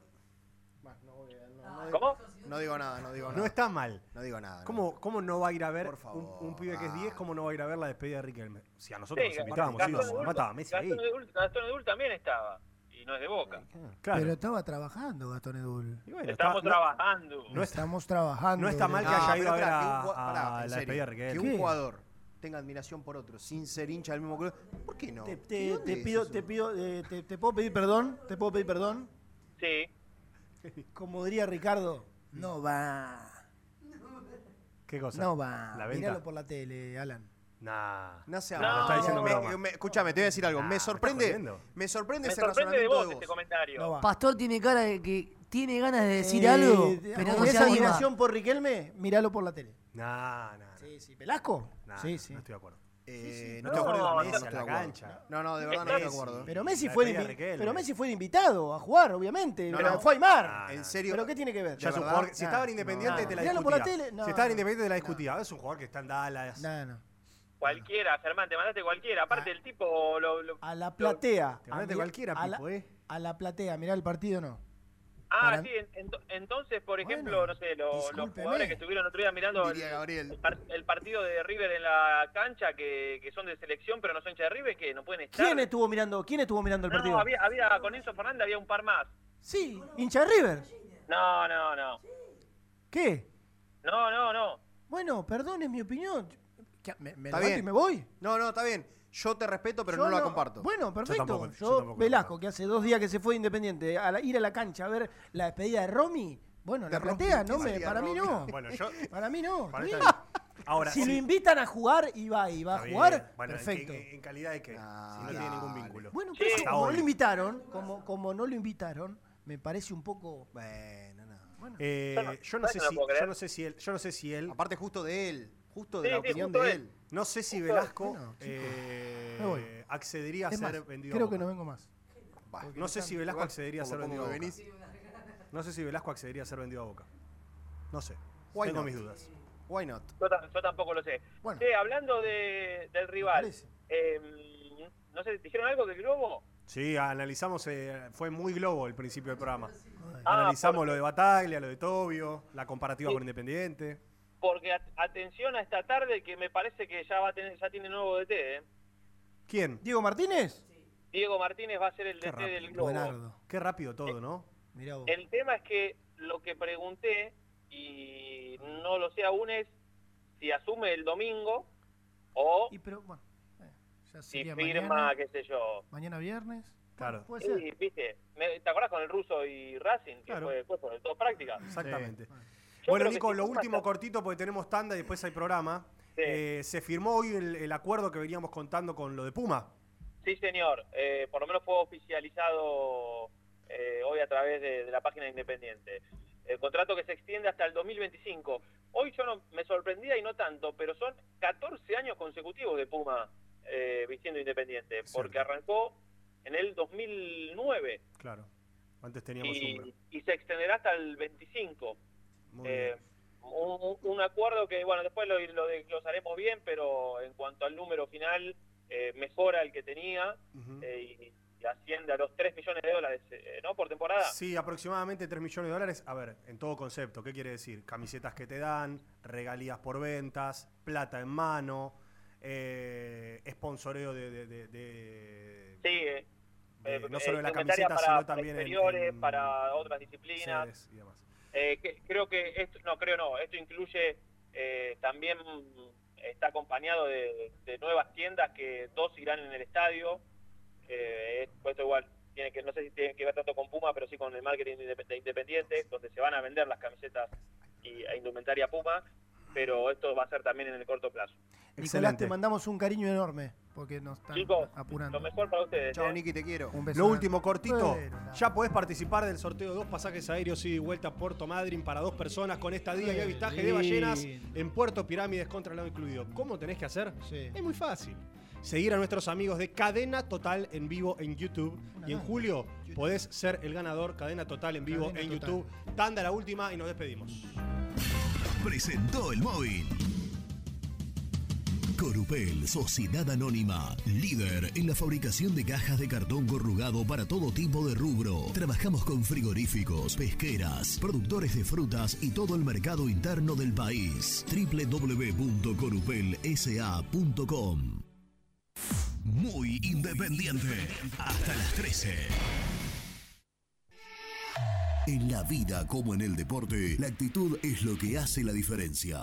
¿Cómo? No digo nada, no digo nada. No está mal. No digo nada. no. ¿Cómo, ¿Cómo no va a ir a ver Por un, favor, un pibe que es ah. 10? ¿Cómo no va a ir a ver la despedida de Riquelme? Si a nosotros Sí, nos invitábamos, Gastón íbamos. Edul- No estaba Messi ahí. Gastón Edul, Gastón Edul también estaba, y no es de Boca. Claro. Pero estaba trabajando Gastón Edul. Y bueno, Estamos está- trabajando. No está, Estamos trabajando. no está mal que haya pero ido a ver que un pará, a la serio, Que un jugador tenga admiración por otro sin ser hincha del mismo club. ¿Por qué no? Te, ¿De te- te pido, eso? te pido, eh, te, te puedo pedir perdón, te puedo pedir perdón. Sí. Como diría Ricardo, no va, ¿Qué cosa? no va. ¿La venta? Míralo por la tele, Alan. Nah. No se No, está diciendo en Me- broma. me- Escúchame, te voy a decir algo. Nah, me ¿estás sorprende. Me sorprende Me ese sorprende de razonamiento vos de este vos. comentario. No. Pastor tiene cara de que tiene ganas de decir Eh, algo, pero con no esa admiración por Riquelme, míralo por la tele. Nah, nah, nah. Sí, sí. ¿Velasco? Nah, sí, no sí. estoy de acuerdo. Eh, No, no, estoy de acuerdo con no, Messi, no, no en la estoy de cancha. acuerdo. No, no, de verdad no estoy de acuerdo. Pero Messi, fue pero Messi fue de invitado a jugar, obviamente. No, pero no. fue Aymar. Ah, En serio. ¿Pero qué tiene que ver? Ya si estaba en Independiente no. te la Míralo por la discutía. tele, no. Si estaba en Independiente te la discutía. Es un jugador que está en Dallas. No, no. Cualquiera, Germán, te mandaste cualquiera. Aparte, el tipo lo, lo- A la platea. Te mandaste A mi- cualquiera, a la, ¿eh? a la platea, mirá el partido, no. Ah, Para- sí, en- ento- entonces, por ejemplo, no sé, lo- los discúlpeme. jugadores que estuvieron otro día mirando el, partido de River en la cancha, que, que son de selección pero no son hinchas de River, que no pueden estar. ¿Quién estuvo mirando, quién estuvo mirando el No, partido? había, había, con Enzo Fernández había un par más. Sí, hincha de River. No, no, no. ¿Qué? No, no, no. Bueno, perdón, es mi opinión. ¿Qué, ¿Me, me Está levanto bien. y me voy? No, no, está bien. Yo te respeto, pero Yo no, la comparto. Bueno, perfecto. Yo, tampoco, yo tampoco la Velasco, que hace dos días que se fue de Independiente, a la- ir a la cancha a ver la despedida de Romy, bueno, la Romy, platea, no ¿qué me, para mí Romy? no. Bueno, yo- Para mí no. Para bien. Ahora, si sí. lo invitan a jugar y va y va a Está jugar. Bueno, ¿en perfecto. ¿En, calidad de qué? si no tiene ningún vínculo. Bueno, pero Está como no lo invitaron, como, como no lo invitaron, me parece un poco. Bueno, no. Eh, Yo no- sé ¿sabes que no si, yo no sé si él, yo no sé si él. Aparte justo de él, justo de Sí, la sí, opinión de él. No sé si Justo- Velasco Bueno, eh, Me voy. accedería a Es ser más, vendido. a creo Boca. que no vengo más. No sé si Velasco accedería a ser vendido a Boca. venís. No sé si Velasco accedería a ser vendido a Boca. No sé. Why Tengo not? mis dudas. Why not? Yo, yo tampoco lo sé. Bueno. Hablando de, del rival, eh, no sé, ¿dijeron algo del globo? Sí, analizamos, eh, fue muy globo el principio del programa. Ah, Analizamos lo de Bataglia, lo de Tobio, la comparativa Sí. con Independiente. Porque at- atención a esta tarde que me parece que ya va a tener, ya tiene nuevo DT, ¿eh? ¿Quién? ¿Diego Martínez? Diego Martínez va a ser el Qué DT rápido. del globo. Buenardo. Qué rápido todo, ¿no? Mirá vos. El tema es que lo que pregunté, y no lo sé aún, es si asume el domingo o Y pero, bueno, eh, ya si sería firma, mañana, qué sé yo. mañana viernes. Claro. Puede ser. Sí, viste, me- ¿te acordás con el ruso y Racing? Que Claro. fue, fue por el todo práctica. Exactamente. Yo Bueno, Nico, lo último cortito porque tenemos tanda y después hay programa. Eh, se firmó hoy el, el acuerdo que veníamos contando con lo de Puma. Sí, señor. Eh, por lo menos fue oficializado eh, hoy a través de, de la página de Independiente. El contrato que se extiende hasta el 2025. Hoy yo no me sorprendía y no tanto, pero son 14 años consecutivos de Puma eh, vistiendo Independiente, porque arrancó en el 2009 Claro. Antes teníamos y, y se extenderá hasta el 25. Eh, un, un acuerdo que, bueno, después lo, lo desglosaremos bien, pero en cuanto al número final, eh, mejora el que tenía eh, y, y asciende a los 3 millones de dólares, eh, ¿no? Por temporada. Sí, aproximadamente 3 millones de dólares. A ver, en todo concepto, ¿qué quiere decir? Camisetas que te dan, regalías por ventas, plata en mano, eh, sponsoreo de, de- de- de- Sí, de- no solo de la camiseta, para, sino para también en, en para otras disciplinas. y demás. Eh, que- creo que esto, no, creo no, esto incluye eh, también está acompañado de, de nuevas tiendas que dos irán en el estadio. Eh, es- esto igual tiene que, no sé si tiene que ver tanto con Puma, pero sí con el marketing de Independiente, donde se van a vender las camisetas y e indumentaria Puma, pero esto va a ser también en el corto plazo. Nicolás, te mandamos un cariño enorme porque nos están Chicos, apurando. lo mejor para ustedes. Chao, ¿eh? Niki, te quiero. Un beso Lo último, cortito. Ya podés participar del sorteo de dos pasajes aéreos ida y vuelta a Puerto Madryn para dos personas con estadía y avistaje de ballenas en Puerto Pirámides contra lado incluido. ¿Cómo tenés que hacer? Es muy fácil. Seguir a nuestros amigos de Cadena Total en vivo en YouTube. Y en julio podés ser el ganador Cadena Total en vivo Cadena en Total. YouTube. Tanda la última y nos despedimos. Presentó el móvil. Corupel, Sociedad Anónima, líder en la fabricación de cajas de cartón corrugado para todo tipo de rubro. Trabajamos con frigoríficos, pesqueras, productores de frutas y todo el mercado interno del país. www.corupelsa.com Muy independiente. Hasta las 13. En la vida como en el deporte, la actitud es lo que hace la diferencia.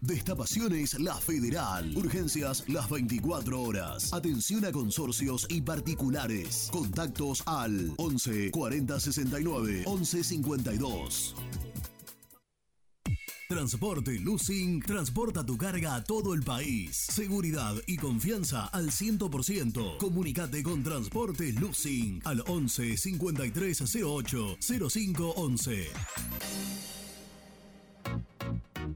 Destapaciones La Federal. Urgencias las 24 horas. Atención a consorcios y particulares. Contactos al 11 40 69 11 52. Transporte Lucing transporta tu carga a todo el país. Seguridad y confianza al 100%. Comunicate con Transporte Lucing al 11 5308 0511.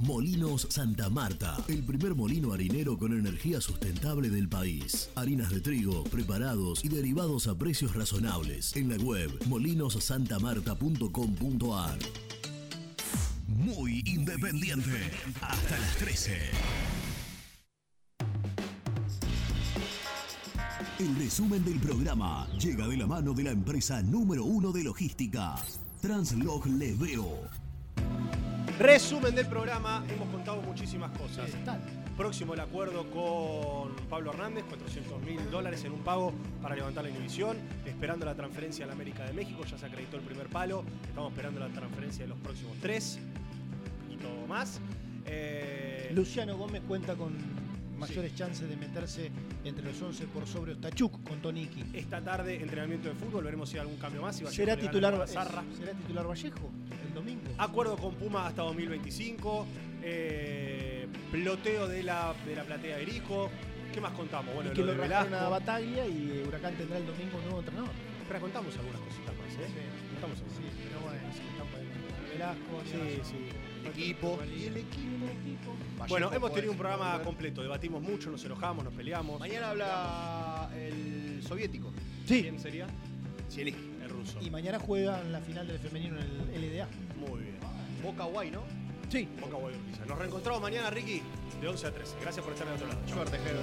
Molinos Santa Marta, el primer molino harinero con energía sustentable del país. Harinas de trigo, preparados y derivados a precios razonables. En la web molinosantamarta.com.ar. Muy independiente. Hasta las 13. El resumen del programa llega de la mano de la empresa número uno de logística, Translog Leveo. Resumen del programa, hemos contado muchísimas cosas. Próximo el acuerdo con Pablo Hernández, 400 mil dólares en un pago para levantar la inhibición, esperando la transferencia a la América de México, ya se acreditó el primer palo, estamos esperando la transferencia de los próximos tres y todo más. Eh, Luciano Gómez cuenta con mayores chances de meterse entre los 11 por sobre Ostachuk con Toniki. Esta tarde entrenamiento de fútbol, veremos si hay algún cambio más. si ¿Será titular, a Zarra. ¿Será titular Vallejo el domingo? Acuerdo con Puma hasta 2025. eh, ploteo de la, de la platea de Erico. ¿Qué más contamos? Bueno, y que lo lo a. Bataglia y Huracán tendrá el domingo un nuevo entrenador. Pero contamos algunas cositas más, ¿eh? Contamos Sí, algunas. pero bueno, sí, estamos Velasco, Sí, sí. Equipo. Y el equipo. Bueno, hemos tenido un programa completo. Debatimos mucho, nos enojamos, nos peleamos. Mañana habla el soviético. Sí. ¿Quién sería? Zielinski. El ruso. Y mañana juega en la final del femenino en el LDA. Muy bien. Boca Guay, ¿no? Sí. Boca Guay Urquiza. Nos reencontramos mañana, Ricky, de 11 a 13. Gracias por estar del otro lado. Chau. Suerte, Jero.